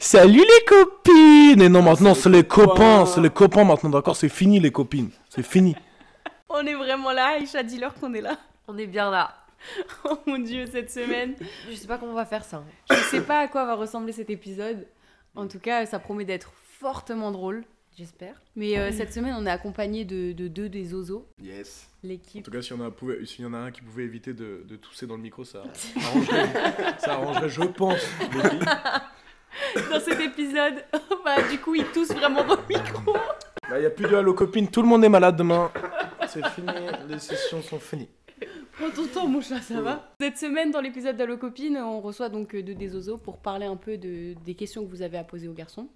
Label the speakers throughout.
Speaker 1: Salut les copines Et non, maintenant c'est les
Speaker 2: copains.
Speaker 1: copains, c'est les copains maintenant, d'accord C'est fini les copines, c'est fini.
Speaker 3: On est vraiment là, Aïcha, dis-leur qu'on est là.
Speaker 4: On est bien là.
Speaker 3: Oh mon dieu, cette semaine.
Speaker 4: Je sais pas comment on va faire ça.
Speaker 3: Je sais pas à quoi va ressembler cet épisode. En tout cas, ça promet d'être fortement drôle.
Speaker 4: J'espère.
Speaker 3: Mais euh, cette semaine, on est accompagné de, de deux des Ozo,
Speaker 2: Yes.
Speaker 1: En
Speaker 3: l'équipe.
Speaker 1: tout cas, s'il y, en a pouvait- y en a un qui pouvait éviter de, de tousser dans le micro, ça arrangerait, ça arrangerait je pense.
Speaker 3: Dans cet épisode, bah, du coup, ils toussent vraiment dans le micro.
Speaker 1: Bah, y a plus de Halo copines, tout le monde est malade demain. C'est fini, les sessions sont finies.
Speaker 3: Prends ton temps, mon chat, ça va Cette semaine, dans l'épisode d'Allo Copine, on reçoit donc euh, deux des Ozo pour parler un peu de, des questions que vous avez à poser aux garçons.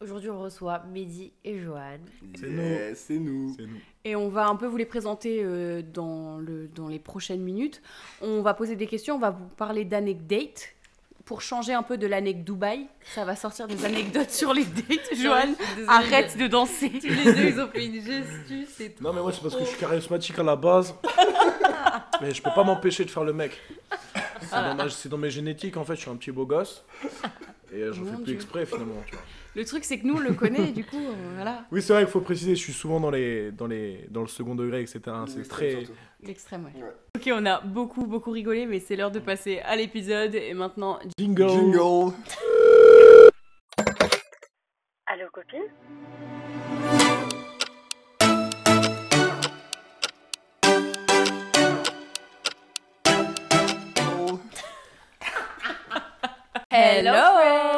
Speaker 4: Aujourd'hui, on reçoit Mehdi et Johan.
Speaker 1: C'est
Speaker 2: C'est nous.
Speaker 1: C'est nous.
Speaker 3: Et on va un peu vous les présenter euh, dans, le, dans les prochaines minutes. On va poser des questions, on va vous parler d'anecdotes. Pour changer un peu de l'anecdote Dubaï, ça va sortir des anecdotes sur les dates. Johan, arrête de danser.
Speaker 4: Tous les deux, ils ont fait une gestu, c'est tout.
Speaker 1: Non mais moi c'est parce que je suis charismatique à la base. mais je peux pas m'empêcher de faire le mec. C'est dans, ma- c'est dans mes génétiques en fait, je suis un petit beau gosse. Et euh, j'en
Speaker 3: Mon
Speaker 1: fais plus
Speaker 3: Dieu.
Speaker 1: exprès finalement. Tu vois.
Speaker 3: Le truc, c'est que nous, on le connaît, du coup, euh, voilà,
Speaker 1: Oui c'est vrai qu'il faut préciser, je suis souvent dans, les, dans, les, dans le second degré, etc. C'est très...
Speaker 3: l'extrême, ouais.
Speaker 2: Ouais.
Speaker 3: Ok, on a beaucoup, beaucoup rigolé, mais c'est l'heure de passer à l'épisode. Et maintenant,
Speaker 1: Jingle.
Speaker 2: Jingle.
Speaker 5: Allô copine?
Speaker 3: Hello,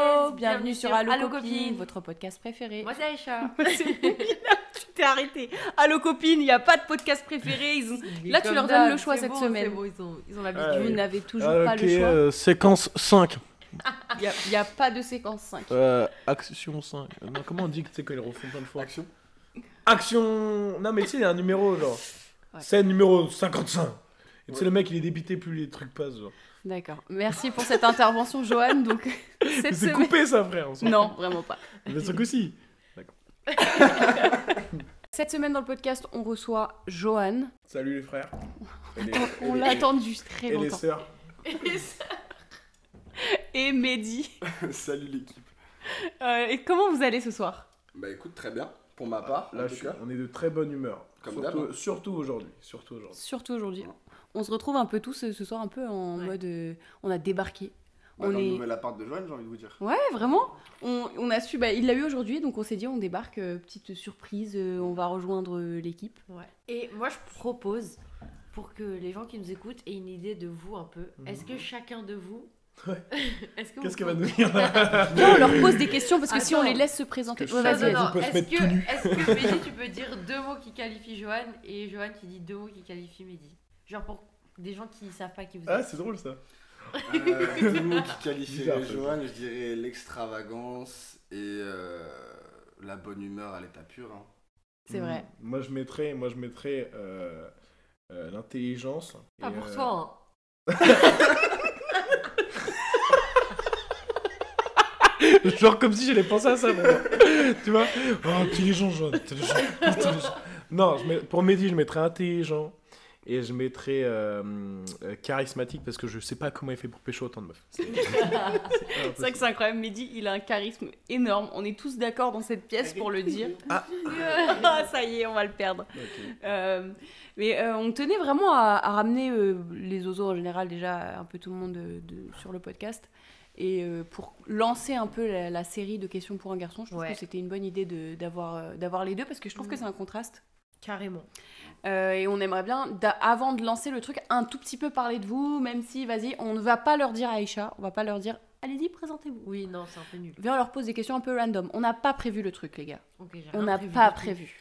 Speaker 3: Bienvenue sur Allo,
Speaker 4: Allo
Speaker 3: Copine,
Speaker 4: Copine.
Speaker 3: votre podcast préféré.
Speaker 4: Moi, c'est Aïcha.
Speaker 3: tu t'es arrêté. Allo Copine, il n'y a pas de podcast préféré. Ils ont... Là, tu leur donnes le choix
Speaker 4: c'est
Speaker 3: cette
Speaker 4: bon,
Speaker 3: semaine.
Speaker 4: c'est bon, ils ont, ils ont l'habitude.
Speaker 3: Vous n'avez toujours
Speaker 1: Ah,
Speaker 3: pas le choix.
Speaker 1: euh, séquence 5.
Speaker 3: Il n'y a, pas de séquence 5.
Speaker 1: Euh, action 5. Euh, non, comment on dit que tu sais quand ils refont plein de fois
Speaker 2: Action?
Speaker 1: Action Non mais tu sais, il y a un numéro genre.
Speaker 3: Ouais.
Speaker 1: Scène numéro 55. Et tu sais,
Speaker 2: Ouais.
Speaker 1: le mec il est débité plus les trucs passent genre.
Speaker 3: D'accord. Merci pour cette intervention, Johan. Donc, cette
Speaker 1: C'est
Speaker 3: semaine...
Speaker 1: coupé ça frère. on s'en
Speaker 3: Non, vraiment pas.
Speaker 1: fout. Le truc aussi.
Speaker 3: Cette semaine dans le podcast, on reçoit Johan.
Speaker 1: Salut les frères. Et les,
Speaker 3: On,
Speaker 1: et
Speaker 3: on
Speaker 1: les-
Speaker 3: l'a attendu très
Speaker 1: Et les
Speaker 3: longtemps.
Speaker 1: sœurs.
Speaker 3: Et Mehdi.
Speaker 2: Salut l'équipe.
Speaker 3: Euh, et comment vous allez ce soir?
Speaker 2: Bah écoute, très bien. Pour ma part,
Speaker 1: Là
Speaker 2: en
Speaker 1: je
Speaker 2: tout
Speaker 1: suis-
Speaker 2: cas.
Speaker 1: on est de très bonne humeur.
Speaker 2: Comme
Speaker 1: surtout,
Speaker 2: d'hab.
Speaker 1: surtout aujourd'hui. Surtout aujourd'hui.
Speaker 3: Surtout aujourd'hui. On se retrouve un peu tous euh, ce soir, un peu en
Speaker 4: Ouais.
Speaker 3: mode. euh, on a débarqué.
Speaker 2: Bah,
Speaker 3: on
Speaker 2: dans
Speaker 3: est-
Speaker 2: le nouvel appart de Joanne, j'ai envie de vous dire.
Speaker 3: Ouais, vraiment. On, on a su. Bah, il l'a eu aujourd'hui, donc on s'est dit on débarque, euh, petite surprise, euh, on va rejoindre l'équipe.
Speaker 4: Ouais. Et moi, je propose, pour que les gens qui nous écoutent aient une idée de vous un peu, est-ce que chacun de vous.
Speaker 1: Ouais.
Speaker 4: que
Speaker 1: Qu'est-ce qu'elle va nous dire
Speaker 3: on leur pose des questions parce que si on les laisse se présenter.
Speaker 1: que
Speaker 3: vas-y,
Speaker 1: se
Speaker 4: Est-ce que, que Mehdi, tu peux dire deux mots qui qualifient Johan et Johan qui dit deux mots qui qualifient Mehdi? Genre pour des gens qui savent pas qui vous êtes.
Speaker 1: Ah c'est drôle ça.
Speaker 2: Euh, deux mots qui
Speaker 1: ça.
Speaker 2: Joanne, je dirais l'extravagance et euh, la bonne humeur à l'état pur. hein.
Speaker 3: C'est vrai.
Speaker 1: Mm. Moi je mettrais, moi je mettrais euh, euh, l'intelligence.
Speaker 4: Pas
Speaker 1: et,
Speaker 4: pour
Speaker 1: euh,
Speaker 4: toi, hein.
Speaker 1: Genre comme si j'allais penser à ça. moi. tu vois? Oh, intelligent, intelligent. Non, je mets- pour Mehdi, je mettrais intelligent. Et je mettrais euh, euh, charismatique parce que je sais pas comment il fait pour pécho autant de meufs. C'est
Speaker 3: vrai que c'est incroyable. Mehdi, il a un charisme énorme. On est tous d'accord dans cette pièce pour le dire.
Speaker 1: Ah.
Speaker 3: Ah, ça y est, on va le perdre. Euh, mais euh, on tenait vraiment à, à ramener euh, les oiseaux en général, déjà un peu tout le monde de- de- sur le podcast. Et euh, pour lancer un peu la, la série de questions pour un garçon, je trouve
Speaker 4: Ouais.
Speaker 3: que c'était une bonne idée d'avoir les deux parce que je trouve que
Speaker 4: Mm.
Speaker 3: c'est un contraste.
Speaker 4: Carrément.
Speaker 3: Euh, et on aimerait bien, avant de lancer le truc, un tout petit peu parler de vous, même si, vas-y, on ne va pas leur dire à Aïcha, on va pas leur dire, allez-y, présentez-vous.
Speaker 4: Oui, non, c'est un peu nul.
Speaker 3: Viens, on leur pose des questions un peu random. On n'a pas prévu le truc, les gars.
Speaker 4: Ok, j'ai
Speaker 3: On
Speaker 4: rien
Speaker 3: n'a
Speaker 4: prévu
Speaker 3: pas prévu.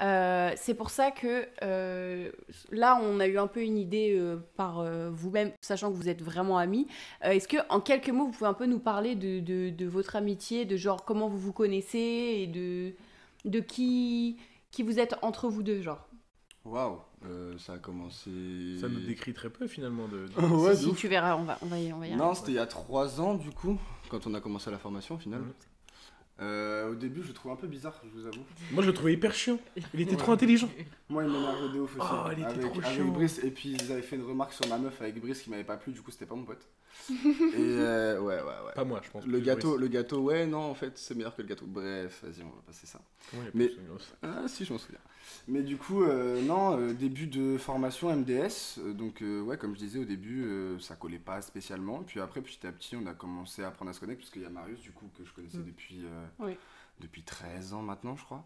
Speaker 3: Euh, c'est pour ça que euh, là, on a eu un peu une idée euh, par euh, vous-même, sachant que vous êtes vraiment amis. Euh, Est-ce que, en quelques mots, vous pouvez un peu nous parler de, de- de votre amitié, de genre comment vous vous connaissez et de, de qui, qui vous êtes entre vous deux, genre
Speaker 2: Waouh, euh, ça a commencé.
Speaker 1: Ça nous décrit très peu finalement de. de-
Speaker 2: ouais,
Speaker 3: Si, tu verras, on va, on va y, on va y
Speaker 2: Non, c'était il y a trois ans du coup, quand on a commencé la formation au final. Euh, au début, je le trouvais un peu bizarre, je vous avoue.
Speaker 1: Moi je le trouvais hyper chiant. Il était
Speaker 2: Ouais.
Speaker 1: trop intelligent.
Speaker 2: Moi, il m'énervait de ouf aussi.
Speaker 1: Oh, il était
Speaker 2: avec,
Speaker 1: trop
Speaker 2: avec
Speaker 1: chiant.
Speaker 2: Brice, et puis ils avaient fait une remarque sur ma meuf avec Brice qui m'avait pas plu, du coup, c'était pas mon pote. Et euh, ouais, ouais, ouais.
Speaker 1: Pas moi, je pense.
Speaker 2: Le gâteau, le gâteau, ouais, non, en fait, c'est meilleur que le gâteau. Bref, vas-y, on va passer ça.
Speaker 1: Comment il
Speaker 2: Mais- Ah, si, je m'en souviens. Mais du coup, euh, non, euh, début de formation MDS. donc, euh, ouais, comme je disais au début, euh, ça collait pas spécialement. Puis après, petit à petit, on a commencé à apprendre à se connaître, parce qu'il y a Marius, du coup, que je connaissais
Speaker 3: Mm.
Speaker 2: depuis, euh,
Speaker 3: Oui.
Speaker 2: depuis 13 ans maintenant, je crois.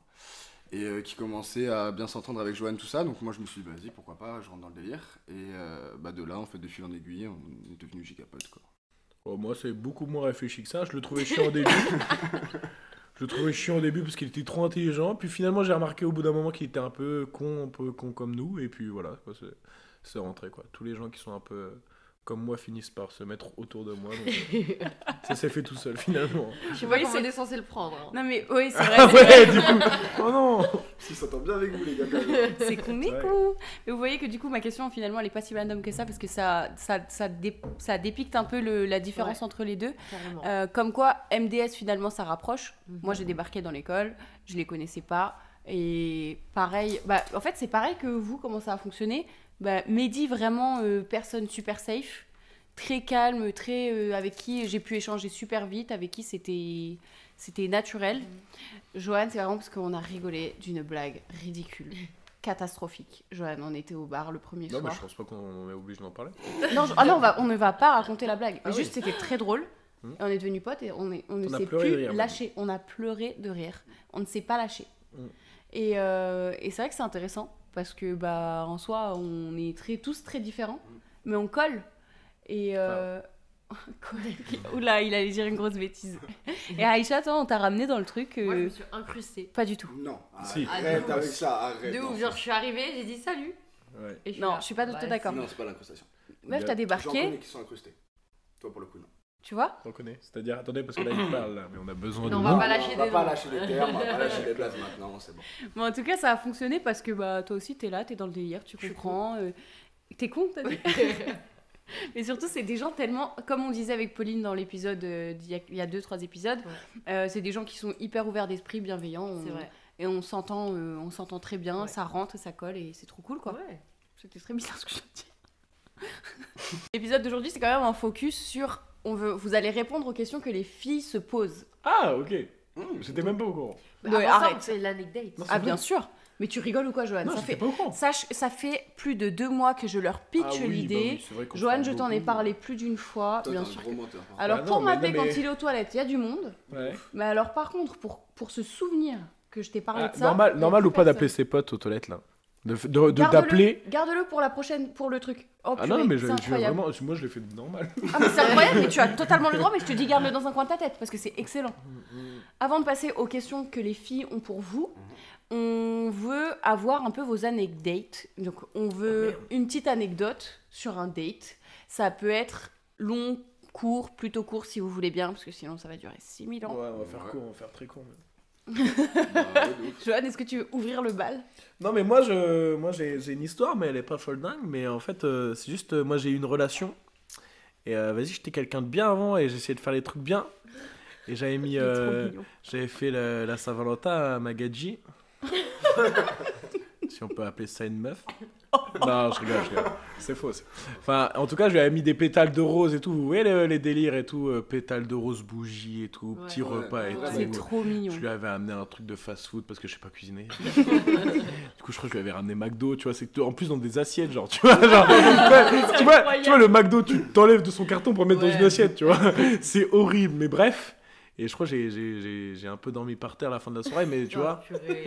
Speaker 2: Et euh, qui commençait à bien s'entendre avec Joanne, tout ça. Donc, moi, je me suis dit, vas-y, pourquoi pas, je rentre dans le délire. Et euh, bah, de là, en fait, de fil en aiguille, on est devenu gigapote, quoi.
Speaker 1: Oh, moi, c'est beaucoup moins réfléchi que ça. Je le trouvais chiant au début. je le trouvais chiant au début parce qu'il était trop intelligent. Puis finalement, j'ai remarqué au bout d'un moment qu'il était un peu con, un peu con comme nous. Et puis voilà, c'est- rentré. Quoi. Tous les gens qui sont un peu comme moi finissent par se mettre autour de moi. donc, euh, ça s'est fait tout seul finalement.
Speaker 4: Je sais
Speaker 3: Oui,
Speaker 4: pas comment
Speaker 3: c'est-
Speaker 4: on est censé le prendre. hein.
Speaker 3: Non mais oui, c'est vrai.
Speaker 1: Ah ouais, du coup. Oh non
Speaker 2: Si, ça s'entend bien avec vous, les gars, quand même.
Speaker 3: C'est con. Mais vous voyez que du coup, ma question finalement, elle est pas si random que ça parce que ça, ça, ça, dé- ça dépicte un peu le- la différence
Speaker 4: Ouais.
Speaker 3: entre les deux. Euh, comme quoi, MDS finalement, ça rapproche.
Speaker 4: Mhm.
Speaker 3: Moi, j'ai débarqué dans l'école, je les connaissais pas. Et pareil, bah, en fait, c'est pareil que vous, comment ça a fonctionné. Bah, Mehdi, vraiment, euh, personne super safe, très calme, très euh, avec qui j'ai pu échanger super vite, avec qui c'était c'était naturel. Joanne, c'est vraiment parce qu'on a rigolé d'une blague ridicule, catastrophique. Joanne, on était au bar le premier
Speaker 1: Non, mais
Speaker 3: soir.
Speaker 1: je pense pas qu'on est obligé d'en parler.
Speaker 3: Non, je- ah non, on, va, on ne va pas raconter la blague.
Speaker 1: Ah
Speaker 3: Mais
Speaker 1: oui.
Speaker 3: juste, c'était très drôle. Et on est devenus potes et on, est, on ne s'est plus lâché. On a pleuré de rire. On ne s'est pas lâché. Et, euh, et c'est vrai que c'est intéressant parce que, bah, en soi, on est très, tous très différents, mais on colle. Et. Euh... Oula, il allait dire une grosse bêtise. Et Aïcha, toi, on t'a ramené dans le truc.
Speaker 4: Moi, je
Speaker 3: euh,
Speaker 4: me suis incrustée.
Speaker 3: Pas du tout.
Speaker 2: Non,
Speaker 1: Si.
Speaker 2: arrête
Speaker 4: Ah,
Speaker 2: avec ça, arrête.
Speaker 4: De ouf, genre, je suis arrivée, j'ai dit salut.
Speaker 1: Ouais.
Speaker 4: Et je
Speaker 3: Non,
Speaker 4: là,
Speaker 3: je suis pas du
Speaker 4: bah,
Speaker 3: tout d'accord.
Speaker 2: Non, c'est pas l'incrustation.
Speaker 3: Meuf, t'as
Speaker 2: J'en
Speaker 3: débarqué,
Speaker 2: connais qui sont incrustés. Toi, pour le coup, non.
Speaker 3: Tu vois
Speaker 1: On connaît. C'est-à-dire, attendez, parce que là, il parle, là, mais on a besoin
Speaker 4: Non,
Speaker 1: de
Speaker 4: on va pas lâcher
Speaker 2: on va
Speaker 4: des
Speaker 2: pas
Speaker 4: noms.
Speaker 2: lâcher les termes, on va pas lâcher les blagues maintenant, c'est bon.
Speaker 3: Bon, en tout cas, ça a fonctionné parce que bah, toi aussi, t'es là, t'es dans le délire, tu comprends. euh, T'es con, t'as dit Mais surtout, c'est des gens tellement, comme on disait avec Pauline dans l'épisode euh, il y a deux, trois épisodes, euh, c'est des gens qui sont hyper ouverts d'esprit, bienveillants. on-
Speaker 4: C'est vrai.
Speaker 3: Et on s'entend euh, on s'entend très bien,
Speaker 4: Ouais.
Speaker 3: ça rentre, ça colle et c'est trop cool quoi.
Speaker 4: Ouais.
Speaker 3: C'était très bizarre ce que je dire. L'épisode d'aujourd'hui, c'est quand même un focus sur. On veut, vous allez répondre aux questions que les filles se posent.
Speaker 1: Ah, ok.
Speaker 2: Mmh.
Speaker 1: J'étais même pas au courant.
Speaker 4: Bah,
Speaker 3: Ouais,
Speaker 4: avant ça,
Speaker 3: arrête.
Speaker 4: on fait
Speaker 1: c'est
Speaker 3: Ah,
Speaker 1: vrai.
Speaker 3: bien sûr Mais tu rigoles ou quoi, Joanne
Speaker 1: Non,
Speaker 3: ça, fait,
Speaker 1: pas au courant.
Speaker 3: sache, ça fait plus de deux mois que je leur pitch
Speaker 1: Ah oui, bah
Speaker 3: l'idée.
Speaker 1: oui, c'est
Speaker 3: Joanne,
Speaker 1: se
Speaker 3: je t'en ai parlé plus d'une fois,
Speaker 2: Toi,
Speaker 3: bien sûr.
Speaker 2: gros
Speaker 3: que-
Speaker 2: menteur. par
Speaker 3: Alors,
Speaker 1: Ah non,
Speaker 3: pour m'appeler
Speaker 1: mais-
Speaker 3: quand il est aux toilettes, il y a du monde.
Speaker 1: Ouais.
Speaker 3: Mais alors, par contre, pour, pour se souvenir que je t'ai parlé
Speaker 1: Ah,
Speaker 3: de ça.
Speaker 1: normal, normal ou pas d'appeler ses potes aux toilettes là De, de
Speaker 3: Garde-le-
Speaker 1: t'appeler.
Speaker 3: Garde-le pour la prochaine, pour le truc. Oh,
Speaker 1: Ah non, mais je,
Speaker 3: incroyable.
Speaker 1: vraiment, moi je l'ai fait normal.
Speaker 3: Ah, mais c'est incroyable, mais tu as totalement le droit, mais je te dis garde-le dans un coin de ta tête parce que c'est excellent. Avant de passer aux questions que les filles ont pour vous, on veut avoir un peu vos anecdotes. Donc, on veut une petite anecdote sur un date. Ça peut être long, court, plutôt court si vous voulez bien, parce que sinon ça va durer 6000 ans.
Speaker 1: Ouais, on va faire
Speaker 2: Ouais.
Speaker 1: court, on va faire très court. mais-
Speaker 2: Bah.
Speaker 3: Joanne, est-ce que tu veux ouvrir le bal?
Speaker 1: Non, mais moi, je, moi j'ai j'ai une histoire, mais elle est pas folle dingue. Mais en fait, euh, c'est juste, euh, moi j'ai eu une relation. Et euh, vas-y, j'étais quelqu'un de bien avant et j'essayais de faire les trucs bien. Et j'avais mis. Euh. J'avais fait la, la Saint-Valentin à Magadji. si on peut appeler ça une meuf. Non, je rigole, je rigole. C'est faux. c'est- Enfin, en tout cas, je lui avais mis des pétales de rose et tout. Vous voyez les, les délires et tout. euh, pétales de rose, bougies et tout.
Speaker 4: Ouais.
Speaker 1: Petit
Speaker 2: Ouais,
Speaker 1: repas et
Speaker 2: ouais,
Speaker 1: tout.
Speaker 3: C'est trop mignon.
Speaker 1: Je lui avais amené un truc de fast-food parce que je sais pas cuisiner. du coup, je crois que je lui avais ramené McDo, tu vois, c'est que en plus dans des assiettes, genre, tu vois, genre, tu, vois, tu vois, le McDo, tu t'enlèves de son carton pour mettre dans
Speaker 4: Ouais.
Speaker 1: une assiette, tu vois, c'est horrible, mais bref. Et je crois que j'ai- j'ai j'ai- j'ai un peu dormi par terre à la fin de la soirée, mais tu
Speaker 4: Oh,
Speaker 1: vois,
Speaker 4: purée.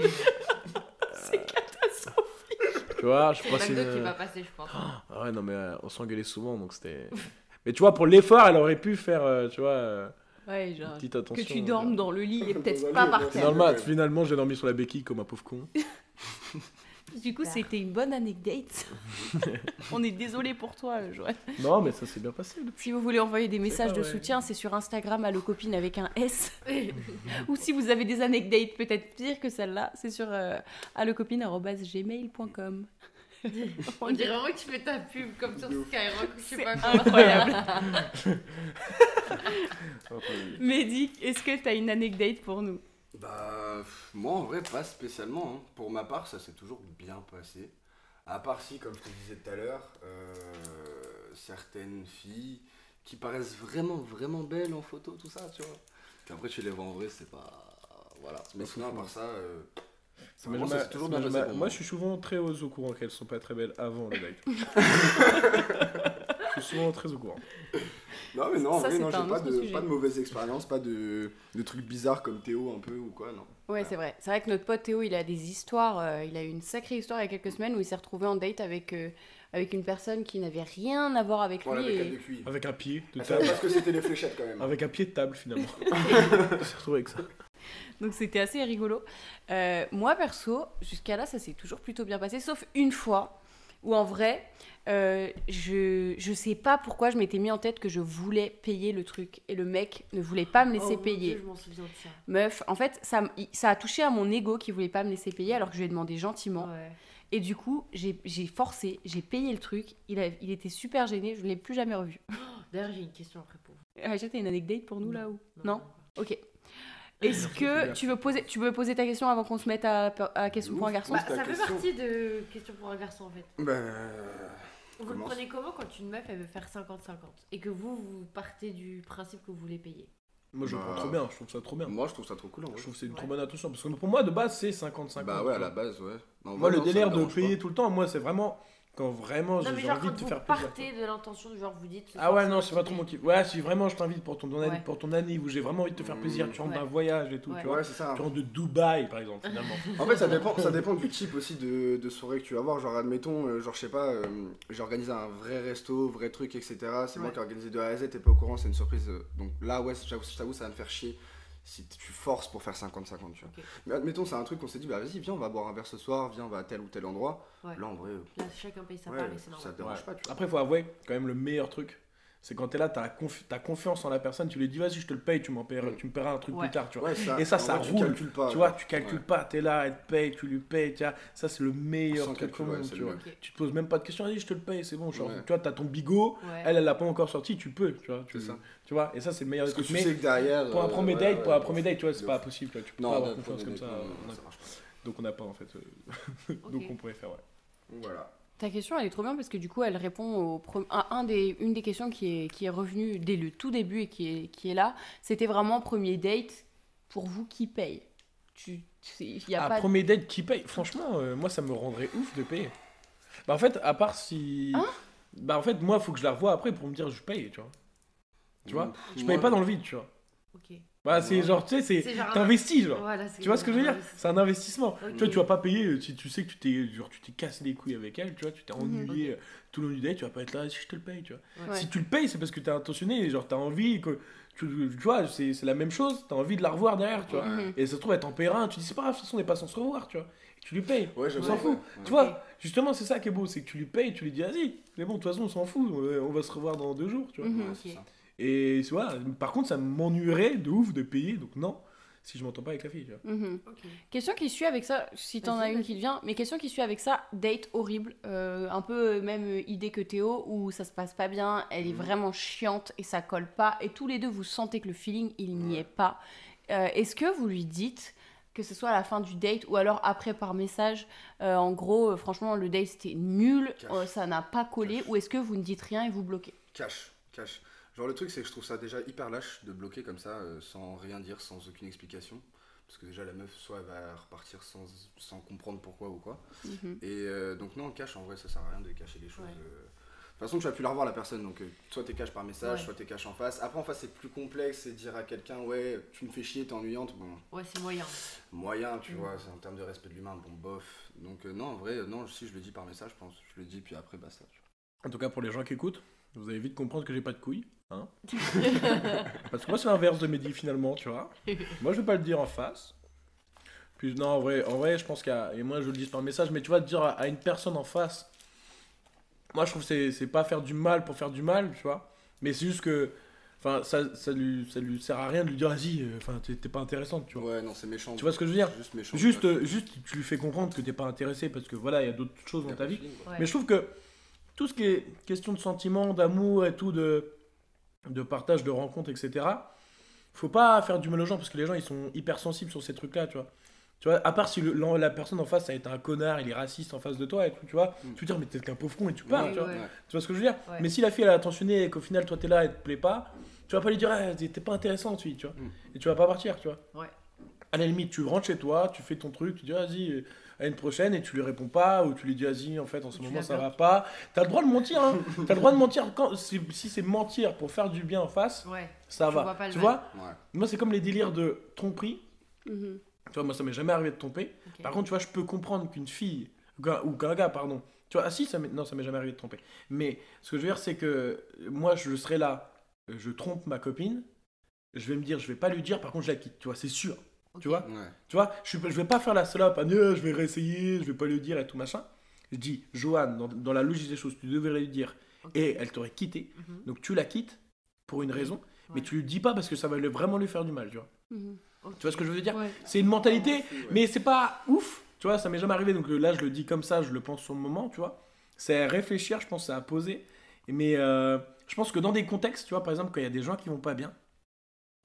Speaker 1: Tu vois, je que c'est.
Speaker 4: McDo qui
Speaker 1: une-
Speaker 4: va passer, je pense.
Speaker 1: Ah ouais, non, mais euh, on s'engueulait souvent, donc c'était. Mais tu vois, pour l'effort, elle aurait pu faire, euh, tu vois, euh,
Speaker 3: Ouais,
Speaker 1: une
Speaker 3: genre.
Speaker 1: petite attention.
Speaker 3: Que tu dormes dans le lit et peut-être pas par terre.
Speaker 1: Finalement, finalement j'ai dormi sur la béquille comme un pauvre con.
Speaker 3: Du coup, c'était une bonne anecdote. On est désolé pour toi, Joanne.
Speaker 1: Non, mais ça s'est bien passé. depuis.
Speaker 3: Si vous voulez envoyer des messages de
Speaker 1: vrai.
Speaker 3: soutien, c'est sur Instagram à copine avec un S. Ou si vous avez des anecdotes peut-être pires que celle-là, c'est sur euh, allocopine@gmail.com.
Speaker 4: On dirait vraiment que tu fais ta pub comme sur Skyrock ou je sais
Speaker 3: C'est
Speaker 4: pas quoi.
Speaker 3: incroyable. Mehdi, est-ce que tu as une anecdote pour nous?
Speaker 2: Bah, moi en vrai, pas spécialement. hein. Pour ma part, ça s'est toujours bien passé. À part si, comme je te disais tout à l'heure, euh, certaines filles qui paraissent vraiment, vraiment belles en photo, tout ça, tu vois. Puis après, tu les vois en vrai, c'est pas. Voilà. Mais sinon, à part ça. euh,
Speaker 1: Ça m'a jamais-
Speaker 2: toujours
Speaker 1: ça m'a
Speaker 2: bien
Speaker 1: jamais-
Speaker 2: passé pour
Speaker 1: Moi,
Speaker 2: moi.
Speaker 1: je suis souvent très au au courant qu'elles sont pas très belles avant le date. je suis souvent très au courant.
Speaker 2: Non, mais non, en
Speaker 3: Ça,
Speaker 2: vrai, non, j'ai pas de,
Speaker 3: sujet.
Speaker 2: pas de mauvaises expériences, pas de, de trucs bizarres comme Théo un peu ou quoi, non.
Speaker 3: Ouais, c'est vrai. C'est vrai que notre pote Théo, il a des histoires. euh, il a eu une sacrée histoire il y a quelques semaines où il s'est retrouvé en date avec, euh, avec une personne qui n'avait rien à voir avec
Speaker 2: Voilà,
Speaker 3: lui.
Speaker 2: avec
Speaker 3: et-
Speaker 2: elle de QI.
Speaker 1: Avec un pied de
Speaker 2: savait
Speaker 1: table.
Speaker 2: pas ce que c'était les fléchettes quand même.
Speaker 1: Avec un pied de table finalement. je suis retrouvé avec ça.
Speaker 3: Donc c'était assez rigolo. Euh, moi perso, jusqu'à là, ça s'est toujours plutôt bien passé, sauf une fois où en vrai, euh, je, je sais pas pourquoi je m'étais mis en tête que je voulais payer le truc et le mec ne voulait pas me laisser
Speaker 4: Oh
Speaker 3: payer.
Speaker 4: Dieu, je m'en souviens de ça.
Speaker 3: Meuf, en fait, ça, ça a touché à mon ego qui voulait pas me laisser payer alors que je lui ai demandé gentiment.
Speaker 4: Ouais.
Speaker 3: Et du coup, j'ai forcé, j'ai payé le truc. Il, a- il était super gêné, je ne l'ai plus jamais revu.
Speaker 4: D'ailleurs, j'ai une question après pour vous.
Speaker 3: Aïcha, t'as une anecdote pour nous là ou Non
Speaker 4: pas.
Speaker 3: Ok. Est-ce que tu veux poser, tu veux poser ta question avant qu'on se mette à, à question pour un garçon
Speaker 4: Bah, ça fait
Speaker 2: question.
Speaker 4: partie de question pour un garçon en fait.
Speaker 2: Ben.
Speaker 4: Vous le prenez comment quand une meuf elle veut faire 50-50 et que vous vous partez du principe que vous voulez payer?
Speaker 1: Moi, je le
Speaker 2: Bah,
Speaker 1: prends trop bien. Je trouve ça trop bien.
Speaker 2: Moi, je trouve ça trop cool en
Speaker 1: Je trouve que c'est une
Speaker 4: Ouais.
Speaker 1: trop bonne attention. Parce que pour moi, de base, c'est 50-50.
Speaker 2: Bah ouais, à la base, ouais. Non,
Speaker 1: Moi,
Speaker 2: ouais,
Speaker 1: le délire de payer
Speaker 2: pas.
Speaker 1: tout le temps, moi, c'est vraiment quand vraiment j'ai j'ai envie
Speaker 4: quand
Speaker 1: de te faire plaisir.
Speaker 4: partez de l'intention, genre vous dites.
Speaker 1: Ah ouais, non, c'est pas trop mon kiff. Ouais, si vraiment je t'invite pour ton,
Speaker 3: Ouais.
Speaker 1: pour ton année où j'ai vraiment envie de te faire plaisir, tu rentres
Speaker 3: Ouais.
Speaker 1: d'un voyage et tout,
Speaker 3: Ouais.
Speaker 1: tu vois.
Speaker 2: Ouais, c'est ça.
Speaker 1: Tu rentres de Dubaï, par exemple, finalement.
Speaker 2: En fait, ça dépend, ça dépend du type aussi de, de soirée que tu vas avoir. Genre, admettons, euh, genre, je sais pas, euh, j'organise un vrai resto, vrai truc, etc. C'est moi
Speaker 4: Ouais.
Speaker 2: qui ai organisé de A à Z, t'es pas au courant, c'est une surprise. euh, Donc là, ouais, j'avoue, je t'avoue, ça va me faire chier si t- tu forces pour faire 50-50, tu vois. Mais admettons, c'est un truc qu'on s'est dit, bah vas-y, viens, on va boire un verre ce soir, viens, on va à tel ou tel endroit.
Speaker 4: Ouais.
Speaker 2: Là, en vrai, euh,
Speaker 4: Là chacun paye sa
Speaker 2: ouais,
Speaker 4: part et c'est
Speaker 2: ça
Speaker 4: normal.
Speaker 2: te dérange
Speaker 1: Ouais.
Speaker 2: pas, tu vois.
Speaker 1: Après, faut avouer, quand même, le meilleur truc, c'est quand t'es là, t'as confi as confiance en la personne, tu lui dis, vas-y, je te le paye, tu, m'en paieras-
Speaker 2: Mm.
Speaker 1: tu me paieras un truc
Speaker 3: Ouais.
Speaker 1: plus tard, tu vois.
Speaker 2: Ouais, ça,
Speaker 1: Et ça, ça
Speaker 2: vrai, tu
Speaker 1: roule.
Speaker 2: calcules pas.
Speaker 1: Tu vois, tu calcules pas, t'es là, elle te paye, tu lui payes, tu vois. Ça, c'est le meilleur
Speaker 2: Sans
Speaker 1: truc
Speaker 2: calcul,
Speaker 1: au
Speaker 2: ouais,
Speaker 1: monde,
Speaker 2: c'est
Speaker 1: tu vois.
Speaker 2: mieux.
Speaker 4: Ok.
Speaker 1: Tu te poses même pas de questions, vas-y, je te le paye, c'est bon. Genre,
Speaker 2: Ouais.
Speaker 1: Tu vois, t'as ton bigot,
Speaker 3: Ouais.
Speaker 1: elle, elle l'a pas encore sorti, tu peux, tu vois. Tu,
Speaker 2: C'est ça.
Speaker 1: tu vois, et ça, c'est le meilleur
Speaker 2: tu
Speaker 1: Mais
Speaker 2: derrière.
Speaker 1: pour un
Speaker 2: euh,
Speaker 1: premier
Speaker 2: ouais,
Speaker 1: date,
Speaker 2: ouais,
Speaker 1: pour un premier date, tu vois, c'est pas possible, tu. Tu peux pas avoir confiance comme ça.
Speaker 2: pas.
Speaker 1: Donc on n'a pas en fait. euh, Donc on pourrait faire, ouais.
Speaker 2: Voilà.
Speaker 3: Ta question, elle est trop bien parce que du coup, elle répond au à un des, une des questions qui est, qui est revenue dès le tout début et qui est, qui est là. C'était vraiment premier date. Pour vous, qui paye tu, y a
Speaker 1: Ah,
Speaker 3: pas.
Speaker 1: premier date qui paye Franchement, euh, moi ça me rendrait ouf de payer. Bah en fait, à part si.
Speaker 3: Hein?
Speaker 1: Bah en fait, moi faut que je la revoie après pour me dire je paye, tu vois. Tu vois? Je
Speaker 2: Moi-
Speaker 1: paye pas dans le vide, tu vois.
Speaker 4: Ok.
Speaker 1: Bah c'est genre, tu sais,
Speaker 4: C'est genre un-
Speaker 1: T'investis, genre.
Speaker 4: Voilà, c'est
Speaker 1: Tu vois ce que je veux dire? C'est un investissement.
Speaker 4: Ok.
Speaker 1: Tu vois, tu vas pas payer euh, si tu sais que tu t'es genre tu t'es cassé les couilles avec elle, tu vois, tu t'es
Speaker 3: Mhm.
Speaker 1: ennuyé euh, tout le long du date, tu vas pas être là si je te le paye, tu vois.
Speaker 3: Ouais.
Speaker 1: Si tu le payes, c'est parce que t'es intentionné, genre t'as envie que tu, tu vois, c'est c'est la même chose, t'as envie de la revoir derrière, tu vois.
Speaker 3: Mhm.
Speaker 1: Et ça se trouve elle t'en paiera un, tu dis c'est pas grave, de toute façon on n'est pas sans se revoir, tu vois. Et tu lui payes.
Speaker 2: Ouais, je
Speaker 1: On s'en fout.
Speaker 2: ouais.
Speaker 1: Tu vois, justement c'est ça qui est beau, c'est que tu lui payes, tu lui dis vas-y, c'est bon, de toute façon on s'en fout, on va- on va se revoir dans deux jours, tu vois.
Speaker 3: Mhm.
Speaker 2: Ouais, c'est
Speaker 4: Ok.
Speaker 2: ça.
Speaker 1: Et vois, par contre ça m'ennuierait de ouf de payer, donc non, si je m'entends pas avec la fille, tu vois.
Speaker 3: Mhm. Question qui suit avec ça, si t'en as une qui te vient, mais question qui suit avec ça, date horrible, euh, un peu euh, même euh, idée que Théo, où ça se passe pas bien, elle est
Speaker 2: Mhm.
Speaker 3: vraiment chiante et ça colle pas, et tous les deux vous sentez que le feeling il n'y
Speaker 2: Ouais.
Speaker 3: est pas. Euh, Est-ce que vous lui dites, que ce soit à la fin du date ou alors après par message, euh, en gros, euh, franchement le date c'était nul, euh, ça n'a pas collé,
Speaker 2: Cash.
Speaker 3: ou est-ce que vous ne dites rien et vous bloquez?
Speaker 2: Cash, cash. Genre le truc c'est que je trouve ça déjà hyper lâche de bloquer comme ça euh, sans rien dire, sans aucune explication. Parce que déjà la meuf soit elle va repartir sans, sans comprendre pourquoi ou quoi.
Speaker 3: Mhm.
Speaker 2: Et euh, donc non, cash en vrai ça sert à rien de cacher les choses.
Speaker 4: Ouais.
Speaker 2: euh. De toute façon tu vas plus la revoir la personne, donc euh, soit t'es cash par message,
Speaker 4: Ouais.
Speaker 2: soit t'es cash en face. Après en face c'est plus complexe, c'est dire à quelqu'un ouais tu me fais chier, t'es ennuyante, bon
Speaker 4: Ouais, c'est moyen.
Speaker 2: moyen tu
Speaker 4: Mm.
Speaker 2: vois, c'est en termes de respect de l'humain, bon bof. Donc euh, non en vrai, non si je le dis par message je pense, je le dis puis après bah ça. Tu vois.
Speaker 1: En tout cas, pour les gens qui écoutent, vous allez vite comprendre que j'ai pas de couilles. Hein Parce que moi, c'est l'inverse de Mehdi finalement, tu vois. Moi, je vais pas le dire en face. Puis, non, en vrai, en vrai je pense qu'à. Et moi, je le dis par message, mais tu vois, dire à, à une personne en face. Moi, je trouve que c'est- pas faire du mal pour faire du mal, tu vois. Mais c'est juste que. Enfin, ça, ça, lui, ça lui sert à rien de lui dire, vas-y, euh, enfin, t'es pas intéressante, tu vois.
Speaker 2: Ouais non c'est méchant.
Speaker 1: Tu vois ce que je veux dire?
Speaker 2: Juste méchant.
Speaker 1: Juste,
Speaker 2: cash.
Speaker 1: euh, juste, tu lui fais comprendre que t'es pas intéressé parce que voilà, il y a d'autres choses dans ta vie.
Speaker 2: feeling, quoi.
Speaker 4: Ouais.
Speaker 1: Mais je trouve que tout ce qui est question de sentiments, d'amour et tout, de, de partage, de rencontres, etc., faut pas faire du mal aux gens parce que les gens ils sont hyper sensibles sur ces trucs-là, tu vois. Tu vois, à part si le- la personne en face ça a été un connard, il est raciste en face de toi et tout, tu vois,
Speaker 2: Mm.
Speaker 1: tu te dis, mais t'es qu'un pauvre con et tu pars,
Speaker 4: Ouais,
Speaker 1: tu vois.
Speaker 4: ouais.
Speaker 1: Tu vois ce que je veux dire?
Speaker 4: Ouais.
Speaker 1: Mais si la fille elle a attentionné et qu'au final toi t'es là et te plaît pas, tu vas pas lui dire, ah, t'es pas intéressante, fille, tu vois.
Speaker 2: Mm.
Speaker 1: Et tu vas pas partir, tu vois.
Speaker 4: Ouais.
Speaker 1: À la limite, tu rentres chez toi, tu fais ton truc, tu dis, vas-y, à une prochaine et tu lui réponds pas ou tu lui dis, vas-y, en fait, en ce
Speaker 4: Tu
Speaker 1: moment ça va pas. T'as le droit de mentir, hein. T'as le droit de mentir quand, si, si c'est mentir pour faire du bien en face,
Speaker 4: Ouais.
Speaker 1: ça
Speaker 4: Tu
Speaker 1: va.
Speaker 4: vois
Speaker 1: tu vois
Speaker 2: Ouais.
Speaker 1: Moi, c'est comme les délires de tromperie.
Speaker 3: Mhm.
Speaker 1: Tu vois, moi, ça m'est jamais arrivé de tromper. Par contre, tu vois, je peux comprendre qu'une fille, ou qu'un- gars, pardon. Tu vois, ah si, ça m'est- non, ça m'est jamais arrivé de tromper. Mais ce que je veux dire, c'est que euh, moi, je serai là, euh, je trompe ma copine, je vais me dire, je vais pas lui dire, par contre, je la quitte, tu vois, c'est sûr. Tu vois
Speaker 2: Ouais.
Speaker 1: Tu vois, je, je vais pas faire la salope, ah, je vais réessayer, je vais pas lui dire et tout machin. Je dis, Joanne, dans, dans la logique des choses, tu devrais lui dire, et elle t'aurait quitté,
Speaker 4: Mhm.
Speaker 1: donc tu la quittes pour une raison, mais tu lui dis pas parce que ça va lui- vraiment lui faire du mal, tu vois.
Speaker 3: Mhm.
Speaker 1: Tu vois ce que je veux dire
Speaker 3: Ouais.
Speaker 1: C'est une mentalité, mais c'est pas ouf, tu vois, ça m'est jamais arrivé, donc euh, là je le dis comme ça, je le pense sur le moment, tu vois. C'est à réfléchir, je pense, c'est à poser. Mais euh, je pense que dans des contextes, tu vois, par exemple, quand il y a des gens qui vont pas bien,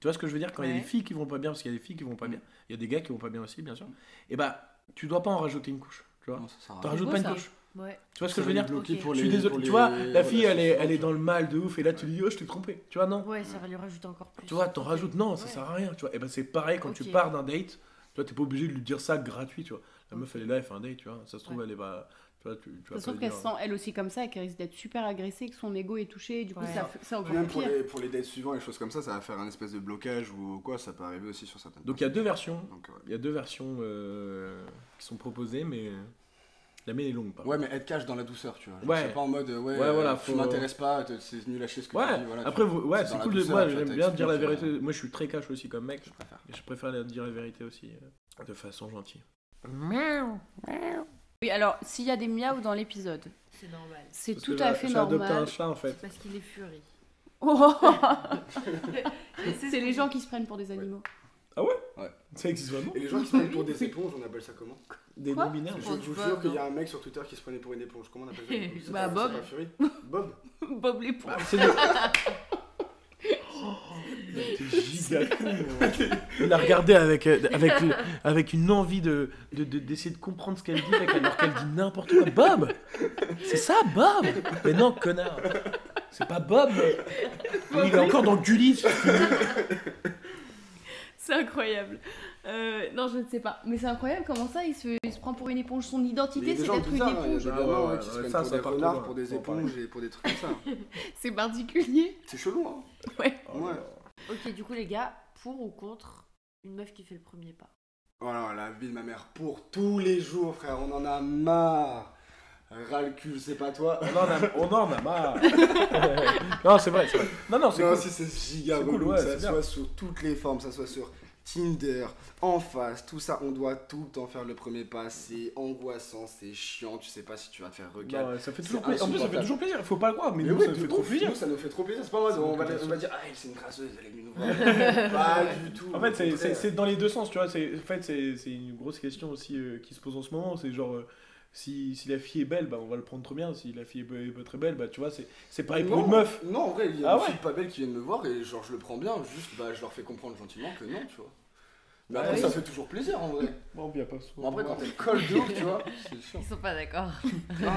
Speaker 1: tu vois ce que je veux dire Quand il y a des filles qui vont pas bien, parce qu'il y a des filles qui vont pas bien, il y a des gars qui vont pas bien aussi, bien sûr, et bah, tu dois pas en rajouter une couche, tu vois.
Speaker 2: Non, ça sert à
Speaker 1: T'en rajoutes pas une
Speaker 3: ça.
Speaker 1: couche.
Speaker 4: Ouais.
Speaker 1: Tu vois ce que je veux
Speaker 2: va
Speaker 1: dire
Speaker 2: pour
Speaker 1: Je
Speaker 2: les-
Speaker 1: suis désolé,
Speaker 2: pour
Speaker 1: tu vois, la fille, elle est, elle est dans le mal de ouf, et là tu lui dis, oh, je t'ai trompé, tu vois, non
Speaker 4: Ouais, ça va lui rajouter encore plus.
Speaker 1: Tu vois, t'en rajoutes, non, ça
Speaker 4: Ouais.
Speaker 1: sert à rien, tu vois. Et ben c'est pareil quand tu pars d'un date, tu vois, t'es pas obligé de lui dire ça gratuit, tu vois. La meuf, elle est là, elle fait un date, tu vois. Ça se trouve,
Speaker 4: Ouais.
Speaker 1: elle est pas. Tu vois, tu, tu vas
Speaker 3: Ça se trouve qu'elle se sent elle aussi comme ça et qu'elle risque d'être super agressée, que son ego est touché, et du coup
Speaker 4: Ouais.
Speaker 3: ça encore
Speaker 2: Même pour
Speaker 3: pire.
Speaker 2: les, pour les dates suivants et choses comme ça, ça va faire un espèce de blocage ou quoi, ça peut arriver aussi sur certaines
Speaker 1: Donc il y a deux versions.
Speaker 2: Donc, ouais.
Speaker 1: Il y a deux versions euh, qui sont proposées, mais la mienne est longue, par
Speaker 2: Ouais, mais être cash dans la douceur, tu vois. Genre,
Speaker 1: Ouais.
Speaker 2: C'est pas en mode, euh, ouais,
Speaker 1: Ouais, voilà,
Speaker 2: euh,
Speaker 1: faut-
Speaker 2: tu m'intéresses pas, c'est nul à chier ce que
Speaker 1: Ouais,
Speaker 2: tu dis. Voilà, tu
Speaker 1: après, vous- ouais,
Speaker 2: C'est
Speaker 1: cool de. Moi, j'aime bien dire la vérité.
Speaker 2: euh,
Speaker 1: Moi, je suis très cash aussi comme mec.
Speaker 2: Je préfère.
Speaker 1: Et je préfère la- dire la vérité aussi, euh, de façon gentille.
Speaker 3: Oui, alors s'il y a des miaou dans l'épisode,
Speaker 4: C'est normal.
Speaker 3: c'est tout à fait
Speaker 1: J'ai adopté
Speaker 3: normal.
Speaker 1: un chat, en fait.
Speaker 4: Parce qu'il est furie.
Speaker 3: Oh c'est
Speaker 4: ce
Speaker 3: les gens qui se prennent pour des animaux.
Speaker 1: Ça existe vraiment
Speaker 2: Et les gens qui se prennent pour des éponges, on appelle ça comment
Speaker 1: Des
Speaker 3: Quoi
Speaker 1: non-binaires
Speaker 2: Je vous jure qu'il y a un mec sur Twitter qui se prenait pour une éponge. Comment on appelle ça
Speaker 3: Bah, Bob.
Speaker 2: c'est pas Fury Bob
Speaker 3: Bob l'éponge.
Speaker 1: Bah, c'est giga con, Il a regardé avec, euh, avec, le- avec une envie de, de- de- d'essayer de comprendre ce qu'elle dit avec- alors qu'elle dit n'importe quoi. Bob C'est ça, Bob Mais non, connard C'est pas Bob Il est encore dans Gulli
Speaker 3: C'est incroyable. Euh, non, je ne sais pas. Mais c'est incroyable comment ça, il se, il se prend pour une éponge. Son identité, c'est d'être une éponge.
Speaker 1: Ah ouais,
Speaker 2: ouais,
Speaker 1: ouais,
Speaker 2: qui se
Speaker 1: ouais,
Speaker 2: prennent
Speaker 1: ça,
Speaker 2: pour
Speaker 1: ça
Speaker 2: des renards, pour des éponges et pour des trucs comme ça.
Speaker 3: C'est particulier.
Speaker 2: C'est chelou, hein
Speaker 3: Ouais.
Speaker 2: Ouais.
Speaker 4: Ok, du coup, les gars, pour ou contre une meuf qui fait le premier pas
Speaker 2: Voilà, la vie de ma mère pour tous les jours, frère, on en a marre. Ras le cul, c'est pas toi.
Speaker 1: On en a, on en a marre Non, c'est vrai, c'est vrai. Non, non, c'est
Speaker 2: Non,
Speaker 1: cool.
Speaker 2: si c'est giga
Speaker 1: cool, ouais,
Speaker 2: ça
Speaker 1: bien.
Speaker 2: soit sur toutes les formes, ça soit sur Tinder, en face, tout ça, on doit tout le temps faire le premier pas, c'est angoissant, c'est chiant, tu sais pas si tu vas te faire regarder.
Speaker 1: Ça fait toujours plaisir. En plus, ça fait toujours plaisir. Faut pas le croire, mais,
Speaker 2: Mais
Speaker 1: nous,
Speaker 2: oui,
Speaker 1: ça nous fait trop plaisir.
Speaker 2: nous, ça nous fait trop plaisir, c'est pas
Speaker 1: Ça
Speaker 2: on va, on va dire, ah, c'est une grasseuse, elle est venue nous voir. pas du tout.
Speaker 1: En fait, c'est- dans les deux sens, tu vois. c'est- En fait, c'est c'est une grosse question aussi euh, qui se pose en ce moment. C'est genre, euh, si, si la fille est belle, bah, on va le prendre trop bien. Si la fille est, pas très belle, bah, tu vois, c'est c'est pareil pour
Speaker 2: non,
Speaker 1: une meuf.
Speaker 2: Non, en vrai, il y a
Speaker 1: Ah
Speaker 2: des
Speaker 1: ouais
Speaker 2: filles pas belles qui viennent me voir et genre je le prends bien, juste bah, je leur fais comprendre gentiment que non, tu vois. Mais après,
Speaker 1: Ouais.
Speaker 2: ça fait toujours plaisir en vrai.
Speaker 1: Bon, bien pas
Speaker 2: Bon, après, quand elle colle de ouf, tu vois, c'est.
Speaker 4: Ils sont pas d'accord.
Speaker 2: Non.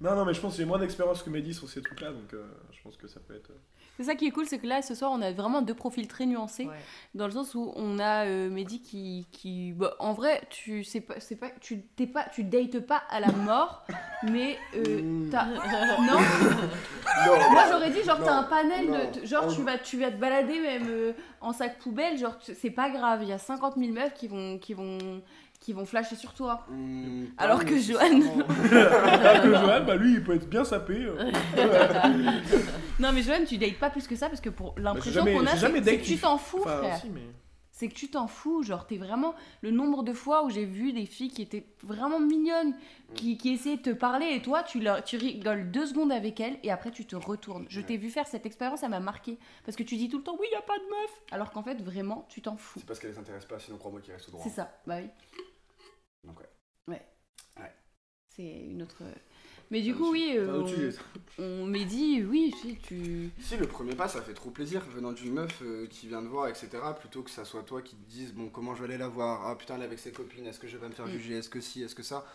Speaker 1: Non, non, mais je pense que j'ai moins d'expérience que Mehdi sur ces trucs-là, donc euh, je pense que ça peut être. euh,
Speaker 3: C'est ça qui est cool, c'est que là, ce soir, on a vraiment deux profils très nuancés.
Speaker 4: Ouais.
Speaker 3: Dans le sens où on a euh, Mehdi qui. qui bah, en vrai, tu sais pas, c'est pas, tu, t'es pas, tu dates pas à la mort, mais. euh,
Speaker 2: Mm.
Speaker 3: t'as- non?
Speaker 2: Non,
Speaker 3: Moi j'aurais dit genre
Speaker 2: Non,
Speaker 3: t'as un panel
Speaker 2: non.
Speaker 3: de genre tu vas tu vas te balader même euh, en sac poubelle genre c'est pas grave il y a 50 000 meufs qui vont qui vont qui vont flasher sur toi
Speaker 2: pas
Speaker 3: Alors que
Speaker 2: nécessairement.
Speaker 1: Alors que Johan, bah lui, il peut être bien sapé. euh.
Speaker 3: non mais Joanne tu dates pas plus que ça parce que pour l'impression
Speaker 1: jamais-
Speaker 3: qu'on a c'est que tu t'en fous
Speaker 1: Enfin,
Speaker 3: frère
Speaker 1: mais.
Speaker 3: c'est que tu t'en fous genre t'es vraiment le nombre de fois où j'ai vu des filles qui étaient vraiment mignonnes qui, qui essayaient de te parler et toi tu leur tu rigoles deux secondes avec elles et après tu te retournes je t'ai vu faire cette expérience ça m'a marqué parce que tu dis tout le temps oui y a pas de meuf alors qu'en fait vraiment tu t'en fous
Speaker 2: C'est parce qu'elle les intéresse pas, sinon crois-moi qu'ils restent tout droit.
Speaker 3: C'est ça, bah oui.
Speaker 2: Donc ouais.
Speaker 3: Ouais.
Speaker 2: Ouais.
Speaker 3: C'est une autre. Mais du coup, oui, euh, on, on m'a dit, oui, si tu.
Speaker 2: Si le premier pas, ça fait trop plaisir venant d'une meuf euh, qui vient te voir, etc. Plutôt que ça soit toi qui te dise bon comment je vais aller la voir, ah putain elle est avec ses copines, est-ce que je vais me faire
Speaker 3: Mm.
Speaker 2: juger, est-ce que si, est-ce que ça?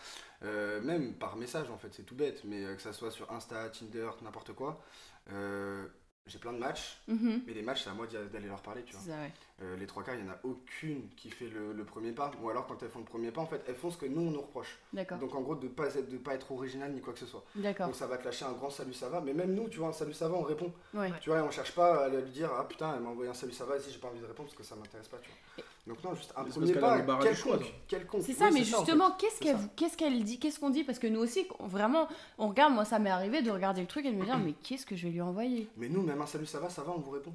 Speaker 2: Euh, même par message en fait, c'est tout bête, mais euh, que ça soit sur Insta, Tinder, n'importe quoi. euh, j'ai plein de matchs,
Speaker 3: Mhm.
Speaker 2: mais les matchs c'est à moi d'aller leur parler, tu vois.
Speaker 3: C'est ça, ouais.
Speaker 2: Euh, les trois quarts, il n'y en a aucune qui fait le, le premier pas, ou alors quand elles font le premier pas, en fait, elles font ce que nous on nous reproche.
Speaker 3: D'accord.
Speaker 2: Donc en gros, de pas être, de pas être original ni quoi que ce soit.
Speaker 3: D'accord.
Speaker 2: Donc ça va te lâcher un grand salut, ça va, mais même nous, tu vois, un salut, ça va, on répond.
Speaker 3: Ouais.
Speaker 2: Tu vois, on cherche pas à lui dire ah putain, elle m'a envoyé un salut, ça va, si j'ai pas envie de répondre parce que ça m'intéresse pas, tu vois. Donc non, juste un
Speaker 1: Mais
Speaker 2: premier pas, quelconque, quelconque.
Speaker 3: C'est ça,
Speaker 2: Oui,
Speaker 3: mais
Speaker 2: en fait.
Speaker 3: justement, qu'est-ce qu'elle
Speaker 2: ça.
Speaker 3: qu'est-ce qu'elle dit Qu'est-ce qu'on dit? Parce que nous aussi, on- vraiment, on regarde, moi ça m'est arrivé de regarder le truc et de me dire, mais qu'est-ce que je vais lui envoyer?
Speaker 2: Mais nous, même un salut, ça va, ça va, on vous répond.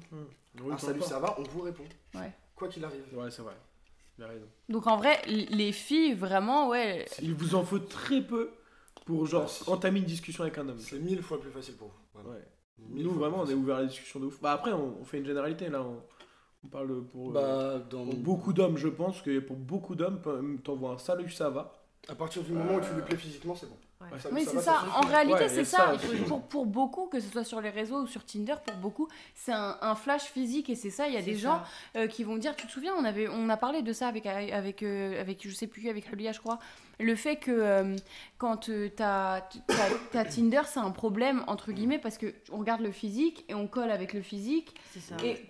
Speaker 1: Oui,
Speaker 2: salut, ça va, on vous répond.
Speaker 3: Ouais.
Speaker 2: Quoi qu'il arrive.
Speaker 1: Ouais, c'est vrai. Il a raison.
Speaker 3: Donc en vrai, les filles, vraiment, ouais.
Speaker 1: Il vous en faut très peu pour genre
Speaker 2: Ah, si.
Speaker 1: entamer une discussion avec un homme.
Speaker 2: C'est mille fois plus facile pour vous. vraiment.
Speaker 1: Ouais.
Speaker 2: Mille
Speaker 1: Nous vraiment on est ouvert à la discussion de ouf. Bah après on, on fait une généralité là. On, on parle pour, euh,
Speaker 2: Bah, dans
Speaker 1: pour beaucoup d'hommes je pense que pour beaucoup d'hommes t'envoies un salut ça va.
Speaker 2: À partir du moment où tu lui plais physiquement, c'est bon.
Speaker 3: Oui, c'est ça. En réalité,
Speaker 1: Ouais,
Speaker 3: c'est ça. pour, pour beaucoup, que ce soit sur les réseaux ou sur Tinder, pour beaucoup, c'est un, un flash physique et c'est ça. Il y a des gens euh, qui vont dire, tu te souviens, on avait, on a parlé de ça avec, avec, euh, avec je sais plus, avec Julia, je crois. Le fait que euh, quand euh, t'as t'as- t'as Tinder, c'est un problème entre guillemets parce que on regarde le physique et on colle avec le physique.
Speaker 4: C'est ça.
Speaker 3: Et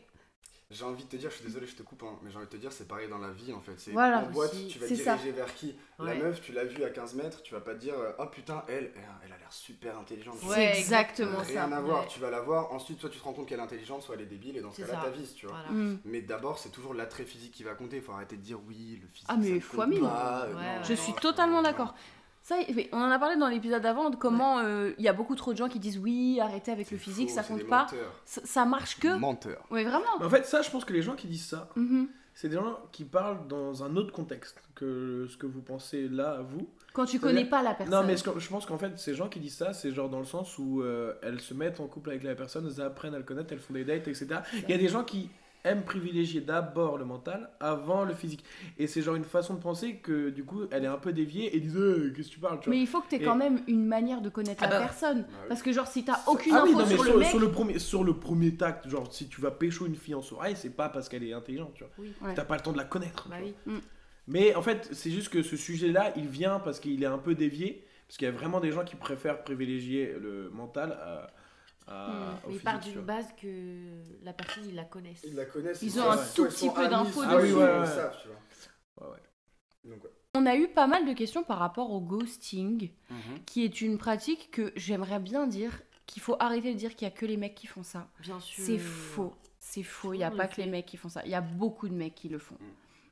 Speaker 2: J'ai envie de te dire, je suis désolé, je te coupe, hein, mais j'ai envie de te dire, c'est pareil dans la vie en fait. C'est
Speaker 3: Voilà,
Speaker 2: en boîte, tu vas
Speaker 3: C'est ça.
Speaker 2: diriger vers qui? La
Speaker 4: Ouais.
Speaker 2: meuf, tu l'as vue à 15 mètres, tu vas pas te dire, euh, oh putain, elle, elle, elle a l'air super intelligente.
Speaker 3: c'est
Speaker 4: Ouais,
Speaker 3: exactement
Speaker 2: Rien
Speaker 3: ça.
Speaker 2: à voir,
Speaker 4: Ouais.
Speaker 2: tu vas la voir, ensuite soit tu te rends compte qu'elle est intelligente, soit elle est débile, et dans ce
Speaker 4: C'est
Speaker 2: cas-là, t'avises, tu vois.
Speaker 4: Voilà.
Speaker 3: Mm.
Speaker 2: Mais d'abord, c'est toujours l'attrait physique qui va compter, il faut arrêter de dire oui, le physique.
Speaker 3: Ah, mais fois mille.
Speaker 2: pas, euh,
Speaker 4: Ouais,
Speaker 2: non,
Speaker 4: ouais.
Speaker 3: Je suis totalement d'accord. Ça, on en a parlé dans l'épisode d'avant de comment euh, il y a beaucoup trop de gens qui disent oui, arrêtez avec le physique,
Speaker 2: faux,
Speaker 3: ça compte pas. Ça, ça marche que.
Speaker 2: Menteurs.
Speaker 3: Oui, vraiment.
Speaker 1: En fait ça je pense que les gens qui disent ça
Speaker 3: Mhm.
Speaker 1: c'est des gens qui parlent dans un autre contexte que ce que vous pensez là vous.
Speaker 3: Quand tu connais pas la personne.
Speaker 1: Non mais je pense qu'en fait ces gens qui disent ça c'est genre dans le sens où euh, elles se mettent en couple avec la personne, elles apprennent à le connaître, elles font des dates etc. Il y a des gens qui aiment privilégier d'abord le mental avant le physique. Et c'est genre une façon de penser que du coup elle est un peu déviée et disent Euh, qu'est-ce que tu parles tu vois.
Speaker 3: Mais il faut que tu aies
Speaker 1: Et-
Speaker 3: quand même une manière de connaître
Speaker 1: Ah
Speaker 3: la
Speaker 1: bah.
Speaker 3: personne.
Speaker 2: Bah oui.
Speaker 3: Parce que, genre, si t'as aucune
Speaker 1: Ah oui,
Speaker 3: info
Speaker 1: non, mais
Speaker 3: sur,
Speaker 1: sur,
Speaker 3: le mec.
Speaker 1: sur le premier, sur le premier tact, genre si tu vas pécho une fille en soirée, c'est pas parce qu'elle est intelligente, tu vois.
Speaker 4: Oui.
Speaker 3: Ouais.
Speaker 1: T'as pas le temps de la connaître.
Speaker 4: Bah oui.
Speaker 1: Mais en fait, c'est juste que ce sujet-là, il vient parce qu'il est un peu dévié, parce qu'il y a vraiment des gens qui préfèrent privilégier le mental à, à-
Speaker 3: Hmm.
Speaker 4: Mais
Speaker 1: physique,
Speaker 4: part
Speaker 1: tu
Speaker 4: d'une base que la personne, il la connaisse.
Speaker 2: Ils la connaissent.
Speaker 3: Ils ont un tout
Speaker 2: ils
Speaker 3: petit peu d'infos
Speaker 2: soit
Speaker 1: dessus.
Speaker 2: ils
Speaker 1: Ah oui, ouais,
Speaker 2: le
Speaker 1: ouais.
Speaker 2: savent, tu vois.
Speaker 1: Ouais, ouais.
Speaker 2: Donc, ouais.
Speaker 3: On a eu pas mal de questions par rapport au ghosting,
Speaker 2: Mhm.
Speaker 3: qui est une pratique que j'aimerais bien dire qu'il faut arrêter de dire qu'il y a que les mecs qui font ça.
Speaker 4: Bien sûr.
Speaker 3: C'est faux. C'est faux. Il n'y a pas que
Speaker 4: le
Speaker 3: les mecs qui font ça. Il y a beaucoup de mecs qui le font.
Speaker 2: Mm.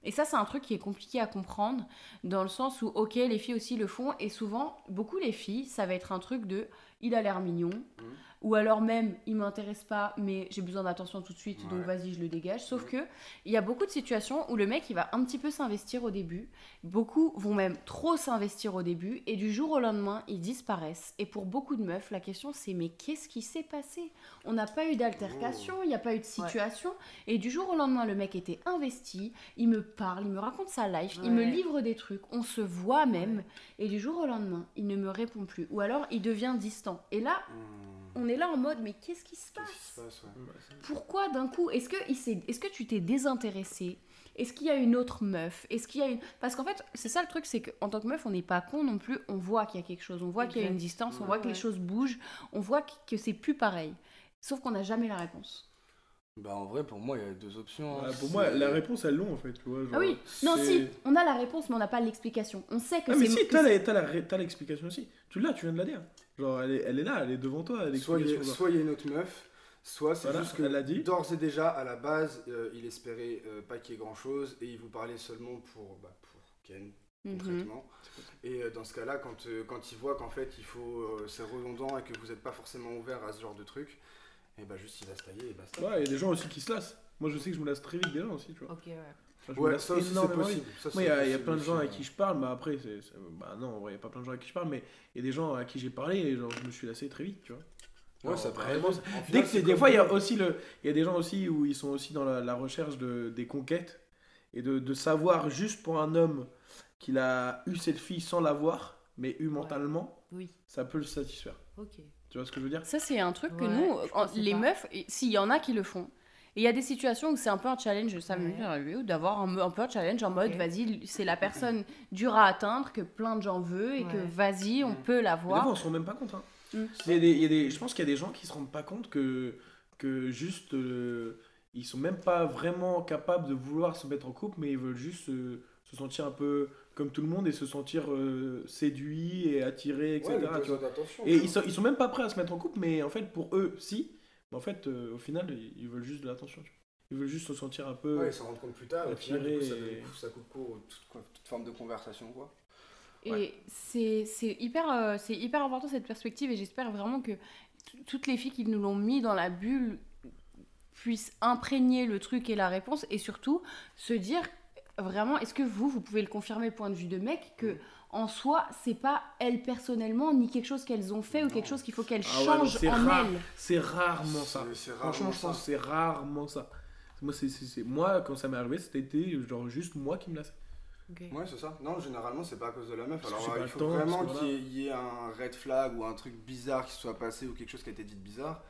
Speaker 3: Et ça, c'est un truc qui est compliqué à comprendre, dans le sens où, ok, les filles aussi le font, et souvent, beaucoup les filles, ça va être un truc de il a l'air mignon,
Speaker 2: Mm.
Speaker 3: Ou alors même il m'intéresse pas, mais j'ai besoin d'attention tout de suite, donc vas-y, je le dégage. Sauf
Speaker 2: Mm.
Speaker 3: que il y a beaucoup de situations où le mec il va un petit peu s'investir au début, beaucoup vont même trop s'investir au début, et du jour au lendemain, ils disparaissent. Et pour beaucoup de meufs, la question c'est mais qu'est-ce qui s'est passé? On n'a pas eu d'altercation, il n'y a pas eu de situation, et du jour au lendemain, le mec était investi, il me parle, il me raconte sa life, il me livre des trucs, on se voit même, et du jour au lendemain, il ne me répond plus. Ou alors, il devient distant. Et là,
Speaker 2: Hmm.
Speaker 3: On est là en mode, mais qu'est-ce qui se
Speaker 2: qui
Speaker 3: passe
Speaker 2: se passe, ouais.
Speaker 3: Pourquoi d'un coup Est-ce que, il s'est- est-ce que tu t'es désintéressé? Est-ce qu'il y a une autre meuf? Est-ce qu'il y a une... Parce qu'en fait, c'est ça le truc, c'est qu'en tant que meuf, on n'est pas con non plus, on voit qu'il y a quelque chose, on voit qu'il y a une distance, on
Speaker 2: Ouais,
Speaker 3: voit que
Speaker 4: ouais.
Speaker 3: les choses bougent, on voit que, que c'est plus pareil. Sauf qu'on n'a jamais la réponse.
Speaker 2: Bah, en vrai, pour moi, il y a deux options. hein.
Speaker 1: Ouais, pour moi, la réponse, elle l'ont en fait. Tu vois,
Speaker 3: Ah
Speaker 1: genre,
Speaker 3: oui Non,
Speaker 1: c'est-
Speaker 3: si, on a la réponse, mais on n'a pas l'explication. On sait que
Speaker 1: Ah, mais
Speaker 3: c'est...
Speaker 1: si, t'as la- la ré- t'as l'explication aussi. Tu l'as, tu viens de la dire. Genre, elle est, elle est là, elle est devant toi,
Speaker 2: Soit il y,
Speaker 1: l'explication.
Speaker 2: a-
Speaker 1: genre.
Speaker 2: soit il y a une autre meuf, soit c'est
Speaker 1: Voilà,
Speaker 2: juste que
Speaker 1: elle
Speaker 2: d'ores et déjà, à la base, euh, il espérait euh, pas qu'il y ait grand chose et il vous parlait seulement pour, bah, pour Ken,
Speaker 3: Mhm.
Speaker 2: concrètement. Et euh, dans ce cas-là, quand, euh, quand il voit qu'en fait il faut euh, c'est redondant et que vous n'êtes pas forcément ouvert à ce genre de truc, et bah juste il va se tailler et basta.
Speaker 1: Ouais, il y a des gens aussi qui se lassent. Moi, je sais que je me lasse très vite des gens aussi, tu vois.
Speaker 4: Ok, ouais.
Speaker 1: Enfin, je me
Speaker 2: Ouais,
Speaker 1: lasse
Speaker 2: ça aussi c'est
Speaker 1: énormément
Speaker 2: possible.
Speaker 1: vite.
Speaker 2: Ça,
Speaker 1: Moi, il y, a- y plein de gens avec
Speaker 2: ouais.
Speaker 1: qui je parle, mais après, c'est, c'est- bah non, en vrai, il y a pas plein de gens avec qui je parle, mais il y a des gens à qui j'ai parlé et genre, je me suis lassé très vite, tu vois.
Speaker 2: Ouais, ça
Speaker 1: Alors, vraiment, Dès
Speaker 2: final,
Speaker 1: que des fois, il y a aussi le, il y a des gens aussi où ils sont aussi dans la, la recherche de, des conquêtes et de, de savoir juste pour un homme qu'il a eu cette fille sans l'avoir, mais eu mentalement,
Speaker 4: Oui,
Speaker 1: ça peut le satisfaire.
Speaker 4: ok.
Speaker 1: Tu vois ce que je veux dire?
Speaker 3: Ça, c'est un truc que
Speaker 4: Ouais,
Speaker 3: nous, les
Speaker 4: pas.
Speaker 3: meufs, s'il y en a qui le font, et il y a des situations où c'est un peu un challenge, ça m'est
Speaker 4: Ouais.
Speaker 3: déjà arrivé, ou d'avoir un, un peu un challenge en mode, vas-y, c'est la personne dure à atteindre, que plein de gens veulent, et que vas-y, on
Speaker 2: Mm.
Speaker 3: peut l'avoir.
Speaker 1: on se rend même pas compte. hein.
Speaker 3: Mm.
Speaker 1: Il y a des, il y a des- je pense qu'il y a des gens qui se rendent pas compte que, que juste. euh, ils sont même pas vraiment capables de vouloir se mettre en couple, mais ils veulent juste se, se sentir un peu comme tout le monde et se sentir euh, séduits et attirés, etc. tu vois. Et ils sont, ils sont même pas prêts à se mettre en couple, mais en fait, pour eux, si. Mais en fait, euh, au final, ils, veulent juste de l'attention. Ils veulent juste se sentir un peu.
Speaker 2: Ouais, ils s'en rendent compte plus tard. Au final, coup, ça,
Speaker 1: et-
Speaker 2: ça coupe court toute, quoi, toute forme de conversation, quoi.
Speaker 3: Et
Speaker 1: Ouais.
Speaker 3: c'est c'est hyper, euh, c'est hyper important cette perspective, et j'espère vraiment que toutes les filles qui nous l'ont mis dans la bulle puissent imprégner le truc et la réponse, et surtout se dire vraiment, est-ce que vous, vous pouvez le confirmer, point de vue de mec, que en soi, c'est pas elles personnellement, ni quelque chose qu'elles ont fait, ou quelque chose qu'il faut qu'elles
Speaker 1: Ah
Speaker 3: changent
Speaker 1: c'est
Speaker 3: en
Speaker 1: rare.
Speaker 3: elles.
Speaker 1: C'est rarement ça.
Speaker 2: C'est-
Speaker 1: Franchement, je pense c'est rarement ça. Moi, c'est, quand ça m'est arrivé, c'était genre juste moi qui me lassais.
Speaker 4: ok.
Speaker 2: Ouais, c'est ça. Non, généralement, c'est pas à cause de la meuf.
Speaker 1: Parce
Speaker 2: Alors, euh, il faut
Speaker 1: temps,
Speaker 2: vraiment qu'il y, y ait un red flag ou un truc bizarre qui soit passé ou quelque chose qui a été dit de bizarre.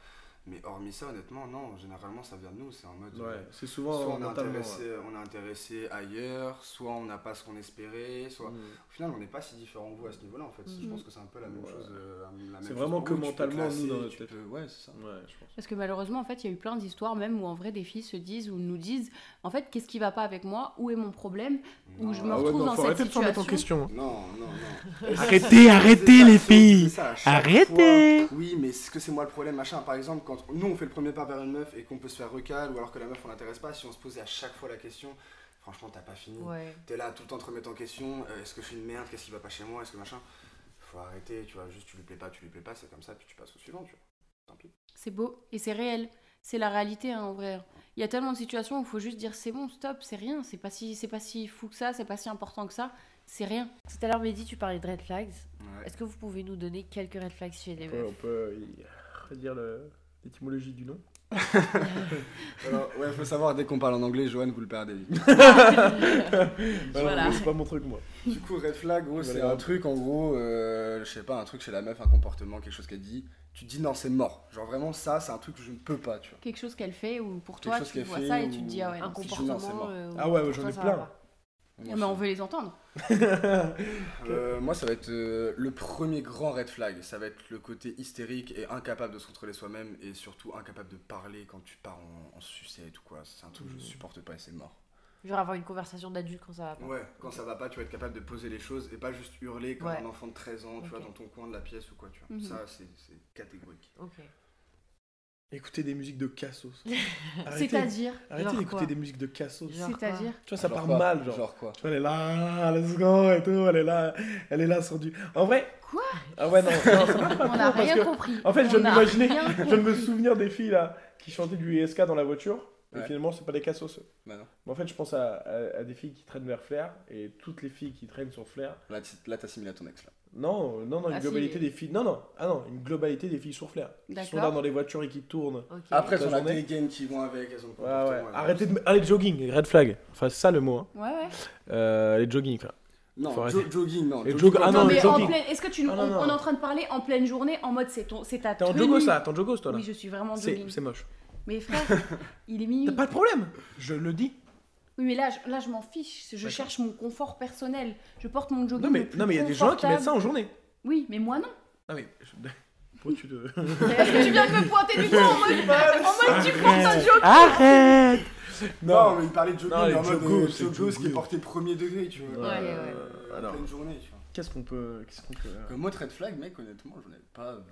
Speaker 2: Mais hormis ça, honnêtement, non. Généralement, ça vient de nous. C'est en mode.
Speaker 1: Ouais,
Speaker 2: euh,
Speaker 1: c'est souvent
Speaker 2: Soit on est, intéressé, on est intéressé ailleurs, soit on n'a pas ce qu'on espérait, soit...
Speaker 1: Mm.
Speaker 2: Au final, on n'est pas si différent de vous à ce niveau-là, en fait. Je pense que c'est un peu la même
Speaker 1: Ouais.
Speaker 2: chose. euh,
Speaker 1: C'est vraiment que mentalement, nous,
Speaker 2: classer,
Speaker 1: dans notre tête.
Speaker 2: peux- Ouais, c'est ça.
Speaker 1: Ouais, je pense.
Speaker 3: Parce que malheureusement, en fait, il y a eu plein d'histoires, même où en vrai, des filles se disent ou nous disent, en fait, qu'est-ce qui va pas avec moi? Où est mon problème? Où
Speaker 2: Non,
Speaker 3: je me
Speaker 1: Ah ouais,
Speaker 3: retrouve
Speaker 1: non,
Speaker 3: dans
Speaker 1: faut
Speaker 3: cette
Speaker 1: arrêter de en
Speaker 3: situation.
Speaker 1: question. hein.
Speaker 2: Non, non, non.
Speaker 1: Arrêtez, arrêtez, les filles. Arrêtez.
Speaker 2: Oui, mais est-ce que c'est moi le problème, machin Par exemple, quand nous on fait le premier pas vers une meuf et qu'on peut se faire recal, ou alors que la meuf on l'intéresse pas, si on se posait à chaque fois la question, franchement, t'as pas fini.
Speaker 4: Ouais.
Speaker 2: T'es là tout le temps te remettre en question, euh, est-ce que je suis une merde, qu'est-ce qui va pas chez moi, est-ce que machin Faut arrêter, tu vois, juste tu lui plais pas, tu lui plais pas, c'est comme ça, puis tu passes au suivant, tu vois. Tant pis.
Speaker 3: C'est beau et c'est réel. C'est la réalité hein, en vrai. Il y a tellement de situations où il faut juste dire c'est bon, stop, c'est rien, c'est pas si c'est pas si fou que ça, c'est pas si important que ça, c'est rien.
Speaker 4: Tout à l'heure, Mehdi, tu parlais de red flags.
Speaker 2: Ouais.
Speaker 4: Est-ce que vous pouvez nous donner quelques red flags chez les
Speaker 1: On peut,
Speaker 4: meufs?
Speaker 1: on peut redire le- l'étymologie du nom.
Speaker 2: Alors, ouais, faut savoir, dès qu'on parle en anglais, Johan, vous le perdez.
Speaker 3: Voilà.
Speaker 1: C'est pas mon truc, moi.
Speaker 2: Du coup, red flag, gros, c'est un truc, en gros, euh, je sais pas, un truc chez la meuf, un comportement, quelque chose qu'elle dit. Tu te dis non, c'est mort. Genre vraiment, ça, c'est un truc que je ne peux pas, tu vois.
Speaker 3: Quelque chose qu'elle fait ou pour
Speaker 2: Quelque
Speaker 3: toi
Speaker 2: chose
Speaker 3: tu vois
Speaker 2: fait
Speaker 3: ça et tu te dis ah ouais.
Speaker 4: Un
Speaker 3: non,
Speaker 2: comportement, non,
Speaker 4: euh,
Speaker 1: Ah ouais, j'en ai plein.
Speaker 4: Pas.
Speaker 3: Ah, mais on veut les entendre.
Speaker 2: Euh, moi, ça va être euh, le premier grand red flag. Ça va être le côté hystérique et incapable de se contrôler soi-même et surtout incapable de parler quand tu pars en, en sucette ou quoi. C'est un truc que je supporte pas et c'est mort.
Speaker 4: Genre avoir une conversation d'adulte quand ça va pas.
Speaker 2: Ouais, quand ça va pas, tu vas être capable de poser les choses et pas juste hurler comme
Speaker 4: Ouais.
Speaker 2: un enfant de 13 ans, tu vois, dans ton coin de la pièce ou quoi, tu vois.
Speaker 3: Mhm.
Speaker 2: Ça, c'est c'est catégorique.
Speaker 4: Ok.
Speaker 1: Écoutez des musiques de Cassos.
Speaker 3: C'est-à-dire,
Speaker 1: arrêtez d'écouter des musiques de Cassos.
Speaker 3: C'est-à-dire.
Speaker 1: Tu vois, ça
Speaker 2: Genre
Speaker 1: part
Speaker 2: quoi
Speaker 1: mal, genre.
Speaker 2: Genre quoi
Speaker 1: Tu vois, elle est là, let's go et tout, elle est là, elle est là sur du. En vrai.
Speaker 3: Quoi
Speaker 1: Ah ouais, non, non ça marche pas
Speaker 3: On n'a
Speaker 1: parce
Speaker 3: rien
Speaker 1: que.
Speaker 3: compris.
Speaker 1: En fait, je
Speaker 3: On
Speaker 1: je viens de me souvenir des filles là qui chantaient du ISK dans la voiture. Et
Speaker 2: Ouais.
Speaker 1: finalement, c'est pas des cassos. eux.
Speaker 2: Bah non.
Speaker 1: Mais en fait, je pense à, à- à des filles qui traînent vers Flair et toutes les filles qui traînent sur Flair.
Speaker 2: Là, là t'assimiles à ton ex là.
Speaker 1: Non, non, non, une
Speaker 3: Ah, si.
Speaker 1: globalité des filles. Non, non, ah non, une globalité des filles sur Flair. Qui sont là dans les voitures et qui tournent.
Speaker 2: Après, elles ont la dégaine qui vont avec, elles ont
Speaker 1: Ouais, ouais. Arrêtez de. Allez, jogging, red flag. Enfin, c'est ça le mot. Hein.
Speaker 3: Ouais, ouais.
Speaker 1: Euh, les jogging.
Speaker 2: Non, jo- jogging, non.
Speaker 1: Et jog-
Speaker 2: quand
Speaker 1: ah
Speaker 3: non,
Speaker 1: non,
Speaker 2: t'es-
Speaker 3: mais
Speaker 1: le
Speaker 3: en
Speaker 1: jogging.
Speaker 3: pleine. Est-ce que tu.
Speaker 1: Ah, non,
Speaker 3: on,
Speaker 1: non.
Speaker 3: on est en train de parler en pleine journée en mode c'est ton, c'est ta
Speaker 1: T'es en jogos là, t'es en jogos toi là.
Speaker 3: Oui, je suis vraiment en jogging.
Speaker 1: c'est moche.
Speaker 3: Mais frère, il est
Speaker 1: T'as
Speaker 3: minuit.
Speaker 1: pas de problème, je le dis.
Speaker 3: Oui, mais là, je, là, je m'en fiche. Je
Speaker 1: D'accord.
Speaker 3: cherche mon confort personnel. Je porte mon jogging.
Speaker 1: Non mais
Speaker 3: le plus
Speaker 1: non mais il y a des gens qui mettent ça en journée.
Speaker 3: Oui, mais moi non.
Speaker 1: Non mais je- pourquoi tu te
Speaker 3: Est-ce que tu viens de me pointer du doigt en mode, en mode tu portes un jogging
Speaker 1: Arrête.
Speaker 2: Non, mais il parlait de
Speaker 1: Non, les
Speaker 2: en mode euh,
Speaker 1: c'est
Speaker 2: jogos qui est porté premier degré, tu vois.
Speaker 3: Ouais,
Speaker 2: Euh,
Speaker 3: ouais.
Speaker 2: en
Speaker 1: alors.
Speaker 2: pleine journée, tu vois.
Speaker 1: Qu'est-ce qu'on peut qu'est-ce qu'on peut
Speaker 2: Comme moi, red flag, mec, honnêtement, j'en ai pas 20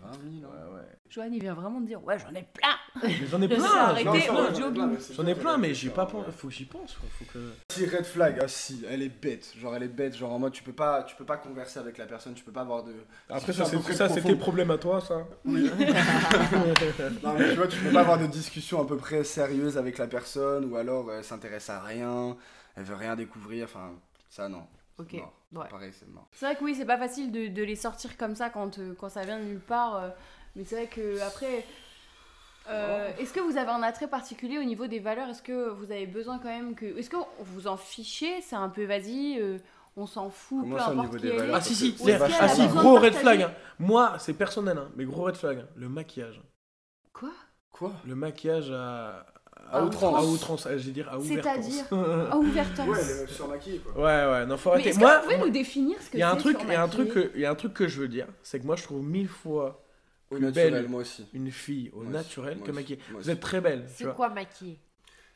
Speaker 2: 000. hein.
Speaker 1: Ouais ouais.
Speaker 3: Joanne, il vient vraiment de dire Ouais, j'en ai plein.
Speaker 1: Mais j'en ai plein.
Speaker 3: arrêté
Speaker 1: j'en ai plein.
Speaker 2: j'en ai
Speaker 3: jogging.
Speaker 2: plein, mais c'est
Speaker 1: J'en ai
Speaker 2: bien,
Speaker 1: plein
Speaker 2: j'en
Speaker 1: mais j'y
Speaker 2: plein,
Speaker 1: pas faut que j'y pense quoi. Faut que
Speaker 2: Si red flag, ah si, elle est bête. Genre elle est bête, genre en mode tu peux pas, tu peux pas converser avec la personne, tu peux pas avoir de.
Speaker 1: Après
Speaker 2: Si
Speaker 1: ça
Speaker 2: c'est
Speaker 1: tes problèmes à toi ça.
Speaker 2: Oui. non mais tu vois, tu peux pas avoir de discussion à peu près sérieuse avec la personne ou alors elle s'intéresse à rien, elle veut rien découvrir, enfin ça non. C'est
Speaker 4: Ok,
Speaker 2: mort.
Speaker 4: ouais.
Speaker 2: Pareil, c'est mort.
Speaker 3: C'est vrai que oui, c'est pas facile de, de les sortir comme ça quand, euh, quand ça vient de nulle part. euh, mais c'est vrai que après. euh, Est-ce que vous avez un attrait particulier au niveau des valeurs? Est-ce que vous avez besoin quand même que. Est-ce que vous en fichez? C'est un peu vas-y, euh, on s'en fout,
Speaker 2: Comment
Speaker 3: peu
Speaker 2: ça, au
Speaker 3: importe
Speaker 2: niveau
Speaker 3: qui
Speaker 2: des
Speaker 3: elle
Speaker 2: valeurs?
Speaker 3: Est.
Speaker 1: Ah si si, ah
Speaker 3: a
Speaker 1: si, gros red flag. hein. Moi, c'est personnel, hein, mais gros red flag. hein. Le maquillage.
Speaker 3: Quoi?
Speaker 2: Quoi?
Speaker 1: Le maquillage à...
Speaker 2: À outrance.
Speaker 1: À outrance, à- vais dire à ouvertance.
Speaker 3: C'est-à-dire Ah, ouvertance.
Speaker 2: Ouais, quoi.
Speaker 1: Ouais, ouais, non, faut
Speaker 3: Mais
Speaker 1: arrêter.
Speaker 3: est-ce
Speaker 1: Moi,
Speaker 3: que vous pouvez nous définir ce que
Speaker 1: il y a un
Speaker 3: c'est
Speaker 1: truc, il y a un truc que, il y a un truc que je veux dire, c'est que moi je trouve mille fois
Speaker 2: Au
Speaker 1: Plus
Speaker 2: naturel,
Speaker 1: belle.
Speaker 2: moi aussi.
Speaker 1: une fille au
Speaker 2: Moi
Speaker 1: naturel que
Speaker 2: aussi,
Speaker 1: maquillée. Vous
Speaker 2: aussi.
Speaker 1: êtes très belle,
Speaker 4: C'est quoi maquillé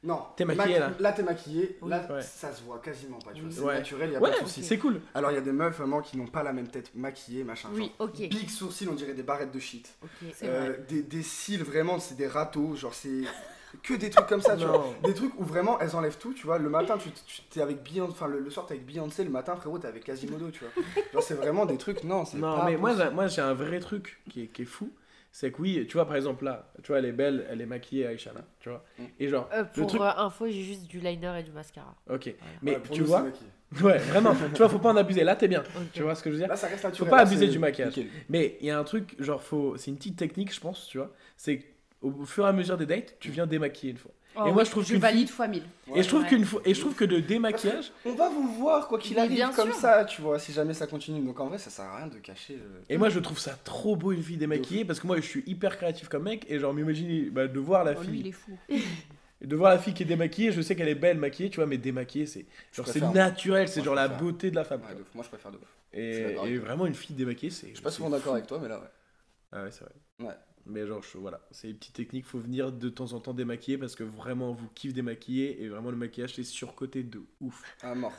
Speaker 2: Non.
Speaker 1: T'es maquillée, là.
Speaker 2: Là, t'es maquillée.
Speaker 4: Oui.
Speaker 2: Là,
Speaker 1: Ouais.
Speaker 2: ça se voit quasiment pas. Tu vois.
Speaker 4: Oui.
Speaker 2: C'est
Speaker 1: Ouais.
Speaker 2: naturel, y a
Speaker 1: Ouais,
Speaker 2: pas de soucis.
Speaker 1: c'est cool.
Speaker 2: Alors, il y a des meufs vraiment qui n'ont pas la même tête maquillée, machin.
Speaker 4: Oui,
Speaker 2: genre,
Speaker 4: ok.
Speaker 2: Big sourcils, on dirait des barrettes de shit.
Speaker 4: Ok.
Speaker 3: C'est
Speaker 2: Euh,
Speaker 3: vrai.
Speaker 2: des, des cils, vraiment, c'est des râteaux. Genre, c'est que des trucs comme ça, tu vois. Des trucs où vraiment elles enlèvent tout, tu vois. Le matin, tu, tu t'es avec Beyoncé, enfin le, le soir t'es avec Beyoncé, le matin, frérot, t'es avec Quasimodo, tu vois. Genre, c'est vraiment des trucs, non, c'est
Speaker 1: Non,
Speaker 2: pas
Speaker 1: mais moi, moi j'ai un vrai truc qui est, qui est fou. C'est que oui, tu vois, par exemple là, tu vois, elle est belle, elle est maquillée, Aïcha, là, tu vois.
Speaker 2: Mm.
Speaker 1: Et genre,
Speaker 4: Euh,
Speaker 1: le
Speaker 4: pour
Speaker 1: truc.
Speaker 4: euh, info, j'ai juste du liner et du mascara.
Speaker 1: Ok. Mais
Speaker 2: Ouais,
Speaker 1: tu
Speaker 2: nous,
Speaker 1: vois, ouais, vraiment, tu vois, faut pas en abuser. Là, t'es bien. Tu vois ce que je veux dire
Speaker 2: Là, ça reste naturel.
Speaker 1: pas abuser du maquillage.
Speaker 2: nickel.
Speaker 1: Mais il y a un truc, genre, faut, c'est une petite technique, je pense, tu vois. C'est au fur et à mesure des dates, tu viens démaquiller une fois.
Speaker 3: Oh
Speaker 1: et moi,
Speaker 3: oui,
Speaker 1: je trouve
Speaker 3: je valide fois mille.
Speaker 1: et je trouve
Speaker 3: ouais.
Speaker 1: qu'une fois, et je trouve que de démaquillage.
Speaker 2: On va vous voir quoi qu'il arrive
Speaker 3: bien
Speaker 2: comme
Speaker 3: sûr.
Speaker 2: ça, tu vois, si jamais ça continue. Donc en vrai, ça sert à rien de cacher. euh,
Speaker 1: Et moi, je trouve ça trop beau une fille démaquillée parce que moi, je suis hyper créatif comme mec et genre m'imaginer bah, de voir la
Speaker 3: Oh, lui, il
Speaker 1: fille,
Speaker 3: est fou.
Speaker 1: de voir la fille qui est démaquillée. Je sais qu'elle est belle maquillée, tu vois, mais démaquillée, c'est genre c'est naturel, c'est genre la beauté de la femme.
Speaker 2: Ouais, de ouf. Moi, je préfère de ouf.
Speaker 1: Et, et vraiment une fille démaquillée, c'est.
Speaker 2: Je suis pas souvent d'accord avec toi, mais là, ouais.
Speaker 1: Ah ouais, c'est vrai.
Speaker 2: Ouais.
Speaker 1: Mais genre, je- voilà, c'est une petite technique, faut venir de temps en temps démaquiller parce que vraiment, vous kiffez démaquiller et vraiment le maquillage, c'est surcoté de ouf.
Speaker 2: À mort.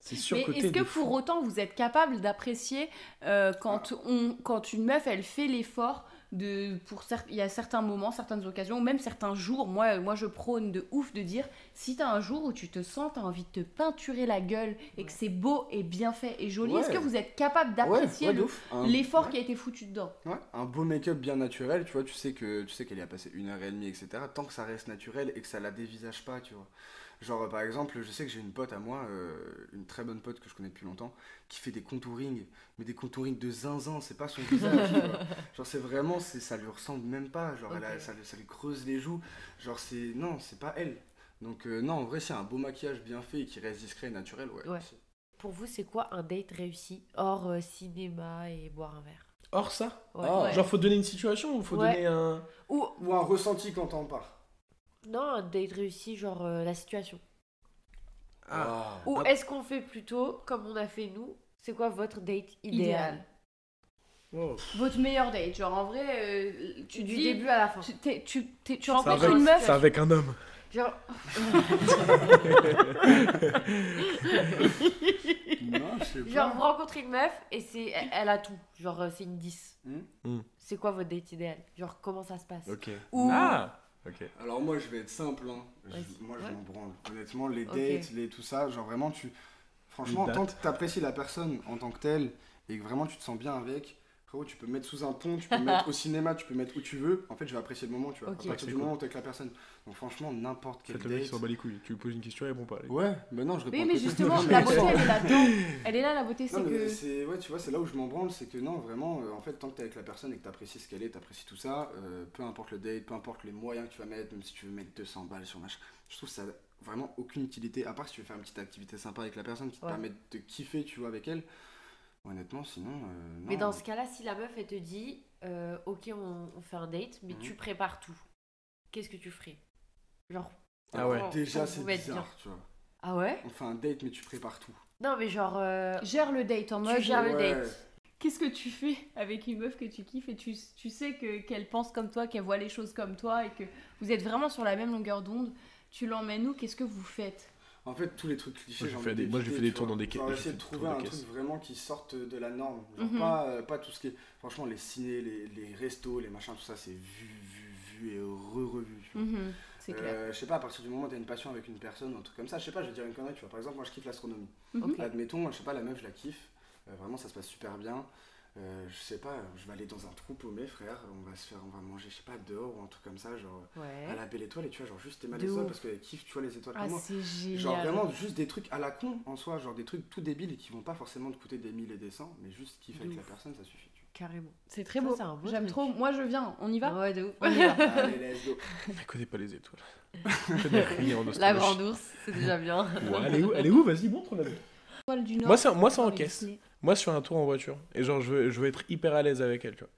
Speaker 1: C'est
Speaker 3: Mais
Speaker 1: surcoté
Speaker 3: est-ce que
Speaker 1: de
Speaker 3: pour
Speaker 1: fou.
Speaker 3: autant vous êtes capable d'apprécier euh, quand, on, quand une meuf elle fait l'effort de pour il y a certains moments, certaines occasions, même certains jours, moi, moi je prône de ouf de dire si t'as un jour où tu te sens, t'as envie de te peinturer la gueule et que c'est beau et bien fait et joli,
Speaker 2: Ouais.
Speaker 3: est-ce que vous êtes capable d'apprécier
Speaker 2: ouais. Un-
Speaker 3: l'effort qui a été foutu dedans?
Speaker 2: Ouais, un beau make-up bien naturel, tu vois, tu sais que tu sais qu'elle y a passé une heure et demie, etc. Tant que ça reste naturel et que ça la dévisage pas, tu vois. Genre euh, par exemple, je sais que j'ai une pote à moi, euh, une très bonne pote que je connais depuis longtemps, qui fait des contourings, mais des contourings de zinzin, c'est pas son visage. Genre c'est vraiment, c'est ça lui ressemble même pas, genre elle a- ça, lui- ça lui creuse les joues, genre c'est non, c'est pas elle. Donc euh, non, en vrai, c'est un beau maquillage bien fait et qui reste discret et naturel, ouais.
Speaker 4: Pour vous, c'est quoi un date réussi hors euh, cinéma et boire un verre?
Speaker 1: Or ça?
Speaker 4: Ouais.
Speaker 2: Ah.
Speaker 3: Ouais.
Speaker 1: Genre, faut donner une situation ou faut
Speaker 4: Ouais.
Speaker 1: donner un.
Speaker 4: Ou
Speaker 2: Ou un ressenti quand on part.
Speaker 4: Non, un date réussi, genre euh, la situation.
Speaker 1: Ah.
Speaker 4: Ou
Speaker 1: Ah.
Speaker 4: est-ce qu'on fait plutôt comme on a fait nous? C'est quoi votre date idéal,
Speaker 1: Wow.
Speaker 3: Votre meilleur date, genre en vrai, euh, tu
Speaker 4: Du
Speaker 3: dis
Speaker 4: début à la fin.
Speaker 3: tu, t'es- tu, t'es- tu
Speaker 1: C'est
Speaker 3: rencontres
Speaker 1: avec,
Speaker 3: une meuf,
Speaker 1: c'est avec un homme.
Speaker 4: Genre,
Speaker 2: non, je sais pas.
Speaker 4: genre vous rencontrez une meuf et c'est elle, elle a tout. Genre euh, c'est une 10.
Speaker 2: Hmm.
Speaker 1: Hmm.
Speaker 4: C'est quoi votre date idéal? Genre comment ça se passe?
Speaker 1: Ok.
Speaker 3: Ou-
Speaker 1: Ah
Speaker 2: Alors moi je vais être simple, hein. Je- moi je
Speaker 4: Ouais.
Speaker 2: m'en branle. Honnêtement, les dates, les tout ça, genre vraiment tu... Franchement, tant que tu apprécies la personne en tant que telle et que vraiment tu te sens bien avec, frérot, tu peux me mettre sous un pont, tu peux me mettre au cinéma, tu peux me mettre où tu veux. En fait, je vais apprécier le moment, tu vois. À partir du
Speaker 1: cool.
Speaker 2: moment où t'es avec la personne. Donc franchement, n'importe quel
Speaker 1: Faites le mec qui
Speaker 2: date...
Speaker 1: s'en bat les couilles. Tu lui poses une question, il répond pas. allez.
Speaker 2: Ouais, mais non, je réponds
Speaker 3: Oui, mais justement, la
Speaker 2: mais-
Speaker 3: beauté, elle est là-dedans. Elle est là, la beauté, c'est
Speaker 2: mais
Speaker 3: que.
Speaker 2: c'est ouais, tu vois, c'est là où je m'en branle, c'est que non, vraiment, euh, en fait, tant que t'es avec la personne et que t'apprécies ce qu'elle est, t'apprécies tout ça, euh, peu importe le date, peu importe les moyens que tu vas mettre, même si tu veux mettre 200 balles sur machin, je trouve ça vraiment aucune utilité, à part si tu veux faire une petite activité sympa avec la personne qui te
Speaker 4: Ouais.
Speaker 2: permet de kiffer, tu vois, avec elle. Honnêtement, sinon. euh,
Speaker 4: Mais
Speaker 2: non.
Speaker 4: dans ce cas-là, si la meuf elle te dit euh, ok on, on fait un date, mais
Speaker 2: Mhm.
Speaker 4: tu prépares tout, qu'est-ce que tu ferais? Genre
Speaker 1: Ah ouais.
Speaker 2: Déjà, c'est bizarre,
Speaker 4: bien.
Speaker 2: tu vois.
Speaker 4: Ah ouais
Speaker 2: On fait un date, mais tu prépares tout.
Speaker 4: Non mais genre euh,
Speaker 3: Gère le date en mode.
Speaker 4: tu gères le
Speaker 2: Ouais.
Speaker 4: date.
Speaker 3: Qu'est-ce que tu fais avec une meuf que tu kiffes et tu, tu sais que qu'elle pense comme toi, qu'elle voit les choses comme toi et que vous êtes vraiment sur la même longueur d'onde. Tu l'emmènes où? Qu'est-ce que vous faites?
Speaker 2: En fait, tous les trucs clichés,
Speaker 1: Moi, je
Speaker 2: j'en
Speaker 1: fais
Speaker 2: ai
Speaker 1: des- moi, fais des tours dans des caisses-
Speaker 2: essayer
Speaker 1: fais
Speaker 2: de trouver un truc vraiment qui sorte de la norme. Genre
Speaker 3: Mhm.
Speaker 2: pas, euh, pas tout ce qui est. Franchement, les ciné, les, les restos, les machins, tout ça, c'est vu, vu, vu et re-revu. tu vois.
Speaker 3: C'est clair.
Speaker 2: Euh, je sais pas, à partir du moment où t'as une passion avec une personne ou un truc comme ça, je sais pas, je vais dire une connerie, tu vois. Par exemple, moi je kiffe l'astronomie.
Speaker 3: Mhm.
Speaker 4: Ok.
Speaker 2: Admettons, je sais pas, la meuf, je la kiffe. Euh, vraiment, ça se passe super bien. Euh, je sais pas, je vais aller dans un trou paumé, frère. On va se faire, on va manger, je sais pas, dehors ou un truc comme ça, genre à
Speaker 4: Ouais.
Speaker 2: la belle étoile et tu vois, genre juste t'aimes les étoiles parce qu'elle kiffe, tu vois, les étoiles
Speaker 3: Ah, c'est génial.
Speaker 2: Genre vraiment juste des trucs à la con en soi, genre des trucs tout débiles et qui vont pas forcément te coûter des mille et des cents, mais juste kiffer
Speaker 4: De
Speaker 2: avec la personne, ça suffit.
Speaker 4: Carrément.
Speaker 3: C'est très
Speaker 4: Ça,
Speaker 3: beau.
Speaker 4: c'est un beau
Speaker 3: J'aime trop. Moi, je viens. On y va
Speaker 4: Ouais de ouf.
Speaker 3: On y va.
Speaker 2: Allez, let's go.
Speaker 1: Je connais pas les étoiles. Je connais rien en
Speaker 4: La grande ours, c'est déjà bien.
Speaker 1: Ouais, elle est où Elle est où? Vas-y, montre la
Speaker 3: Étoile du Nord.
Speaker 1: Moi, c'est- moi, c'est en
Speaker 3: Dans les
Speaker 1: caisse.
Speaker 3: Disney.
Speaker 1: Moi, je fais un tour en voiture. Et genre, je veux, je veux être hyper à l'aise avec elle, tu vois.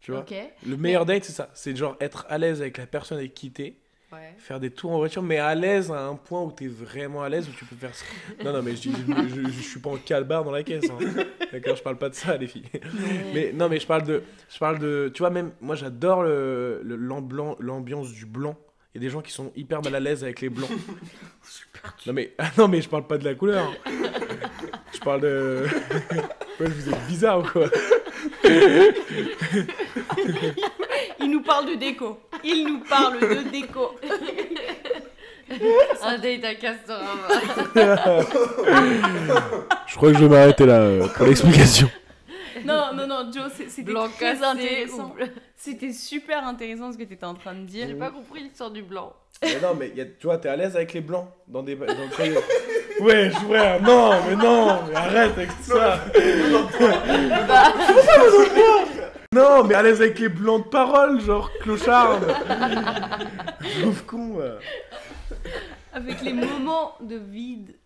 Speaker 1: Tu vois. Le meilleur date, c'est ça. C'est genre être à l'aise avec la personne avec qui t'es.
Speaker 4: Ouais.
Speaker 1: Faire des tours en voiture, mais à l'aise à un point où t'es vraiment à l'aise, où tu peux faire. Non, non, mais je, dis, je, je, je suis pas en calbar dans la caisse. hein. D'accord, je parle pas de ça, les filles. Mais non, mais je parle de. Je parle de. Tu vois, même. Moi, j'adore le, le- l'ambiance du blanc. Il y a des gens qui sont hyper mal à l'aise avec les blancs. non, mais, ah, non, mais je parle pas de la couleur. Je parle de. Ouais, vous êtes bizarre ou quoi?
Speaker 3: Nous parle de déco. Il nous parle de déco.
Speaker 4: Un date à Castorama.
Speaker 1: Je crois que je vais m'arrêter là euh, pour l'explication.
Speaker 3: Non, non, non, Joe, c'est- c'était
Speaker 4: Blanc
Speaker 3: très intéressant.
Speaker 4: ou.
Speaker 3: C'était super intéressant ce que tu étais en train de dire.
Speaker 4: J'ai pas compris l'histoire du blanc.
Speaker 1: Mais non, mais y a, tu vois, t'es à l'aise avec les blancs dans des. Dans, a- Ouais, frère, non, mais non, mais arrête avec ça. Non, mais à l'aise avec les blancs de parole, genre clochard. Pauvre con. ouais.
Speaker 3: Avec les moments de vide.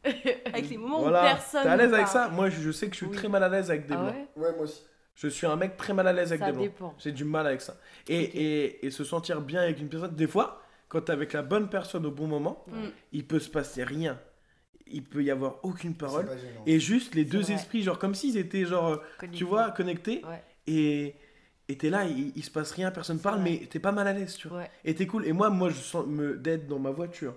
Speaker 3: Avec les moments où
Speaker 1: Voilà,
Speaker 3: personne.
Speaker 1: t'es à l'aise
Speaker 3: ne
Speaker 1: avec
Speaker 3: parle.
Speaker 1: ça? Moi, je, je sais que je suis
Speaker 3: Oui.
Speaker 1: très mal à l'aise avec des
Speaker 4: Ah
Speaker 1: blancs.
Speaker 4: ouais?
Speaker 2: Ouais, moi aussi.
Speaker 1: Je suis un mec très mal à l'aise avec
Speaker 4: Ça
Speaker 1: des blancs.
Speaker 4: dépend.
Speaker 1: J'ai du mal avec ça. Et,
Speaker 3: Ok.
Speaker 1: et, et se sentir bien avec une personne, des fois, quand t'es avec la bonne personne au bon moment,
Speaker 3: Mm.
Speaker 1: il peut se passer rien. Il peut y avoir aucune parole.
Speaker 2: C'est pas gênant.
Speaker 1: Et juste les deux
Speaker 3: vrai.
Speaker 1: esprits, genre comme s'ils étaient, genre, euh, tu
Speaker 4: Connecté.
Speaker 1: vois, connectés.
Speaker 4: Ouais.
Speaker 1: Et et t'es là, il, il se passe rien, personne parle,
Speaker 4: vrai.
Speaker 1: mais t'es pas mal à l'aise, tu vois.
Speaker 4: Ouais.
Speaker 1: Et t'es cool. Et moi, moi, je sens me d'être dans ma voiture,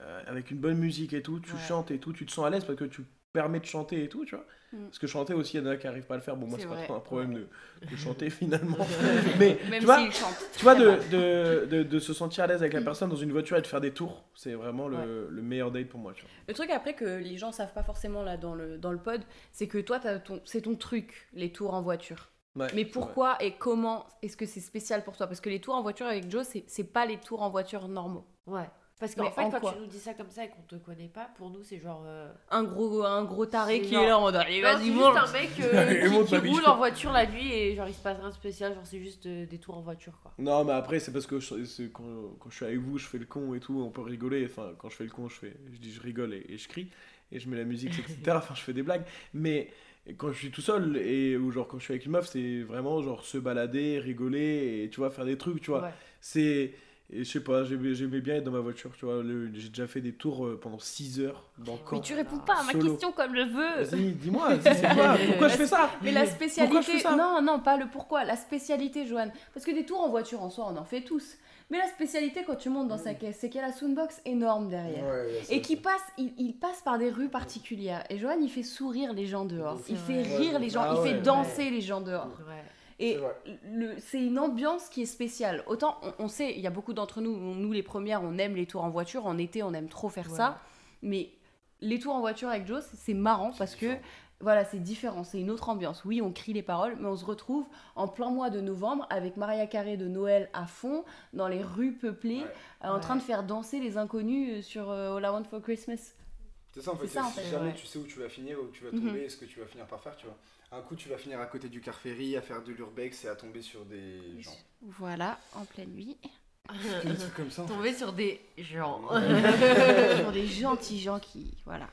Speaker 1: euh, avec une bonne musique et tout, tu
Speaker 4: Ouais.
Speaker 1: chantes et tout, tu te sens à l'aise parce que tu permets de chanter et tout, tu vois.
Speaker 3: Mm.
Speaker 1: Parce que chanter aussi, il y en a qui arrivent pas à le faire. Bon, moi,
Speaker 3: C'est
Speaker 1: pas trop un problème de, de chanter finalement. mais
Speaker 3: Même
Speaker 1: tu vois,
Speaker 3: chante.
Speaker 1: tu vois, de, de, de, de se sentir à l'aise avec la personne dans une voiture et de faire des tours, c'est vraiment le, meilleur date pour moi, tu vois.
Speaker 3: Le truc après que les gens savent pas forcément là dans le, dans le pod, c'est que toi, c'est ton truc, les tours en voiture.
Speaker 1: Ouais,
Speaker 3: Mais
Speaker 1: c'est
Speaker 3: pourquoi et comment est-ce que c'est spécial pour toi? Parce que les tours en voiture avec Joe, c'est, c'est pas les tours en voiture normaux.
Speaker 4: Ouais. Parce qu'en
Speaker 3: Mais
Speaker 4: fait,
Speaker 3: en
Speaker 4: quand tu nous dis ça comme ça et qu'on te connaît pas, pour nous, c'est genre. euh,
Speaker 3: Un gros, un gros taré
Speaker 4: C'est
Speaker 3: qui
Speaker 4: genre-
Speaker 3: est là en mode allez,
Speaker 4: Non, c'est
Speaker 3: vas-y,
Speaker 4: juste
Speaker 3: monte.
Speaker 4: un mec euh, qui,
Speaker 1: monte,
Speaker 4: roule en voiture la nuit et genre il se passe rien de spécial, genre c'est juste euh, des tours en voiture quoi.
Speaker 1: Non, mais après, c'est parce que je- c'est quand, quand je suis avec vous, je fais le con et tout, on peut rigoler. Enfin, quand je fais le con, je, fais, je dis je rigole et, et je crie, et je mets la musique, etc. Enfin, je fais des blagues. Mais quand je suis tout seul, et, ou genre quand je suis avec une meuf, c'est vraiment genre se balader, rigoler, et tu vois, faire des trucs, tu vois.
Speaker 4: Ouais.
Speaker 1: C'est. Et je sais pas, j'aimais bien être dans ma voiture, tu vois. J'ai déjà fait des tours euh, pendant 6 heures dans le
Speaker 3: Mais tu réponds pas à ma
Speaker 1: Solo.
Speaker 3: question comme je veux.
Speaker 1: Vas-y, dis-moi, dis- Pourquoi je fais ça?
Speaker 3: Mais la spécialité, non, non, pas le pourquoi, la spécialité, Joanne. Parce que des tours en voiture en soi, on en fait tous. Mais la spécialité quand tu montes dans sa caisse, c'est qu'il y a la soundbox énorme derrière.
Speaker 2: Ouais,
Speaker 3: Et qui passe, il, il passe par des rues particulières. Et Johan, il fait sourire les gens dehors.
Speaker 4: C'est
Speaker 3: Il fait rire les gens.
Speaker 1: Ah
Speaker 3: il fait danser les gens dehors. Et
Speaker 2: C'est
Speaker 3: une ambiance qui est spéciale. Autant, on, on sait, il y a beaucoup d'entre nous, nous les premières, on aime les tours en voiture. En été, on aime trop faire ça. Mais les tours en voiture avec Joe, c'est- marrant parce que. Voilà, c'est différent, c'est une autre ambiance. Oui, on crie les paroles, mais on se retrouve en plein mois de novembre avec Maria Carré de Noël à fond, dans les rues peuplées,
Speaker 2: Ouais.
Speaker 3: euh, en
Speaker 4: Ouais.
Speaker 3: train de faire danser les inconnus euh, sur euh, All I Want for Christmas.
Speaker 2: C'est ça en fait,
Speaker 3: C'est ça, en
Speaker 2: si
Speaker 3: fait,
Speaker 2: jamais
Speaker 4: ouais.
Speaker 2: tu sais où tu vas finir, où tu vas
Speaker 3: Mhm.
Speaker 2: tomber, et ce que tu vas finir par faire, tu vois. Un coup, tu vas finir à côté du car ferry, à faire de l'urbex et à tomber sur des gens.
Speaker 3: Voilà, en pleine nuit.
Speaker 2: Des trucs comme ça. fait.
Speaker 4: Tomber sur des gens.
Speaker 3: Sur des gentils gens qui. Voilà.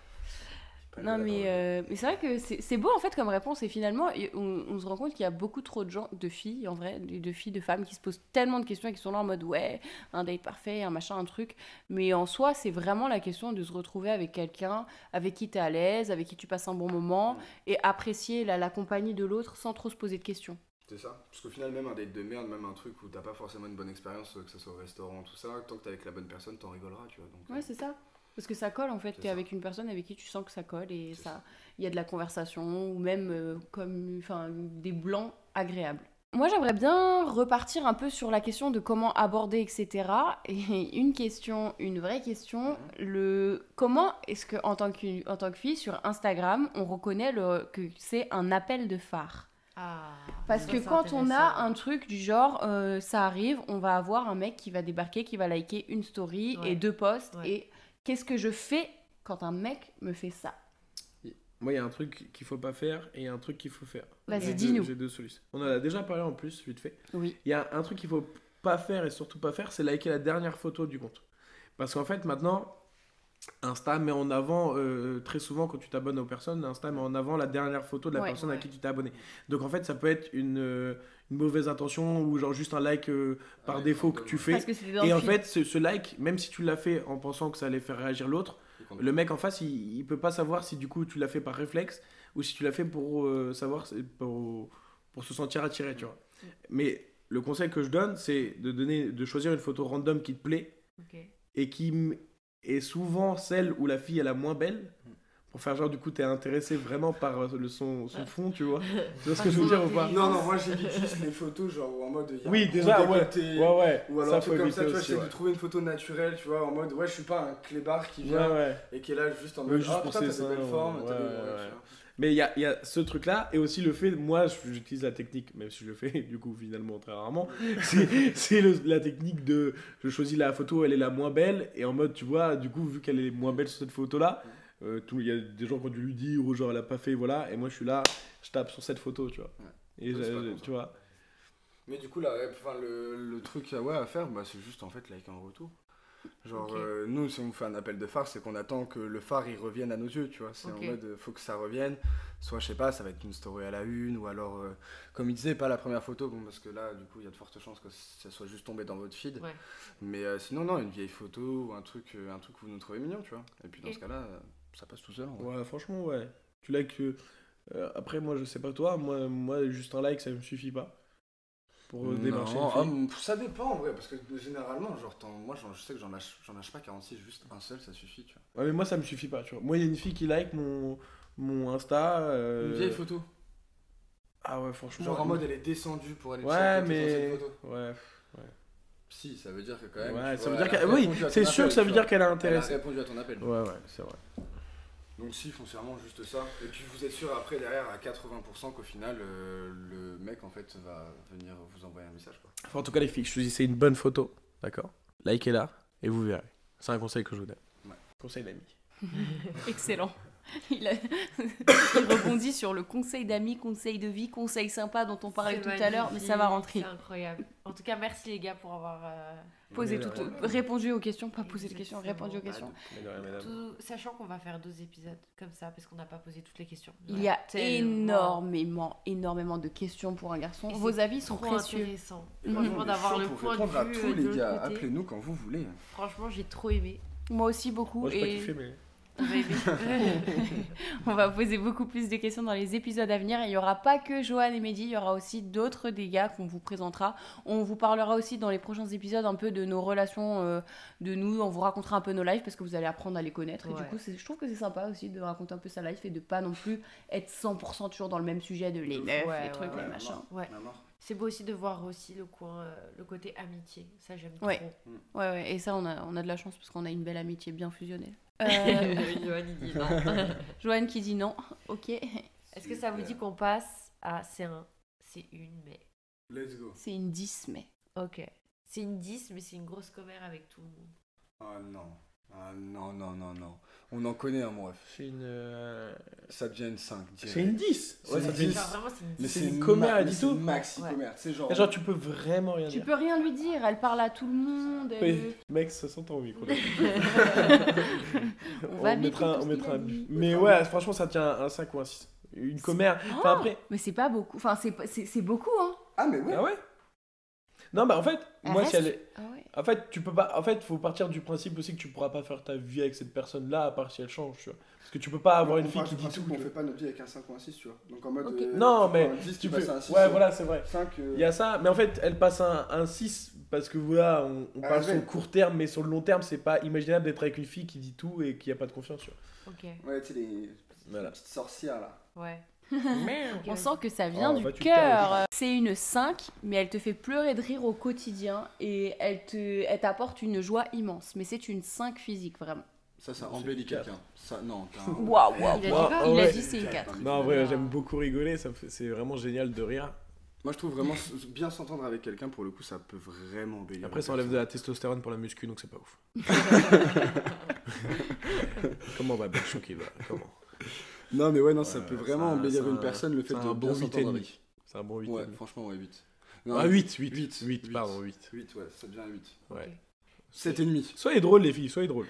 Speaker 3: Non, mais, euh, mais c'est vrai que c'est beau en fait comme réponse. Et finalement, on, on se rend compte qu'il y a beaucoup trop de gens, de filles en vrai, de, de filles, de femmes qui se posent tellement de questions et qui sont là en mode ouais, un date parfait, un machin, un truc. Mais en soi, c'est vraiment la question de se retrouver avec quelqu'un avec qui tu es à l'aise, avec qui tu passes un bon moment et apprécier la, la compagnie de l'autre sans trop se poser de questions.
Speaker 2: C'est ça. Parce qu'au final, même un date de merde, même un truc où t'as pas forcément une bonne expérience, que ce soit au restaurant, tout ça, tant que t'es avec la bonne personne, t'en rigoleras, tu vois. Donc,
Speaker 3: Ouais, c'est ça. Parce que ça colle en fait.
Speaker 2: C'est
Speaker 3: Tu es
Speaker 2: ça.
Speaker 3: avec une personne avec qui tu sens que ça colle et ça, il y a de la conversation ou même euh, comme enfin des blancs agréables. Moi, j'aimerais bien repartir un peu sur la question de comment aborder, etc. Et une question, une vraie question,
Speaker 2: Mhm.
Speaker 3: le comment est-ce que en tant que en tant que fille sur Instagram, on reconnaît le, que c'est un appel de phare?
Speaker 4: Ah,
Speaker 3: Parce que quand on a un truc du genre, euh, ça arrive, on va avoir un mec qui va débarquer, qui va liker une story
Speaker 4: Ouais.
Speaker 3: et deux posts.
Speaker 4: Ouais.
Speaker 3: Et qu'est-ce que je fais quand un mec me fait ça
Speaker 1: Moi, il y a un truc qu'il faut pas faire et il y a un truc qu'il faut faire.
Speaker 3: Vas-y, dis-nous.
Speaker 1: J'ai deux solutions. On en a déjà parlé en plus, vite fait.
Speaker 3: Oui.
Speaker 1: Il y a un truc qu'il faut pas faire et surtout pas faire, c'est liker la dernière photo du compte. Parce qu'en fait, maintenant, Insta met en avant, euh, très souvent quand tu t'abonnes aux personnes, Insta met en avant la dernière photo de la
Speaker 3: Ouais.
Speaker 1: personne à qui tu t'es abonné. Donc en fait, ça peut être une, euh, une mauvaise intention ou genre juste un like euh, par
Speaker 2: Ouais,
Speaker 1: défaut que tu fais.
Speaker 3: Que
Speaker 1: Et en fait, ce, ce like, même si tu l'as fait en pensant que ça allait faire réagir l'autre, le mec en face, il, il peut pas savoir si du coup tu l'as fait par réflexe ou si tu l'as fait pour euh, savoir, pour, pour se sentir attiré, tu vois. Mais le conseil que je donne, c'est de, donner, de choisir une photo random qui te plaît et qui est souvent celle où la fille est la moins belle. Pour faire genre, du coup, t'es intéressé vraiment par euh, le son, son fond, tu vois. Tu vois ce que je veux dire ou pas
Speaker 2: Non, non, moi j'évite juste les photos, genre en mode. il y a
Speaker 1: Oui, déjà, ouais. Ouais, ouais.
Speaker 2: Ou alors
Speaker 1: ça,
Speaker 2: un truc comme ça, tu vois, j'essaie
Speaker 1: Ouais.
Speaker 2: de trouver une photo naturelle, tu vois, en mode, ouais, je suis pas un clébard qui vient
Speaker 1: ouais.
Speaker 2: et qui est là juste en
Speaker 1: Ouais,
Speaker 2: mode,
Speaker 1: juste
Speaker 2: ah
Speaker 1: pour
Speaker 2: putain,
Speaker 1: ses
Speaker 2: t'as des
Speaker 1: seins,
Speaker 2: belles formes,
Speaker 1: Mais il y a, il y a ce truc-là, et aussi le fait, moi j'utilise la technique, même si je le fais du coup finalement très rarement, c'est la technique de je choisis la photo, elle est la moins belle, et en mode tu vois, du coup vu qu'elle est moins belle sur cette photo-là, euh, il y a des gens qui ont dû lui dire, ou genre elle a pas fait, voilà, et moi je suis là, je tape sur cette photo, tu vois. Et je- tu vois.
Speaker 2: Mais du coup, enfin, le, le truc à, ouais, à faire, bah, c'est juste en fait liker en retour. Genre, euh, nous, si on fait un appel de phare, c'est qu'on attend que le phare il revienne à nos yeux, tu vois. C'est en mode, faut que ça revienne. Soit, je sais pas, ça va être une story à la une, ou alors, euh, comme il disait, pas la première photo, bon, parce que là, du coup, il y a de fortes chances que ça soit juste tombé dans votre feed.
Speaker 4: Ouais.
Speaker 2: Mais euh, sinon, non, une vieille photo ou un truc, euh, un truc que vous nous trouvez mignon, tu vois. Et puis dans
Speaker 4: Et-
Speaker 2: ce cas-là, ça passe tout seul. en.
Speaker 1: Ouais, franchement, ouais. Tu likes. après, moi je sais pas toi, moi, moi juste un like ça me suffit pas. Pour démarcher
Speaker 2: Non,
Speaker 1: une
Speaker 2: ah,
Speaker 1: fille.
Speaker 2: m- ça dépend en vrai, parce que généralement, genre, t'en- moi je sais que j'en lâche, j'en lâche pas 46, juste un seul, ça suffit, tu vois.
Speaker 1: Ouais, mais moi ça me suffit pas, tu vois. Moi, il y a une fille qui like mon, mon Insta. euh,
Speaker 2: Une vieille photo.
Speaker 1: Ah ouais, franchement.
Speaker 2: Genre en mode elle est descendue pour aller
Speaker 1: Ouais, mais.
Speaker 2: anciennes photos.
Speaker 1: Ouais.
Speaker 2: Si, ça veut dire que quand même.
Speaker 1: Ouais, ça veut dire
Speaker 2: a
Speaker 1: qu'elle. Oui, c'est sûr que ça veut dire qu'elle est
Speaker 2: Elle a
Speaker 1: intéressée.
Speaker 2: répondu à ton appel.
Speaker 1: Ouais, ouais, c'est vrai.
Speaker 2: Donc si, foncièrement, juste ça. Et puis vous êtes sûr après derrière à 80% qu'au final euh, le mec en fait va venir vous envoyer un message quoi.
Speaker 1: Enfin, en tout cas, les filles, choisissez une bonne photo, d'accord? Likez-la et vous verrez. C'est un conseil que je vous donne.
Speaker 2: Ouais.
Speaker 1: Conseil d'ami.
Speaker 3: Excellent. Il, a- il rebondit sur le conseil d'amis, conseil de vie, conseil sympa dont on parlait tout à l'heure, mais ça va rentrer.
Speaker 4: C'est incroyable. En tout cas, merci les gars pour avoir euh,
Speaker 3: Posé
Speaker 1: de rien.
Speaker 3: répondu aux questions, pas posé les questions, répondu aux questions.
Speaker 1: De rien, mesdames.
Speaker 4: tout- sachant qu'on va faire deux épisodes comme ça parce qu'on n'a pas posé toutes les questions.
Speaker 3: Il y a énormément, énormément de questions pour un garçon.
Speaker 4: Et
Speaker 3: Vos avis sont précieux.
Speaker 4: intéressant. Franchement,
Speaker 2: On est
Speaker 4: d'avoir le point
Speaker 2: répondre
Speaker 4: de
Speaker 2: à
Speaker 4: vue
Speaker 2: tous
Speaker 4: euh, de
Speaker 2: les gars, appelez-nous quand vous voulez.
Speaker 4: Franchement, j'ai trop aimé.
Speaker 3: Moi aussi beaucoup.
Speaker 1: Moi, j'ai pas
Speaker 3: et
Speaker 1: kiffé, mais.
Speaker 4: On va aimer.
Speaker 3: on va poser beaucoup plus de questions dans les épisodes à venir. Il n'y aura pas que Johan et Mehdi, il y aura aussi d'autres des gars qu'on vous présentera. On vous parlera aussi dans les prochains épisodes un peu de nos relations euh, de nous. On vous racontera un peu nos lives parce que vous allez apprendre à les connaître. Et du coup, je trouve que c'est sympa aussi de raconter un peu sa life et de pas non plus être 100% toujours dans le même sujet de les meufs,
Speaker 4: Ouais,
Speaker 3: les trucs,
Speaker 4: ouais,
Speaker 3: les machins.
Speaker 4: Ouais. C'est beau aussi de voir aussi le coin, euh, le côté amitié. Ça, j'aime
Speaker 3: Ouais.
Speaker 4: trop.
Speaker 3: Ouais, ouais, et ça, on a, on a de la chance parce qu'on a une belle amitié bien fusionnée. Euh,
Speaker 4: Johan, il dit non.
Speaker 3: Joanne qui dit non, ok.
Speaker 4: Est-ce que ça vous dit qu'on passe à c'est un, c'est une, mais.
Speaker 2: Let's go.
Speaker 3: C'est une 10, mais.
Speaker 4: Ok. C'est une 10, mais c'est une grosse commère avec tout le monde.
Speaker 2: Ah non. Ah non, non, non, non. On en connaît un, mon ref.
Speaker 1: C'est une. euh,
Speaker 2: Ça devient une 5.
Speaker 1: C'est une 10
Speaker 2: C'est
Speaker 1: Ouais,
Speaker 2: une
Speaker 1: ça fait une
Speaker 2: 10.
Speaker 4: Genre, vraiment, c'est une
Speaker 2: Mais
Speaker 4: 10.
Speaker 1: C'est une commère, elle dit
Speaker 2: mais c'est
Speaker 1: tout
Speaker 2: une maxi
Speaker 4: Ouais.
Speaker 2: commère. C'est genre.
Speaker 1: Et Genre, tu peux vraiment rien
Speaker 3: Tu
Speaker 1: dire.
Speaker 3: peux rien lui dire, elle parle à tout le monde. elle-
Speaker 1: Oui, mec, ça s'entend au micro.
Speaker 3: On
Speaker 1: on,
Speaker 3: va
Speaker 1: mettra,
Speaker 3: biper
Speaker 1: on
Speaker 3: ce
Speaker 1: mettra
Speaker 3: qu'il a
Speaker 1: un
Speaker 3: dit.
Speaker 1: Mais ouais, franchement, ça tient un 5 ou un 6. Une commère. Enfin, après.
Speaker 3: Mais c'est pas beaucoup. Enfin, c'est pas- c'est c'est beaucoup, hein.
Speaker 2: Ah, mais ouais.
Speaker 1: Ah ouais? Non, bah en fait,
Speaker 3: Elle
Speaker 1: moi,
Speaker 3: reste-
Speaker 1: si elle est.
Speaker 3: Ah ouais.
Speaker 1: En fait, tu peux pas. En fait, faut partir du principe aussi que tu pourras pas faire ta vie avec cette personne-là à part si elle change, tu vois. Parce que tu peux pas avoir une
Speaker 2: On
Speaker 1: fille qui dit tout. tu
Speaker 2: fait pas notre vie avec un 5 ou un 6, tu vois. Donc en mode.
Speaker 3: Ok.
Speaker 2: euh,
Speaker 1: Non, mais
Speaker 2: prends un 10,
Speaker 1: Tu peux.
Speaker 2: passes à un 6.
Speaker 1: Ouais, voilà, c'est vrai.
Speaker 2: 5.
Speaker 1: Il y a ça, mais en fait, elle passe un, un 6 parce que voilà, on, on
Speaker 2: Ah,
Speaker 1: parle sur le court terme, mais sur le long terme, c'est pas imaginable d'être avec une fille qui dit tout et qui a pas de confiance. Tu vois.
Speaker 4: Ok.
Speaker 2: Ouais, tu sais, les
Speaker 1: Voilà.
Speaker 2: petites sorcières là.
Speaker 4: Ouais.
Speaker 3: On sent que ça vient
Speaker 1: Oh,
Speaker 3: du
Speaker 1: bah,
Speaker 3: cœur. C'est une 5, mais elle te fait pleurer de rire au quotidien et elle te, elle t'apporte une joie immense. Mais c'est une 5 physique, vraiment.
Speaker 2: Ça, ça
Speaker 1: C'est
Speaker 2: embellit
Speaker 1: quatre.
Speaker 2: quelqu'un. Ça, non,
Speaker 3: Waouh, waouh.
Speaker 4: Il a dit
Speaker 1: ouais.
Speaker 3: dit c'est une 4.
Speaker 1: Non, en vrai, j'aime beaucoup rigoler, c'est vraiment génial de rire.
Speaker 2: Moi, je trouve vraiment bien s'entendre avec quelqu'un, pour le coup, ça peut vraiment embellir.
Speaker 1: Après, ça enlève de la testostérone pour la muscu, donc c'est pas ouf. Comment va Belchon qui va? Comment?
Speaker 2: Non, mais ouais, non, ça peut vraiment embellir une
Speaker 1: un-
Speaker 2: personne, le fait de
Speaker 1: un
Speaker 2: bien
Speaker 1: bon 8 et
Speaker 2: s'entendre
Speaker 1: demi.
Speaker 2: avec.
Speaker 1: C'est un bon 8
Speaker 2: Ouais, franchement, ouais, 8.
Speaker 1: Ah, 8, 8, 8,
Speaker 2: Huit,
Speaker 1: 8,
Speaker 2: huit.
Speaker 1: pardon, 8.
Speaker 2: 8, ouais, ça devient 8.
Speaker 1: Ouais.
Speaker 2: Cet ennemi.
Speaker 1: Soyez drôles, les filles, soyez drôles.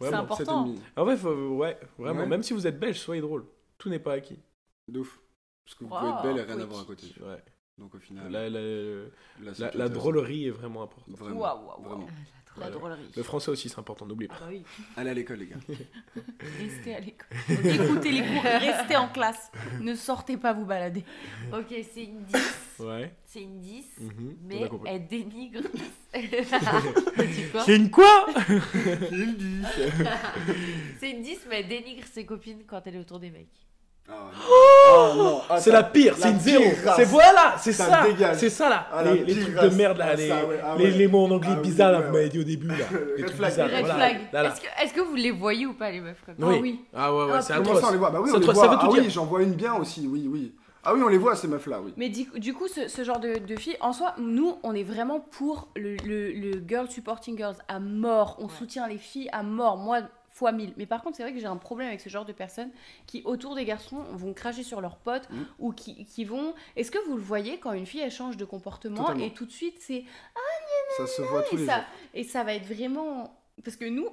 Speaker 3: C'est important.
Speaker 1: En vrai, faut- ouais, vraiment.
Speaker 2: Ouais.
Speaker 1: Même si vous êtes belge, soyez drôles. Tout n'est pas acquis.
Speaker 2: De ouf. Parce que vous
Speaker 3: Wow,
Speaker 2: pouvez être belle et rien avoir à côté.
Speaker 1: Ouais.
Speaker 2: Donc au final,
Speaker 1: La, la- la- la drôlerie est vraiment importante.
Speaker 2: Vraiment.
Speaker 3: Waouh, waouh, waouh.
Speaker 2: Vraiment.
Speaker 3: La drôlerie.
Speaker 1: Le français aussi, c'est important, n'oubliez pas.
Speaker 3: Ah bah oui.
Speaker 2: Allez à l'école, les gars.
Speaker 3: Restez à l'école. Écoutez les cours, restez en classe. Ne sortez pas vous balader.
Speaker 4: Ok, c'est une 10.
Speaker 1: Ouais.
Speaker 4: C'est une 10.
Speaker 1: Mhm,
Speaker 4: Mais elle dénigre.
Speaker 3: Quoi
Speaker 1: C'est une quoi?
Speaker 2: Il dit.
Speaker 4: c'est une 10, mais elle dénigre ses copines quand elle est autour des mecs.
Speaker 2: Ah non. Ah, non. Ah,
Speaker 1: C'est la pire, c'est une zéro. C'est voilà, c'est
Speaker 2: Ça.
Speaker 1: C'est ça là.
Speaker 2: Ah,
Speaker 1: les trucs
Speaker 2: race.
Speaker 1: de merde là, les,
Speaker 2: ça, ouais.
Speaker 1: Les,
Speaker 2: ouais.
Speaker 1: les mots en anglais bizarres là, vous m'avez dit au début là. Les
Speaker 2: Red flag.
Speaker 1: bizarres.
Speaker 3: Red.
Speaker 4: Est-ce que, vous les voyez ou pas, les meufs comme ça
Speaker 1: Oui.
Speaker 3: Ah oui.
Speaker 1: Ah ouais, ouais, c'est
Speaker 2: Comment
Speaker 1: atroce.
Speaker 2: ça, on les voit? Bah oui,
Speaker 1: Ça
Speaker 2: on les
Speaker 1: te-
Speaker 2: voit.
Speaker 1: ça veut tout
Speaker 2: ah
Speaker 1: dire.
Speaker 2: oui, j'en vois une bien aussi, oui, oui. Ah oui, on les voit, ces meufs-là, oui.
Speaker 3: Mais du, du coup, ce, ce genre de, de filles, en soi, nous, on est vraiment pour le, le, le girl supporting girls à mort. On
Speaker 4: Ouais.
Speaker 3: soutient les filles à mort. Moi, fois mille. Mais par contre, c'est vrai que j'ai un problème avec ce genre de personnes qui, autour des garçons, vont cracher sur leurs potes
Speaker 2: Mhm.
Speaker 3: ou qui, qui vont. Est-ce que vous le voyez quand une fille elle change de comportement
Speaker 2: Totalement.
Speaker 3: et tout de suite c'est
Speaker 2: Ça se voit tous
Speaker 3: et
Speaker 2: les
Speaker 3: ça,
Speaker 2: jours.
Speaker 3: et ça va être vraiment. Parce que nous,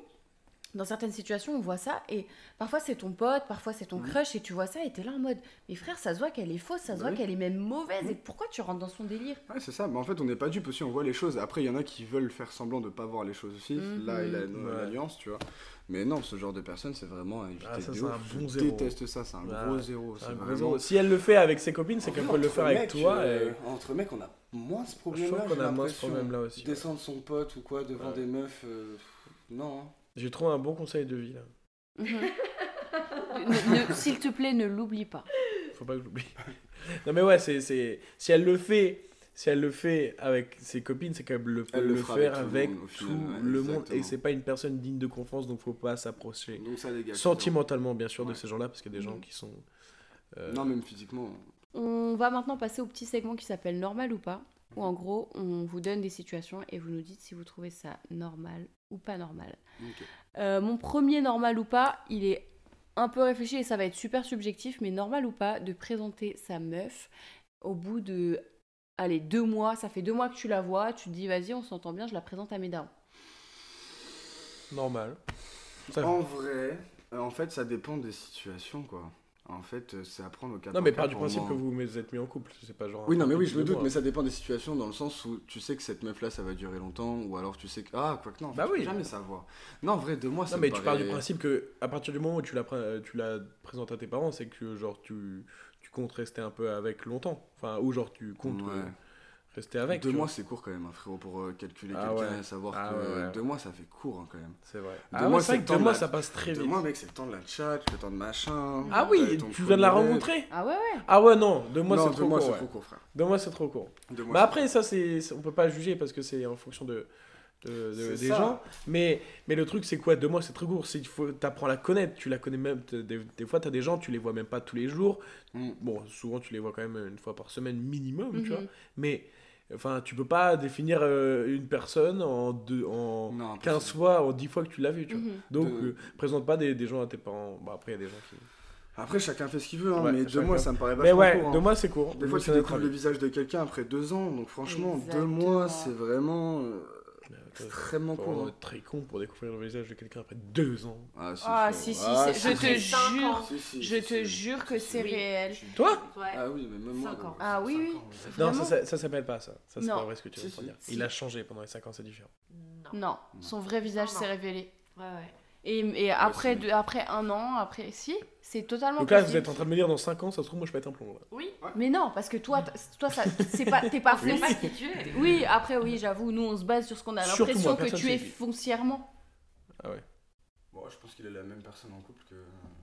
Speaker 3: dans certaines situations, on voit ça, et parfois c'est ton pote, parfois c'est ton crush, et tu vois ça, et t'es là en mode, mais frère, ça se voit qu'elle est fausse, ça se
Speaker 2: Bah
Speaker 3: voit
Speaker 2: oui.
Speaker 3: qu'elle est même mauvaise, et pourquoi tu rentres dans son délire?
Speaker 2: Ouais, c'est ça. Mais en fait, on n'est pas dupe aussi, on voit les choses. Après, il y en a qui veulent faire semblant de pas voir les choses aussi.
Speaker 3: Mhm.
Speaker 2: Là, il a
Speaker 1: Ouais.
Speaker 2: l'alliance, tu vois. Mais non, ce genre de personne, c'est vraiment à éviter.
Speaker 1: Ah, ça,
Speaker 2: de
Speaker 1: c'est un bon
Speaker 2: Je déteste ça, c'est un
Speaker 1: Ouais,
Speaker 2: gros zéro.
Speaker 1: C'est
Speaker 2: C'est
Speaker 1: un gros
Speaker 2: vraiment...
Speaker 1: zéro. Si elle le fait avec ses copines, c'est qu'elle peut le faire avec toi.
Speaker 2: euh,
Speaker 1: et-
Speaker 2: Entre mecs, on a moins ce
Speaker 1: Je
Speaker 2: problème-là.
Speaker 1: trouve qu'on
Speaker 2: j'ai
Speaker 1: a moins ce
Speaker 2: l'impression.
Speaker 1: problème là aussi.
Speaker 2: Descendre son pote ou quoi devant des meufs. euh, Non.
Speaker 1: J'ai trouvé un bon conseil de vie là.
Speaker 3: Mhm. S'il te plaît, ne l'oublie pas.
Speaker 1: Faut pas que j'oublie. non mais ouais, c'est, c'est... si elle le fait, si elle le fait avec ses copines, c'est qu'elle le peut
Speaker 2: Elle
Speaker 1: le, faire
Speaker 2: avec
Speaker 1: avec
Speaker 2: tout le monde, au
Speaker 1: tout
Speaker 2: final, ouais,
Speaker 1: le monde et c'est pas une personne digne de confiance donc faut pas s'approcher
Speaker 2: Donc ça dégage.
Speaker 1: sentimentalement bien sûr de ces gens-là parce qu'il y a des gens
Speaker 3: Mhm.
Speaker 1: qui sont euh,
Speaker 2: Non, même physiquement.
Speaker 3: On va maintenant passer au petit segment qui s'appelle Normal ou pas, où en gros, on vous donne des situations et vous nous dites si vous trouvez ça normal ou pas normal. Euh, mon premier normal ou pas, il est un peu réfléchi et ça va être super subjectif, mais normal ou pas de présenter sa meuf au bout de, allez, deux mois, ça fait deux mois que tu la vois, tu te dis vas-y, on s'entend bien, je la présente à mes darons.
Speaker 1: normal. Ça-
Speaker 2: En vrai, euh, en fait, ça dépend des situations, quoi. En fait, euh, c'est à prendre au cas
Speaker 1: Non mais par du principe que vous vous êtes mis en couple, c'est pas genre.
Speaker 2: Oui, non, mais oui, je me doute, mais ça dépend des situations dans le sens où tu sais que cette meuf-là, ça va durer longtemps, ou alors tu sais que. Ah, quoi que non,
Speaker 1: Bah oui.
Speaker 2: jamais savoir. Non, en vrai, deux mois, ça
Speaker 1: Non mais tu pars du principe que à partir du moment où tu la, pré- tu la présentes à tes parents, c'est que genre tu, tu comptes rester un peu avec longtemps. Enfin, ou genre tu comptes euh, rester avec.
Speaker 2: Deux
Speaker 1: tu
Speaker 2: mois, c'est court quand même, hein, frérot, pour euh, calculer
Speaker 1: Ah
Speaker 2: quelqu'un
Speaker 1: ouais.
Speaker 2: et savoir
Speaker 1: Ah
Speaker 2: que
Speaker 1: ouais, ouais.
Speaker 2: deux mois, ça fait court hein, quand même.
Speaker 1: C'est vrai.
Speaker 2: Deux
Speaker 1: Ah
Speaker 2: mois,
Speaker 1: c'est
Speaker 2: c'est
Speaker 1: vrai
Speaker 2: le
Speaker 1: que
Speaker 2: temps
Speaker 1: deux
Speaker 2: de
Speaker 1: mois
Speaker 2: la-
Speaker 1: ça passe très
Speaker 2: Deux
Speaker 1: vite.
Speaker 2: mois, mec, c'est le temps de la chat, le temps de machin.
Speaker 1: Ah oui, tu viens de la rencontrer
Speaker 3: Ah ouais, ouais.
Speaker 1: Ah ouais, non, deux mois c'est
Speaker 2: deux
Speaker 1: trop
Speaker 2: mois,
Speaker 1: court.
Speaker 2: trop court, frère.
Speaker 1: Deux mois c'est trop court.
Speaker 2: Deux mois,
Speaker 1: Mais après, ça, c'est, on peut pas juger parce que c'est en fonction de, de- de-
Speaker 2: C'est
Speaker 1: des
Speaker 2: ça.
Speaker 1: gens. Mais, mais le truc, c'est quoi? Deux mois, c'est très court. Faut, t'apprends à la connaître. Tu la connais même. Des, des fois, t'as des gens, tu les vois même pas tous les jours.
Speaker 2: Mm.
Speaker 1: Bon, souvent, tu les vois quand même une fois par semaine minimum, tu
Speaker 3: Mhm.
Speaker 1: vois. Mais, enfin, tu peux pas définir euh, une personne en, deux, en
Speaker 2: Non,
Speaker 1: 15
Speaker 2: impossible.
Speaker 1: fois, en 10 fois que tu l'as vu, tu vois.
Speaker 3: Mhm.
Speaker 1: Donc,
Speaker 2: De-
Speaker 1: euh, présente pas des, des gens à tes parents. Bon, après, il y a des gens qui.
Speaker 2: Après, chacun fait ce qu'il veut, hein,
Speaker 1: Ouais,
Speaker 2: mais deux mois, ça me paraît
Speaker 1: Mais
Speaker 2: vachement
Speaker 1: ouais,
Speaker 2: court. hein.
Speaker 1: deux mois, c'est court.
Speaker 2: Des fois, tu découvres le visage de quelqu'un après deux ans, donc franchement, deux mois, c'est vraiment euh, extrêmement court.
Speaker 1: vraiment
Speaker 2: hein.
Speaker 1: être très con pour découvrir le visage de quelqu'un après deux ans.
Speaker 2: Ah, si,
Speaker 3: Ah, si, si,
Speaker 2: Ah, si,
Speaker 3: je te jure,
Speaker 4: ans.
Speaker 2: Si, si,
Speaker 3: je
Speaker 2: si,
Speaker 3: te
Speaker 2: si.
Speaker 3: jure que c'est
Speaker 2: si.
Speaker 3: réel.
Speaker 1: Toi
Speaker 4: Ouais.
Speaker 2: Ah oui, mais même moi.
Speaker 4: Cinq ans.
Speaker 3: Ah oui, oui.
Speaker 2: ans.
Speaker 1: Non,
Speaker 3: Vraiment
Speaker 1: ça, ça, s'appelle pas ça. Ça, c'est
Speaker 3: Non.
Speaker 1: pas vrai ce que tu veux dire. Il a changé pendant les 5 ans, c'est différent.
Speaker 4: Non.
Speaker 3: Non, son vrai visage s'est révélé.
Speaker 4: Ouais, ouais.
Speaker 3: Et, et après, après un an, après. Si, c'est totalement
Speaker 1: Donc là,
Speaker 3: possible.
Speaker 1: vous êtes en train de me dire dans 5 ans, ça se trouve, moi je pète un plomb. là.
Speaker 4: Oui.
Speaker 3: Mais non, parce que toi, toi ça, c'est pas, t'es pas foncier.
Speaker 4: es.
Speaker 3: Oui, après, oui, j'avoue, nous on se base sur ce qu'on a
Speaker 1: Surtout
Speaker 3: l'impression
Speaker 1: moi,
Speaker 3: que tu es foncièrement.
Speaker 1: Ah ouais.
Speaker 2: Bon, je pense qu'il est la même personne en couple que.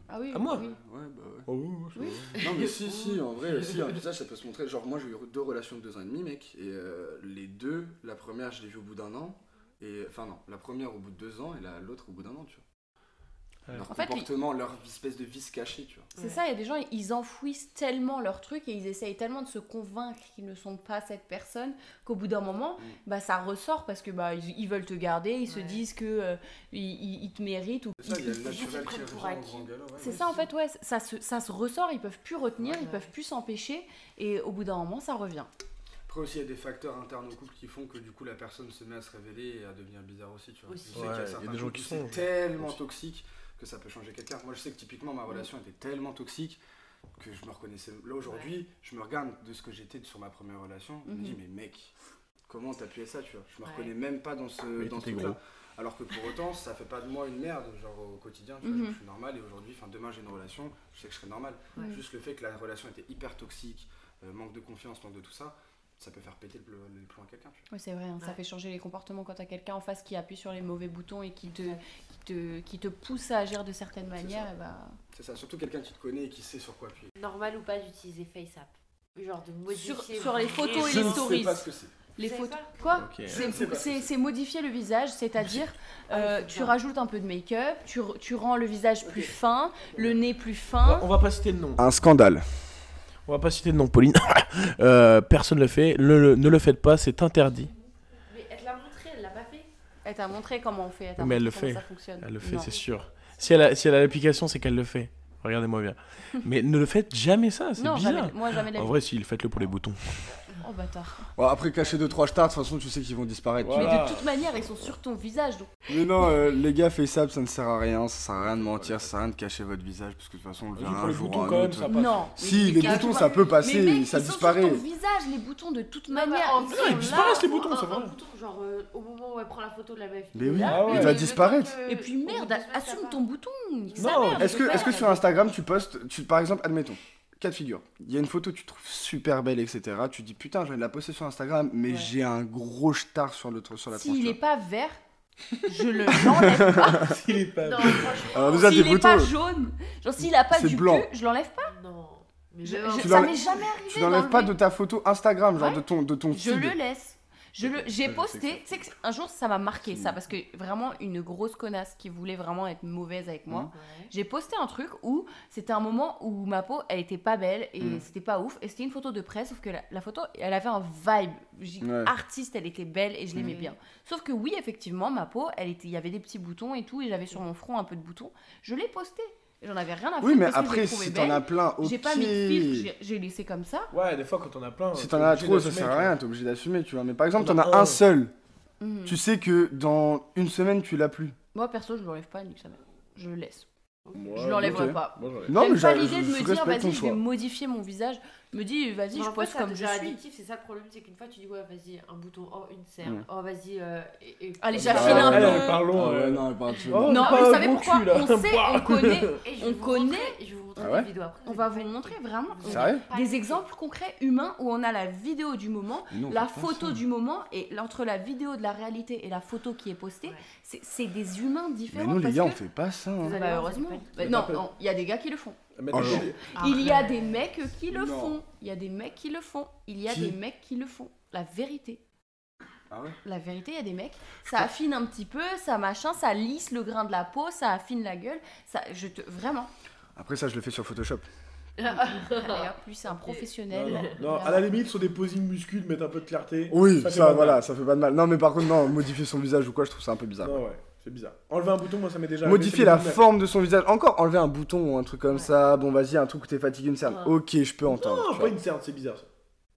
Speaker 3: Ah oui,
Speaker 1: Ah, moi
Speaker 3: oui.
Speaker 2: Ouais, bah ouais.
Speaker 1: Oh, oui, oui,
Speaker 3: Oui.
Speaker 2: Non, mais si, si, en vrai, si, un visage, ça peut se montrer. Genre, moi, j'ai eu deux relations de deux ans et demi, mec. Et euh, les deux, la première, je l'ai vue au bout d'un an. Et, enfin, non, la première au bout de deux ans et la- l'autre au bout d'un an, tu vois. Leur
Speaker 3: En fait,
Speaker 2: comportement, leur espèce de vice caché, tu vois.
Speaker 3: C'est
Speaker 4: Ouais.
Speaker 3: ça, il y a des gens, ils enfouissent tellement leur truc et ils essayent tellement de se convaincre qu'ils ne sont pas cette personne qu'au bout d'un moment,
Speaker 2: Mm.
Speaker 3: bah ça ressort parce que bah ils, ils veulent te garder, ils se disent que euh, ils, te méritent ou
Speaker 2: C'est ça, il y a le naturel qui revient ouais,
Speaker 3: C'est
Speaker 2: ouais,
Speaker 3: ça en fait, ouais, ça se, ça se ressort, ils peuvent plus retenir,
Speaker 4: Ouais,
Speaker 3: ils
Speaker 4: ouais.
Speaker 3: peuvent plus s'empêcher et au bout d'un moment ça revient.
Speaker 2: Après aussi, il y a des facteurs internes au couple qui font que du coup la personne se met à se révéler et à devenir bizarre aussi. Tu vois.
Speaker 4: Aussi.
Speaker 2: Sais
Speaker 1: Ouais, il y a des gens qui sont-
Speaker 2: tellement toxique que ça peut changer quelqu'un. Moi, je sais que typiquement ma relation était tellement toxique que je me reconnaissais. Là aujourd'hui, je me regarde de ce que j'étais sur ma première relation. Je me dis,
Speaker 3: Mhm.
Speaker 2: mais mec, comment t'as pu être ça, tu vois? Je me
Speaker 4: Ouais.
Speaker 2: reconnais même pas dans ce,
Speaker 1: Mais
Speaker 2: dans ce
Speaker 1: t'étais
Speaker 2: truc-là.
Speaker 1: gros.
Speaker 2: Alors que pour autant, ça fait pas de moi une merde, genre au quotidien, tu vois,
Speaker 3: Mhm.
Speaker 2: genre, je suis normal et aujourd'hui, enfin demain j'ai une relation, je sais que je serai normal.
Speaker 3: Ouais.
Speaker 2: Juste le fait que la relation était hyper toxique, euh, manque de confiance, manque de tout ça, ça peut faire péter le, le plomb à quelqu'un.
Speaker 3: Ouais, c'est vrai, hein, ça fait changer les comportements quand t'as quelqu'un en face qui appuie sur les mauvais boutons et qui te, te, qui te pousse à agir de certaines manières.
Speaker 2: ça.
Speaker 3: et bah...
Speaker 2: C'est ça, surtout quelqu'un qui te connaît et qui sait sur quoi appuyer.
Speaker 4: Normal ou pas d'utiliser FaceApp Genre de modifier.
Speaker 3: Sur- sur les photos et
Speaker 2: je
Speaker 3: les
Speaker 2: ne
Speaker 3: stories.
Speaker 2: sais pas ce que c'est.
Speaker 3: Les photos. Quoi.
Speaker 2: Je ne
Speaker 3: C'est modifier le visage, c'est-à-dire
Speaker 4: Ah,
Speaker 3: euh, tu rajoutes un peu de make-up, tu, rends le visage plus fin, le nez plus
Speaker 1: On va-
Speaker 3: fin.
Speaker 1: On va pas citer de nom.
Speaker 2: Un scandale.
Speaker 1: On va pas citer de nom, Pauline. Euh, personne le fait. Le- le- ne le faites pas, c'est interdit.
Speaker 4: Mais elle te l'a montré, elle l'a pas fait.
Speaker 3: Elle t'a montré comment on fait, elle t'a
Speaker 1: Mais elle le fait.
Speaker 3: ça fonctionne.
Speaker 1: Elle le fait,
Speaker 3: Non.
Speaker 1: c'est sûr. Si elle a, si elle a l'application, c'est qu'elle le fait. Regardez-moi bien. Mais ne le faites jamais ça, c'est
Speaker 3: Non,
Speaker 1: bizarre.
Speaker 3: jamais, moi jamais
Speaker 1: En vrai, si, faites-le pour les boutons.
Speaker 3: Oh bâtard.
Speaker 2: Bon, après, cacher 2-3 stars, de toute façon, tu sais qu'ils vont disparaître.
Speaker 1: Voilà.
Speaker 3: Mais de toute manière, ils sont sur ton visage. Donc...
Speaker 2: Mais non, euh, les gars, FaceApp, ça ne sert à rien, ça sert à rien de mentir, ça sert à rien de cacher votre visage, parce que de toute façon, on le verra un
Speaker 1: les
Speaker 2: jour ou
Speaker 1: boutons,
Speaker 2: un
Speaker 1: quand même,
Speaker 2: autre.
Speaker 1: ça passe.
Speaker 3: Non.
Speaker 2: Si, les boutons, ça peut passer,
Speaker 3: mais mec,
Speaker 2: ça
Speaker 3: ils sont
Speaker 2: disparaît.
Speaker 3: Sur ton visage, les boutons de toute
Speaker 4: Non, mais
Speaker 3: manière.
Speaker 4: en
Speaker 3: ils sont
Speaker 1: disparaissent, les boutons, ça va.
Speaker 4: genre euh, au moment où elle prend la photo de la meuf.
Speaker 2: Mais oui,
Speaker 1: Ah
Speaker 2: il va disparaître.
Speaker 3: Et puis merde, assume ton bouton.
Speaker 1: Non,
Speaker 2: Est-ce que, sur Instagram, tu postes, tu, par exemple, admettons, cas de figure, il y a une photo que tu trouves super belle, etc. Tu dis putain, je vais la poster sur Instagram, mais
Speaker 3: Ouais.
Speaker 2: j'ai un gros star sur, le, sur la tronche.
Speaker 3: S'il
Speaker 2: tu
Speaker 3: est
Speaker 2: vois.
Speaker 3: pas vert, je le l'enlève pas.
Speaker 1: S'il est pas.
Speaker 4: Non, franchement.
Speaker 2: Alors déjà,
Speaker 3: S'il est pas jaune, genre s'il a pas du
Speaker 2: blanc.
Speaker 3: cul, je l'enlève pas.
Speaker 4: Non. Mais
Speaker 3: Je- ça
Speaker 2: l'enlèves-
Speaker 3: m'est jamais arrivé.
Speaker 2: tu n'enlèves pas de ta photo Instagram, genre
Speaker 3: Ouais.
Speaker 2: de ton, de ton
Speaker 3: Je
Speaker 2: feed.
Speaker 3: le laisse. Je le, j'ai posté, tu sais que un jour ça m'a marqué ça parce que vraiment une grosse connasse qui voulait vraiment être mauvaise avec moi.
Speaker 4: Ouais.
Speaker 3: J'ai posté un truc où c'était un moment où ma peau elle était pas belle et
Speaker 2: Mhm.
Speaker 3: c'était pas ouf et c'était une photo de presse sauf que la, la photo elle avait un vibe
Speaker 2: Ouais.
Speaker 3: artiste elle était belle et je l'aimais
Speaker 4: Mhm.
Speaker 3: bien. Sauf que oui effectivement ma peau elle était il y avait des petits boutons et tout et j'avais sur mon front un peu de boutons. Je l'ai posté. J'en avais rien à foutre
Speaker 2: Oui, mais après, si t'en as plein, ok.
Speaker 3: J'ai pas mis de filtre, j'ai- laissé comme ça.
Speaker 1: Ouais, des fois, quand on a plein.
Speaker 2: Si t'en as trop, ça sert à rien, t'es obligé d'assumer, tu vois. Mais par exemple,
Speaker 1: T'en
Speaker 2: t'en
Speaker 1: as
Speaker 2: as
Speaker 1: un.
Speaker 2: seul,
Speaker 3: Mhm.
Speaker 2: tu sais que dans une semaine, tu l'as plus.
Speaker 3: Moi perso je l'enlève pas nique sa mère. Je le laisse.
Speaker 1: Moi,
Speaker 3: je l'enlèverai pas.
Speaker 2: Non, mais
Speaker 3: pas
Speaker 2: j'ai-
Speaker 3: l'idée de me dire vas-y je vais
Speaker 2: choix.
Speaker 3: modifier mon visage. Me dis vas-y
Speaker 4: Mais
Speaker 3: je pose comme je suis.
Speaker 4: addictif, c'est ça le problème, c'est qu'une fois tu dis ouais vas-y un bouton, oh une serre,
Speaker 2: Mm.
Speaker 4: oh vas-y euh, et, et-
Speaker 3: Allez, j'affine
Speaker 1: Ah,
Speaker 3: un
Speaker 1: elle,
Speaker 3: peu.
Speaker 1: parlons.
Speaker 2: Ah ouais,
Speaker 1: euh,
Speaker 2: non, pas tout.
Speaker 1: Oh,
Speaker 3: Non,
Speaker 1: pas
Speaker 3: mais vous savez pourquoi
Speaker 1: cul.
Speaker 3: On sait, on connaît,
Speaker 4: et je
Speaker 3: on connaît-
Speaker 4: je vais vous montrer
Speaker 2: Ah ouais
Speaker 4: des vidéos après.
Speaker 3: on va vous montrer vraiment
Speaker 4: allez
Speaker 3: des exemples concrets humains où on a la vidéo du moment,
Speaker 2: Mais non, on
Speaker 3: la photo du moment et entre la vidéo de la réalité et la photo qui est postée,
Speaker 4: Ouais.
Speaker 3: c'est- des humains
Speaker 2: Mais
Speaker 3: différents.
Speaker 2: nous, les gars, on fait pas ça. hein.
Speaker 4: Vous allez
Speaker 3: Bah, heureusement. Bah,
Speaker 1: Mais
Speaker 3: non, il y a des gars qui le font.
Speaker 1: Mais
Speaker 2: Oh
Speaker 1: non.
Speaker 3: Il y a des mecs qui le
Speaker 2: Non.
Speaker 3: font. Il y a des mecs qui le font. Il y a
Speaker 2: Qui
Speaker 3: des mecs qui le font. La vérité.
Speaker 2: Ah ouais
Speaker 3: La vérité, il y a des mecs, ça affine un petit peu, ça machin, ça lisse le grain de la peau, ça affine la gueule, ça, je te, vraiment.
Speaker 2: Après, ça, je le fais sur Photoshop.
Speaker 3: Allez hop, lui c'est un professionnel.
Speaker 1: Non, non, non, à la limite, sur des posings muscles, mettre un peu de clarté.
Speaker 2: Oui,
Speaker 1: Ça
Speaker 2: ça,
Speaker 1: fait pas
Speaker 2: voilà,
Speaker 1: mal.
Speaker 2: ça fait pas de mal. Non, mais par contre, non, modifier son visage ou quoi, je trouve ça un peu bizarre.
Speaker 1: Non, ouais, c'est bizarre. Enlever un bouton, moi, ça m'est déjà.
Speaker 2: Modifier la forme de son visage. Encore, enlever un bouton ou un truc comme
Speaker 4: Ouais.
Speaker 2: ça. Bon, vas-y, un truc où t'es fatigué, une cerne.
Speaker 4: Ouais.
Speaker 2: Ok, je peux entendre.
Speaker 1: Non, pas
Speaker 2: vois.
Speaker 1: une cerne, c'est bizarre. ça.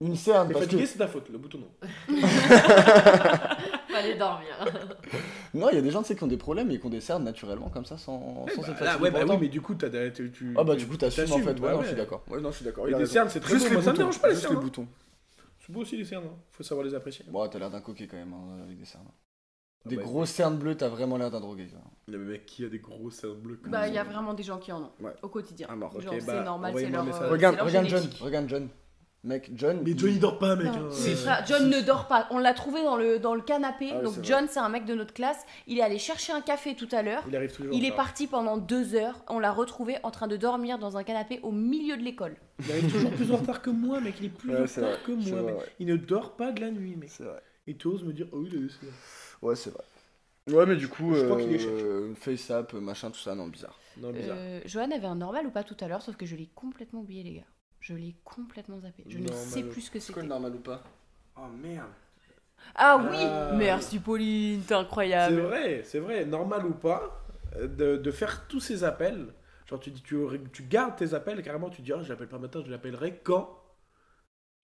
Speaker 2: Une cerne,
Speaker 1: T'es
Speaker 2: parce que.
Speaker 1: fatigué, c'est ta faute, le bouton non.
Speaker 4: Fallait dormir.
Speaker 2: Non, il y a des gens, tu sais, qui ont des problèmes et qui ont des cernes naturellement, comme ça, sans, sans
Speaker 1: bah,
Speaker 2: être
Speaker 1: là, ouais, bah oui, mais du coup, t'as. tu- tu-
Speaker 2: Ah bah, du coup, t'assumes en fait. Ouais,
Speaker 1: bah
Speaker 2: non,
Speaker 1: ouais.
Speaker 2: je suis d'accord. Ouais, non, je suis d'accord.
Speaker 1: Et des cernes, c'est très
Speaker 2: Juste
Speaker 1: beau.
Speaker 2: les
Speaker 1: Moi, ça me dérange pas les
Speaker 2: Juste
Speaker 1: cernes.
Speaker 2: les
Speaker 1: hein.
Speaker 2: boutons.
Speaker 1: C'est beau aussi les cernes. hein. Faut savoir les apprécier.
Speaker 2: Bon, t'as l'air d'un coquet quand même, hein, avec des cernes. Des
Speaker 1: bah,
Speaker 2: grosses cernes bleues, t'as vraiment l'air d'un drogué. quoi.
Speaker 1: Le mec qui a des gros cernes bleues comme
Speaker 3: Bah,
Speaker 1: ça.
Speaker 3: il y a vraiment des gens qui en ont
Speaker 2: Ouais.
Speaker 3: au quotidien.
Speaker 2: Ah, mort.
Speaker 3: Genre,
Speaker 1: Ok,
Speaker 3: c'est
Speaker 1: bah,
Speaker 3: normal, c'est
Speaker 1: envoyez-moi
Speaker 3: leur,
Speaker 1: un message.
Speaker 3: euh,
Speaker 2: Regarde,
Speaker 3: c'est leur
Speaker 2: regarde John,
Speaker 3: génétique.
Speaker 2: regarde John. Mec, John.
Speaker 1: Mais John, il dort pas, mec.
Speaker 3: Non,
Speaker 1: hein.
Speaker 3: c'est ça. John ne dort pas. On l'a trouvé dans le, dans le canapé.
Speaker 2: Ah
Speaker 3: Donc
Speaker 2: c'est
Speaker 3: John, c'est un mec de notre classe. Il est allé chercher un café tout à l'heure.
Speaker 1: Il arrive toujours.
Speaker 3: Il
Speaker 1: en
Speaker 3: est
Speaker 1: retard.
Speaker 3: parti pendant deux heures. On l'a retrouvé en train de dormir dans un canapé au milieu de l'école.
Speaker 1: Il arrive toujours plus en retard que moi, mec. Il est plus
Speaker 2: Ouais,
Speaker 1: en
Speaker 2: c'est
Speaker 1: retard
Speaker 2: vrai,
Speaker 1: que
Speaker 2: c'est
Speaker 1: moi,
Speaker 2: vrai,
Speaker 1: mec.
Speaker 2: ouais.
Speaker 1: Il ne dort pas de la nuit, mec.
Speaker 2: C'est vrai.
Speaker 1: Et tu oses me dire, oh, il a laissé.
Speaker 2: Ouais, c'est vrai. Ouais, mais du coup,
Speaker 1: Je crois qu'il est
Speaker 2: euh, FaceApp, machin, tout ça, non, bizarre.
Speaker 1: Non, bizarre.
Speaker 3: Euh, Johan avait un normal ou pas tout à l'heure, sauf que je l'ai complètement oublié, les gars. Je l'ai complètement zappé. Je ne
Speaker 1: Normal.
Speaker 3: sais plus ce que c'était.
Speaker 2: normal ou pas
Speaker 1: Oh merde.
Speaker 3: Ah oui
Speaker 1: Ah.
Speaker 3: Merci Pauline, t'es
Speaker 1: C'est
Speaker 3: incroyable.
Speaker 1: vrai, c'est vrai, normal ou pas, euh, de, de faire tous ces appels. Genre, tu dis, tu, tu gardes tes appels et carrément, tu dis, oh, je l'appelle pas maintenant, je l'appellerai quand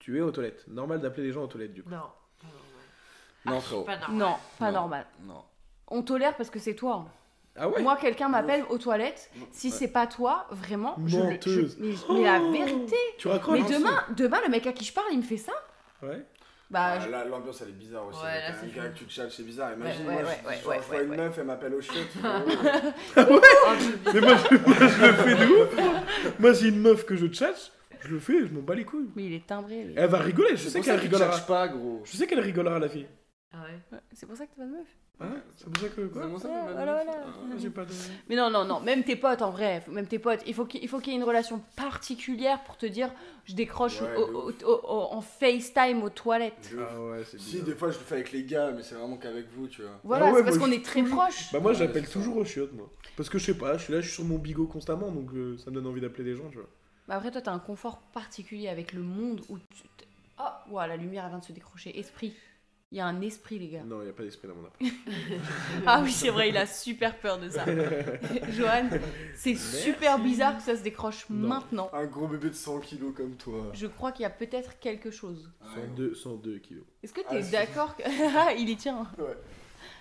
Speaker 1: Tu es aux toilettes. Normal d'appeler les gens aux toilettes, du coup.
Speaker 4: Non.
Speaker 2: Non, frérot.
Speaker 4: Pas normal.
Speaker 3: Non, pas
Speaker 2: Non.
Speaker 3: normal.
Speaker 2: Non.
Speaker 3: On tolère parce que c'est toi.
Speaker 1: Ah ouais?
Speaker 3: Moi, quelqu'un m'appelle aux toilettes. Si
Speaker 2: Ouais.
Speaker 3: c'est pas toi, vraiment, je le- je,
Speaker 1: Menteuse.
Speaker 3: mais, mais la
Speaker 1: Oh
Speaker 3: vérité.
Speaker 1: Tu raccroches
Speaker 3: Mais demain, demain, le mec à qui je parle, il me fait ça.
Speaker 1: Ouais.
Speaker 3: Bah,
Speaker 2: Ah,
Speaker 3: je-
Speaker 2: là, l'ambiance elle est bizarre aussi.
Speaker 4: Ouais, là, c'est
Speaker 2: un gars que tu te c'est bizarre. Imagine,
Speaker 3: Ouais,
Speaker 2: moi,
Speaker 3: ouais,
Speaker 2: je,
Speaker 3: ouais,
Speaker 2: je vois
Speaker 3: ouais,
Speaker 2: une
Speaker 3: ouais.
Speaker 2: meuf, elle m'appelle au chiottes.
Speaker 4: Oh, je-
Speaker 1: Mais moi, je, moi, je le fais de ouf. Moi, j'ai une meuf que je tchatche, je le fais, je m'en bats les couilles.
Speaker 3: mais il est timbré. lui.
Speaker 1: Elle va rigoler, je
Speaker 2: C'est
Speaker 1: sais
Speaker 2: pour ça
Speaker 1: qu'elle rigolera.
Speaker 2: pas, gros.
Speaker 1: Je sais qu'elle rigolera, la fille.
Speaker 4: Ah ouais.
Speaker 3: Ouais, C'est pour ça que t'es pas de meuf.
Speaker 1: Hein C'est pour ça que quoi
Speaker 2: Comment ça,
Speaker 3: Ouais,
Speaker 2: tu m'as
Speaker 3: voilà,
Speaker 2: dit
Speaker 3: voilà.
Speaker 2: Ah,
Speaker 1: J'ai pas de.
Speaker 3: Mais non, non, non, même tes potes en vrai, même tes potes, il faut qu'il il faut qu'il y ait une relation particulière pour te dire je décroche
Speaker 2: Ouais,
Speaker 3: au- au- au- au- en FaceTime aux toilettes.
Speaker 2: de ouf.
Speaker 1: Ah ouais, c'est
Speaker 2: Si,
Speaker 1: bizarre.
Speaker 2: des fois je le fais avec les gars, mais c'est vraiment qu'avec vous, tu vois.
Speaker 3: Voilà,
Speaker 1: Ah ouais,
Speaker 3: c'est parce
Speaker 1: moi,
Speaker 3: qu'on
Speaker 1: je
Speaker 3: est très proches.
Speaker 1: Bah moi
Speaker 2: Ouais,
Speaker 1: j'appelle
Speaker 2: c'est
Speaker 1: toujours aux chiottes moi. Parce que je sais pas, je suis là, je suis sur mon bigot constamment donc euh, ça me donne envie d'appeler des gens, tu vois.
Speaker 3: Bah après, toi, t'as un confort particulier avec le monde où tu. t- Oh, ouah, la lumière elle vient de se décrocher. Esprit. Il y a un esprit, les gars.
Speaker 1: Non, y a pas d'esprit dans mon appart.
Speaker 3: Ah oui, c'est vrai, il a super peur de ça. Johan, c'est super bizarre que ça se décroche
Speaker 1: Non.
Speaker 3: maintenant.
Speaker 2: Un gros bébé de 100 kilos comme toi.
Speaker 3: Je crois qu'il y a peut-être quelque chose.
Speaker 2: Ouais.
Speaker 1: 102, 102 kilos.
Speaker 3: Est-ce que
Speaker 2: Ah,
Speaker 3: t'es
Speaker 2: si.
Speaker 3: d'accord que... Ah, il y tient.
Speaker 2: Ouais.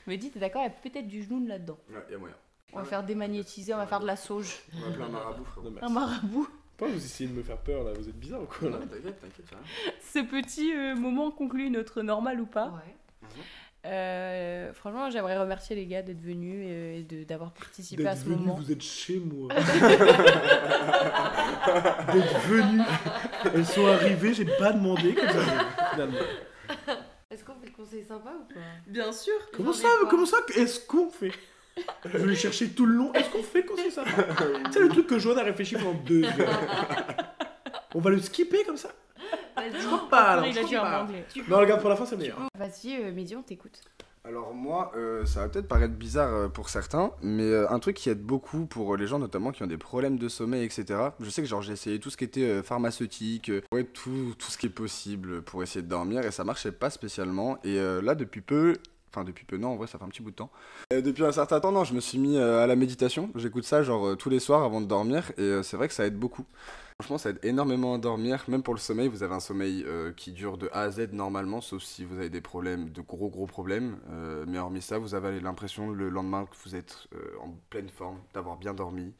Speaker 3: Mais dis, t'es d'accord, il y a peut-être du genou là-dedans.
Speaker 2: Ouais, y'a moyen.
Speaker 3: On va faire démagnétiser, on va faire de la sauge.
Speaker 2: On va appeler un marabout, frérot.
Speaker 1: Non,
Speaker 3: Un marabout.
Speaker 1: Pourquoi vous essayez de me faire peur là Vous êtes bizarre ou quoi là
Speaker 2: Non, t'inquiète, t'inquiète.
Speaker 3: Ce petit euh, moment conclut notre normal ou pas.
Speaker 4: Ouais.
Speaker 3: Euh, franchement, j'aimerais remercier les gars d'être venus et de- d'avoir participé à
Speaker 1: D'être
Speaker 3: ce
Speaker 1: venu,
Speaker 3: moment.
Speaker 1: vous êtes chez moi. D'être venu. Elles sont arrivées, j'ai pas demandé comme ça. Finalement.
Speaker 4: Est-ce qu'on fait le conseil sympa ou pas?
Speaker 3: Bien sûr.
Speaker 1: Comment ça. Comment ça Est-ce qu'on fait? Je vais chercher tout le long. Est-ce qu'on fait le conseil ça C'est le truc que Joanne a réfléchi pendant deux heures. On va le skipper comme ça
Speaker 4: Vas-y.
Speaker 1: Je crois pas, alors.
Speaker 3: il
Speaker 1: je
Speaker 3: a en
Speaker 1: pas.
Speaker 3: anglais.
Speaker 1: Non, regarde pour la fin, c'est meilleur.
Speaker 3: Vas-y, euh, Mehdi, on t'écoute.
Speaker 2: Alors moi, euh, ça va peut-être paraître bizarre euh, pour certains, mais euh, un truc qui aide beaucoup pour les gens notamment qui ont des problèmes de sommeil, etc. Je sais que genre j'ai essayé tout ce qui était euh, pharmaceutique, euh, ouais, tout, tout ce qui est possible pour essayer de dormir et ça marchait pas spécialement. Et euh, là depuis peu, enfin depuis peu non, en vrai ça fait un petit bout de temps. Depuis un certain temps, non, je me suis mis euh, à la méditation. J'écoute ça genre euh, tous les soirs avant de dormir et euh, c'est vrai que ça aide beaucoup. Franchement, ça aide énormément à dormir, même pour le sommeil. Vous avez un sommeil euh, qui dure de A à Z normalement, sauf si vous avez des problèmes, de gros gros problèmes. Euh, mais hormis ça, vous avez l'impression le lendemain que vous êtes euh, en pleine forme, d'avoir bien dormi.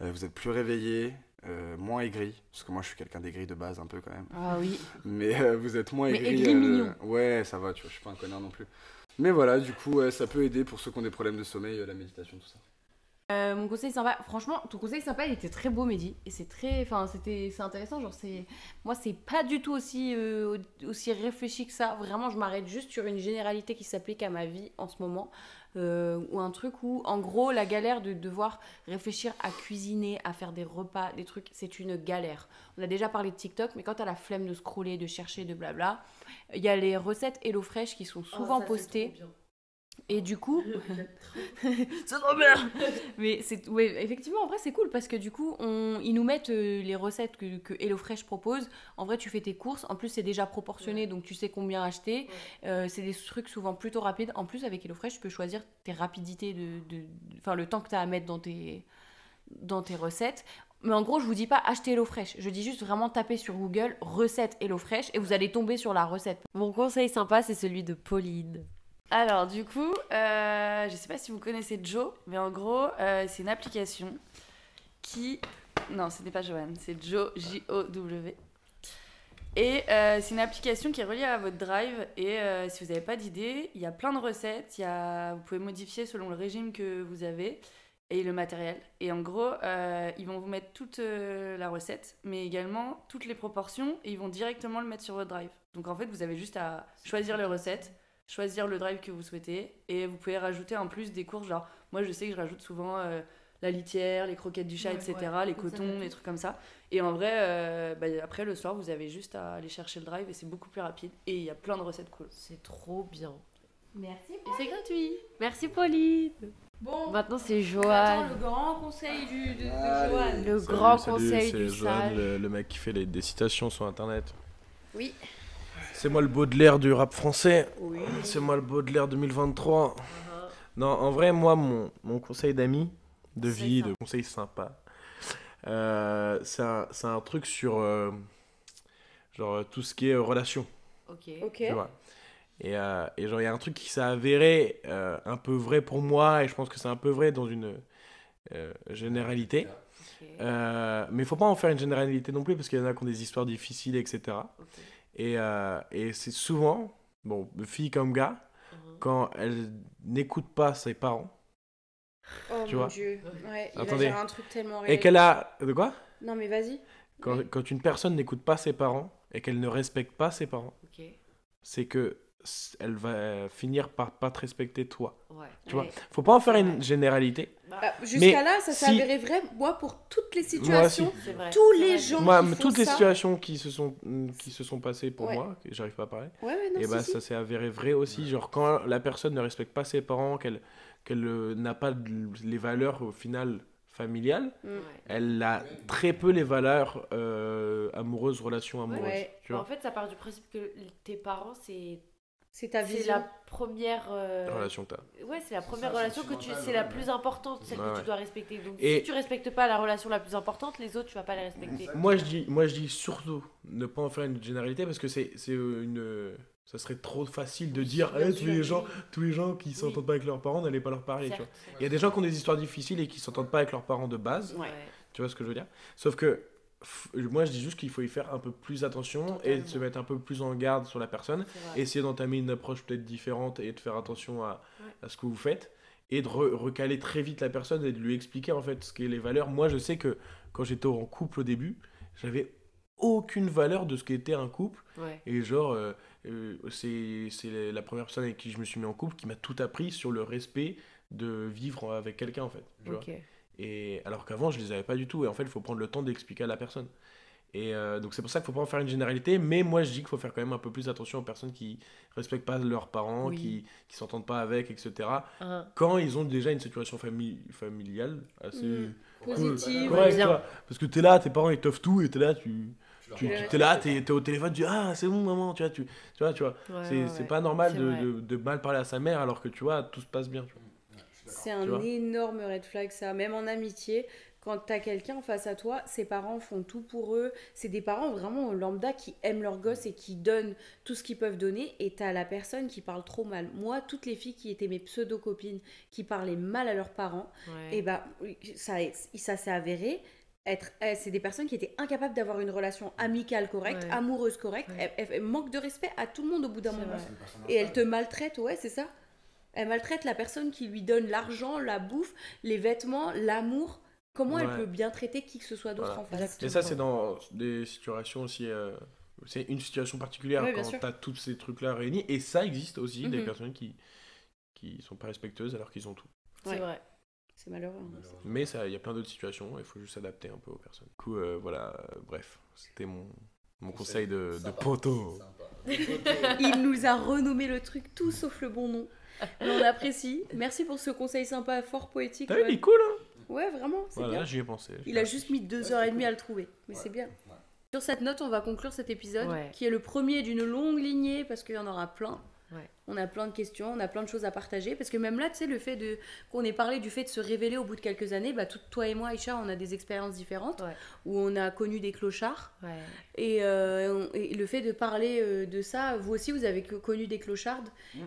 Speaker 2: Vous êtes plus réveillé, moins aigri, parce que moi je suis quelqu'un d'aigri de base un peu quand même.
Speaker 3: Ah oui.
Speaker 2: Mais vous êtes moins
Speaker 3: Mais
Speaker 2: aigri.
Speaker 3: aigri mignon.
Speaker 2: Ouais, ça va, tu vois, je suis pas un connard non plus. Mais voilà, du coup, ça peut aider pour ceux qui ont des problèmes de sommeil, euh, la méditation, tout ça.
Speaker 3: Euh, mon conseil sympa, franchement, ton conseil sympa, il était très beau, Mehdi. Et c'est très. Enfin, c'était c'est intéressant. Genre, c'est. Moi, c'est pas du tout aussi, euh, aussi réfléchi que ça. Vraiment, je m'arrête juste sur une généralité qui s'applique à ma vie en ce moment. Euh, ou un truc où, en gros, la galère de devoir réfléchir à cuisiner, à faire des repas, des trucs, c'est une galère. On a déjà parlé de TikTok, mais quand t'as la flemme de scroller, de chercher, de blabla, il y a les recettes HelloFresh qui sont
Speaker 4: Oh,
Speaker 3: souvent postées. Et du coup, c'est trop bien. Mais c'est ouais, effectivement en vrai c'est cool parce que du coup on ils nous mettent euh, les recettes que, que HelloFresh propose. En vrai tu fais tes courses, en plus c'est déjà proportionné donc tu sais combien acheter. Euh, c'est des trucs souvent plutôt rapides. En plus avec HelloFresh tu peux choisir tes rapidités de enfin le temps que tu as à mettre dans tes dans tes recettes. Mais en gros, je vous dis pas acheter HelloFresh. Je dis juste vraiment taper sur Google recette HelloFresh et vous allez tomber sur la recette.
Speaker 6: Mon conseil sympa, c'est celui de Pauline.
Speaker 7: Alors, du coup, euh, je sais pas si vous connaissez Joe, mais en gros, euh, c'est une application qui. Non, ce n'est pas Johan, c'est Joe, J-O-W. Et euh, c'est une application qui est reliée à votre drive. Et si vous n'avez pas d'idée, il y a plein de recettes. Y a... Vous pouvez modifier selon le régime que vous avez et le matériel. Et en gros, ils vont vous mettre toute la recette, mais également toutes les proportions. Et ils vont directement le mettre sur votre drive. Donc en fait, vous avez juste à choisir les recettes choisir le drive que vous souhaitez et vous pouvez rajouter en plus des courses genre moi je sais que je rajoute souvent euh, la litière les croquettes du chat
Speaker 4: Ouais,
Speaker 7: etc
Speaker 4: ouais,
Speaker 7: les cotons les trucs comme ça et en vrai euh, bah, après le soir vous avez juste à aller chercher le drive et c'est beaucoup plus rapide et il y a plein de recettes cool
Speaker 6: C'est trop bien.
Speaker 3: Merci.
Speaker 7: et c'est gratuit
Speaker 6: Merci Pauline.
Speaker 3: Bon,
Speaker 6: Maintenant c'est
Speaker 3: Attends,
Speaker 6: Johan.
Speaker 3: le grand conseil du, de, de. Johan.
Speaker 6: Le
Speaker 1: Salut,
Speaker 6: grand
Speaker 1: salut,
Speaker 6: conseil
Speaker 1: c'est
Speaker 6: du
Speaker 1: Johan,
Speaker 6: sage.
Speaker 1: le, le mec qui fait les, des citations sur internet.
Speaker 3: Oui.
Speaker 1: C'est moi le Baudelaire du rap français.
Speaker 3: Oui.
Speaker 1: C'est moi le Baudelaire 2023. Non, en vrai, moi, mon, mon conseil d'amis, de vie,
Speaker 3: sympa.
Speaker 1: de conseil sympa, euh, c'est un, c'est un truc sur. euh, genre euh, tout ce qui est euh, relation.
Speaker 4: Ok.
Speaker 1: Tu vois. Et, euh, et genre, il y a un truc qui s'est avéré euh, un peu vrai pour moi, et je pense que c'est un peu vrai dans une euh, généralité. Euh, mais il faut pas en faire une généralité non plus, parce qu'il y en a qui ont des histoires difficiles, etc. Et, euh, et c'est souvent, bon, fille comme gars,
Speaker 4: Mhm.
Speaker 1: quand elles n'écoutent pas ses parents,
Speaker 3: Oh
Speaker 1: Tu
Speaker 3: mon
Speaker 1: vois.
Speaker 3: dieu. Ouais, il
Speaker 1: Attendez.
Speaker 3: va dire un truc tellement
Speaker 1: et
Speaker 3: réel.
Speaker 1: qu'elle a... De quoi?
Speaker 3: Non mais vas-y.
Speaker 1: quand, quand une personne n'écoute pas ses parents, et qu'elle ne respecte pas ses parents, c'est que elle va finir par pas te respecter toi.
Speaker 4: Ouais.
Speaker 1: Tu vois?
Speaker 3: Ouais.
Speaker 1: Faut pas en faire une
Speaker 4: vrai.
Speaker 1: généralité.
Speaker 4: Bah,
Speaker 3: Ah,
Speaker 1: Mais
Speaker 3: Jusqu'à là, ça s'est
Speaker 1: si-
Speaker 3: avéré vrai, moi, pour toutes les situations. Tous les gens
Speaker 1: Moi,
Speaker 3: qui font
Speaker 1: toutes les
Speaker 3: ça-
Speaker 1: situations qui se sont, mm, qui se sont passées pour
Speaker 3: Ouais.
Speaker 1: moi, j'arrive pas à parler,
Speaker 3: Ouais, ouais, non,
Speaker 1: et
Speaker 3: si,
Speaker 1: bah
Speaker 3: si.
Speaker 1: ça s'est avéré vrai aussi. Genre quand la personne ne respecte pas ses parents, qu'elle qu'elle euh, n'a pas de- les valeurs au final familiales,
Speaker 3: Mm.
Speaker 4: Ouais.
Speaker 1: elle a très peu les valeurs euh, amoureuses, relations amoureuses.
Speaker 3: Ouais.
Speaker 1: Tu
Speaker 4: En
Speaker 1: vois
Speaker 4: fait, ça part du principe que tes parents, c'est
Speaker 3: C'est ta
Speaker 4: c'est
Speaker 3: vision.
Speaker 4: la première. euh,
Speaker 1: Relation que t'as.
Speaker 4: Ouais, c'est la première
Speaker 2: ça,
Speaker 4: relation que tu, c'est la plus importante, celle
Speaker 1: Ouais,
Speaker 4: que
Speaker 1: ouais.
Speaker 4: tu dois respecter. Donc
Speaker 1: Et-
Speaker 4: si tu respectes pas la relation la plus importante, les autres tu vas pas les respecter.
Speaker 1: Moi je dis, moi je dis surtout ne pas en faire une généralité parce que c'est c'est une, ça serait trop facile de dire Eh, tous les gens, tous les gens qui s'entendent pas avec leurs parents n'allez pas leur parler. Tu vois. Il y a des gens qui ont des histoires difficiles et qui s'entendent pas avec leurs parents de base.
Speaker 3: Ouais.
Speaker 1: Tu vois ce que je veux dire? Sauf que moi je dis juste qu'il faut y faire un peu plus attention et de se mettre un peu plus en garde sur la personne. Essayer d'entamer une approche peut-être différente et de faire attention à,
Speaker 4: Ouais.
Speaker 1: à ce que vous faites. Et de re- recaler très vite la personne et de lui expliquer en fait ce qu'est les valeurs. Moi je sais que quand j'étais en couple au début, j'avais aucune valeur de ce qu'était un couple.
Speaker 4: Ouais.
Speaker 1: Et genre, euh, euh, c'est la première personne avec qui je me suis mis en couple qui m'a tout appris sur le respect de vivre avec quelqu'un en fait. tu vois. Et alors qu'avant, je les avais pas du tout. Et en fait, il faut prendre le temps d'expliquer à la personne. Et euh, donc, c'est pour ça qu'il faut pas en faire une généralité. Mais moi, je dis qu'il faut faire quand même un peu plus attention aux personnes qui respectent pas leurs parents,
Speaker 4: Oui.
Speaker 1: qui qui s'entendent pas avec, etc.
Speaker 4: Hein.
Speaker 1: Quand ils ont déjà une situation fami- familiale assez
Speaker 3: Mm.
Speaker 1: cool,
Speaker 3: Positive.
Speaker 1: tu. Parce que t'es là, tes parents ils t'offrent tout et t'es là, tu. Tu
Speaker 3: Ouais.
Speaker 1: es là, t'es es au téléphone, tu dis Ah, c'est bon, maman, tu vois, tu, tu vois, tu vois.
Speaker 4: Ouais,
Speaker 1: c'est
Speaker 4: ouais,
Speaker 1: c'est
Speaker 4: ouais.
Speaker 1: pas normal de,
Speaker 4: vrai.
Speaker 1: de, de mal parler à sa mère alors que tu vois, tout se passe bien. tu vois.
Speaker 3: C'est un énorme red flag, ça. Même en amitié, quand t'as quelqu'un face à toi, ses parents font tout pour eux. C'est des parents vraiment lambda qui aiment leurs gosses et qui donnent tout ce qu'ils peuvent donner. Et t'as la personne qui parle trop mal. Moi, toutes les filles qui étaient mes pseudo-copines, qui parlaient mal à leurs parents,
Speaker 4: Ouais.
Speaker 3: et bah, oui, ça, ça s'est avéré. Être, eh, c'est des personnes qui étaient incapables d'avoir une relation amicale correcte,
Speaker 4: Ouais.
Speaker 3: amoureuse correcte.
Speaker 4: Ouais.
Speaker 3: Elles, elles manquent de respect à tout le monde au bout d'un moment.
Speaker 4: vrai.
Speaker 3: Et elle te maltraite, ouais, c'est ça. Elle maltraite la personne qui lui donne l'argent, la bouffe, les vêtements, l'amour. Comment elle peut bien traiter qui que ce soit d'autre
Speaker 1: Voilà.
Speaker 3: en face
Speaker 1: Et ça, c'est dans des situations aussi. euh, c'est une situation particulière
Speaker 3: Ouais,
Speaker 1: quand tu as tous ces trucs-là réunis. Et ça existe aussi, des
Speaker 3: Mhm.
Speaker 1: personnes qui qui sont pas respectueuses alors qu'ils ont tout.
Speaker 4: C'est
Speaker 3: Ouais.
Speaker 4: vrai.
Speaker 3: C'est malheureux. hein.
Speaker 1: Mais ça, il y a plein d'autres situations. Il faut juste s'adapter un peu aux personnes. Du coup, euh, voilà. euh, bref, c'était mon mon conseil de, de poteau.
Speaker 3: Il nous a renommé le truc tout sauf le bon nom. Mais on apprécie. Merci pour ce conseil sympa, fort poétique.
Speaker 1: T'as vu, il est cool, hein
Speaker 3: Ouais, vraiment, c'est
Speaker 1: Voilà,
Speaker 3: bien.
Speaker 1: j'y ai pensé.
Speaker 3: Il a juste mis deux heures et demie à le trouver. Mais c'est bien. Sur cette note, on va conclure cet épisode,
Speaker 4: Ouais.
Speaker 3: qui est le premier d'une longue lignée, parce qu'il y en aura plein.
Speaker 4: Ouais.
Speaker 3: On a plein de questions, on a plein de choses à partager, parce que même là, tu sais, le fait de qu'on ait parlé du fait de se révéler au bout de quelques années, bah, tout- toi et moi, Aïcha, on a des expériences différentes,
Speaker 4: Ouais.
Speaker 3: où on a connu des clochards,
Speaker 4: Ouais.
Speaker 3: et, euh, on- et le fait de parler euh, de ça, vous aussi, vous avez co- connu des clochards,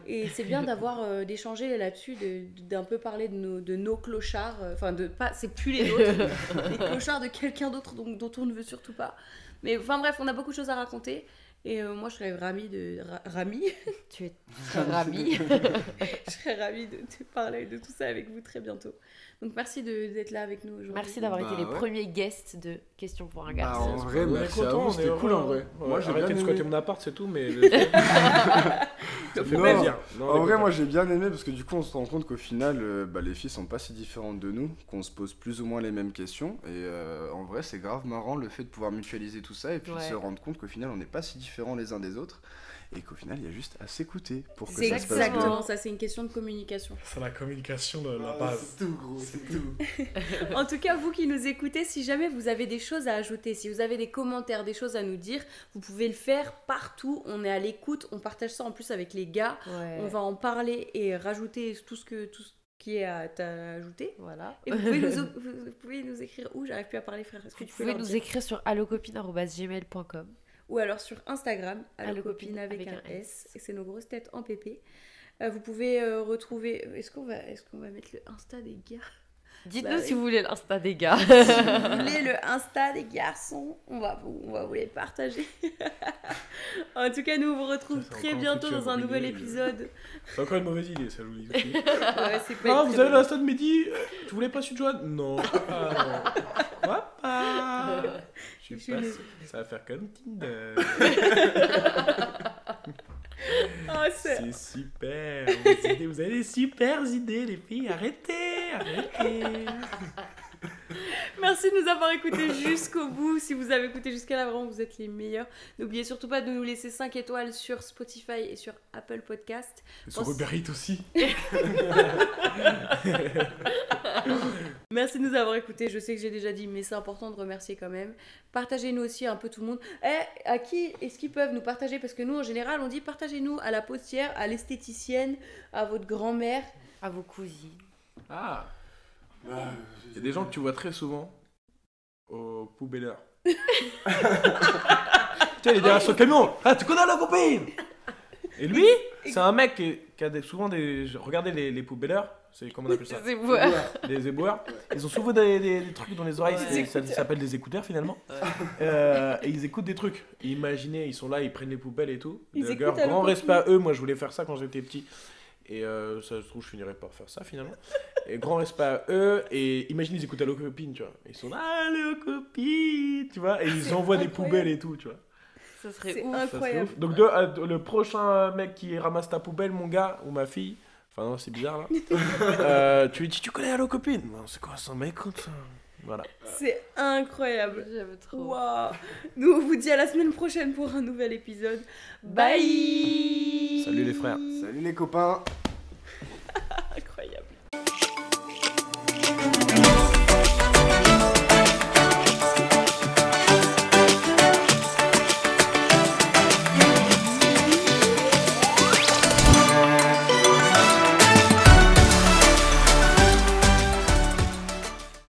Speaker 3: et c'est bien d'avoir euh, d'échanger là-dessus, de- d'un peu parler de nos, de nos clochards, enfin, de pas, c'est plus les nôtres, les clochards de quelqu'un d'autre dont, dont on ne veut surtout pas. Mais enfin bref, on a beaucoup de choses à raconter. Et euh, moi, je serais ravie de. Ra- Rami
Speaker 4: Tu es très ravi.
Speaker 3: Je serais ravie de te parler de tout ça avec vous très bientôt. Donc merci de- d'être là avec nous aujourd'hui.
Speaker 4: Merci d'avoir
Speaker 2: Bah
Speaker 4: été les
Speaker 2: ouais.
Speaker 4: premiers guests de Questions pour un
Speaker 2: Bah,
Speaker 4: garçon.
Speaker 2: en vrai, merci à vous, c'était cool en vrai.
Speaker 1: Ouais,
Speaker 2: Moi j'ai bien
Speaker 1: de squatter
Speaker 2: aimé.
Speaker 1: mon appart, c'est tout, mais. Ça fait
Speaker 2: Non.
Speaker 1: plaisir. Non,
Speaker 2: En vrai, moi j'ai bien aimé parce que du coup, on se rend compte qu'au final, euh, bah, les filles sont pas si différentes de nous, qu'on se pose plus ou moins les mêmes questions. Et euh, en vrai, c'est grave marrant le fait de pouvoir mutualiser tout ça et puis de se rendre compte qu'au final, on n'est pas si différents les uns des autres et qu'au final, il y a juste à s'écouter pour que ça se passe
Speaker 3: exactement ça, c'est une question de communication.
Speaker 1: C'est la communication de la
Speaker 2: Ah,
Speaker 1: base.
Speaker 2: C'est tout, gros, c'est tout.
Speaker 3: En tout cas, vous qui nous écoutez, si jamais vous avez des choses à ajouter, si vous avez des commentaires, des choses à nous dire, vous pouvez le faire partout. On est à l'écoute, on partage ça en plus avec les gars.
Speaker 4: Ouais.
Speaker 3: On va en parler et rajouter tout ce, que, tout ce qui est à t'ajouter.
Speaker 4: Voilà.
Speaker 3: Et vous pouvez, nous, vous pouvez nous écrire où J'arrive plus à parler, frère. Est-ce que
Speaker 4: Vous
Speaker 3: tu peux
Speaker 4: pouvez nous
Speaker 3: dire
Speaker 4: écrire sur allocopine.gmail.com.
Speaker 3: ou alors sur Instagram,
Speaker 4: Allo
Speaker 3: Allo Copine
Speaker 4: Copine
Speaker 3: avec,
Speaker 4: avec
Speaker 3: un
Speaker 4: un
Speaker 3: S. Et c'est nos grosses têtes en PP. Euh, vous pouvez euh, retrouver. Est-ce qu'on va, est qu'on va mettre le Insta des gars?
Speaker 4: Dites-nous
Speaker 3: Bah oui.
Speaker 4: si vous voulez l'insta des gars.
Speaker 3: Si vous voulez le Insta des garçons, on va vous, on va vous les partager. en tout cas, nous on vous retrouve
Speaker 1: Ça,
Speaker 3: très bientôt dans un nouvel épisode.
Speaker 1: C'est encore une mauvaise idée, ça, je vous le dis. aussi.
Speaker 3: Ouais, c'est pas
Speaker 1: Ah, vous avez l'insta de Mehdi euh, Tu voulais pas suite Joanne Non. Ah, non. Quoi pas Je
Speaker 3: Je
Speaker 1: suis pas. Ça va faire comme Tinder.
Speaker 3: Ah, c'est-
Speaker 1: super. Vous avez des super idées, les filles. Arrêtez, arrêtez.
Speaker 3: Merci de nous avoir écoutés jusqu'au bout. Si vous avez écouté jusqu'à là, vraiment, vous êtes les meilleurs. N'oubliez surtout pas de nous laisser 5 étoiles sur Spotify et sur Apple Podcast.
Speaker 1: Et sur
Speaker 3: Pense-
Speaker 1: Uber Eats aussi.
Speaker 3: Merci de nous avoir écoutés. Je sais que j'ai déjà dit, mais c'est important de remercier quand même. Partagez-nous aussi un peu tout le monde. Eh, à qui est-ce qu'ils peuvent nous partager? Parce que nous, en général, on dit partagez-nous à la postière, à l'esthéticienne, à votre grand-mère.
Speaker 4: À vos cousines.
Speaker 1: Ah,
Speaker 2: Bah,
Speaker 1: il y a des gens que tu vois très souvent au poubelleur. tu sais, il est derrière son camion. Ah, tu connais la copine? Et lui, c'est un mec qui, a souvent des. Regardez les, les poubelleurs. C'est comment on appelle ça
Speaker 4: C'est ouais.
Speaker 1: Des éboueurs. Ils ont souvent des, des- des trucs dans les oreilles.
Speaker 4: Ouais.
Speaker 1: Ça, ça s'appelle des écouteurs finalement. Euh, et ils écoutent des trucs. Imaginez, ils sont là, ils prennent les poubelles et tout.
Speaker 3: Ils
Speaker 1: D'ailleurs, grand respect à eux. Moi, je voulais faire ça quand j'étais petit. Et euh, ça se trouve, je finirais par faire ça finalement. Et grand respect à eux. Et imagine, ils écoutent Allo Copine, tu vois. Ils sont là, Allo Copine, tu vois. Et ils envoient des poubelles et tout, tu vois.
Speaker 4: Ça serait
Speaker 3: C'est
Speaker 4: ouf.
Speaker 1: Ça,
Speaker 3: incroyable.
Speaker 1: ouf. Donc, de- euh, le prochain mec qui ramasse ta poubelle, mon gars, ou ma fille. Enfin, non, c'est bizarre là. Euh, tu lui dis, tu connais Allo Copine Non, c'est quoi ça Mais écoute, ça. Voilà.
Speaker 3: C'est incroyable.
Speaker 4: J'aime trop.
Speaker 3: Waouh Nous, on vous dit à la semaine prochaine pour un nouvel épisode. Bye
Speaker 1: Salut les frères.
Speaker 2: Salut les copains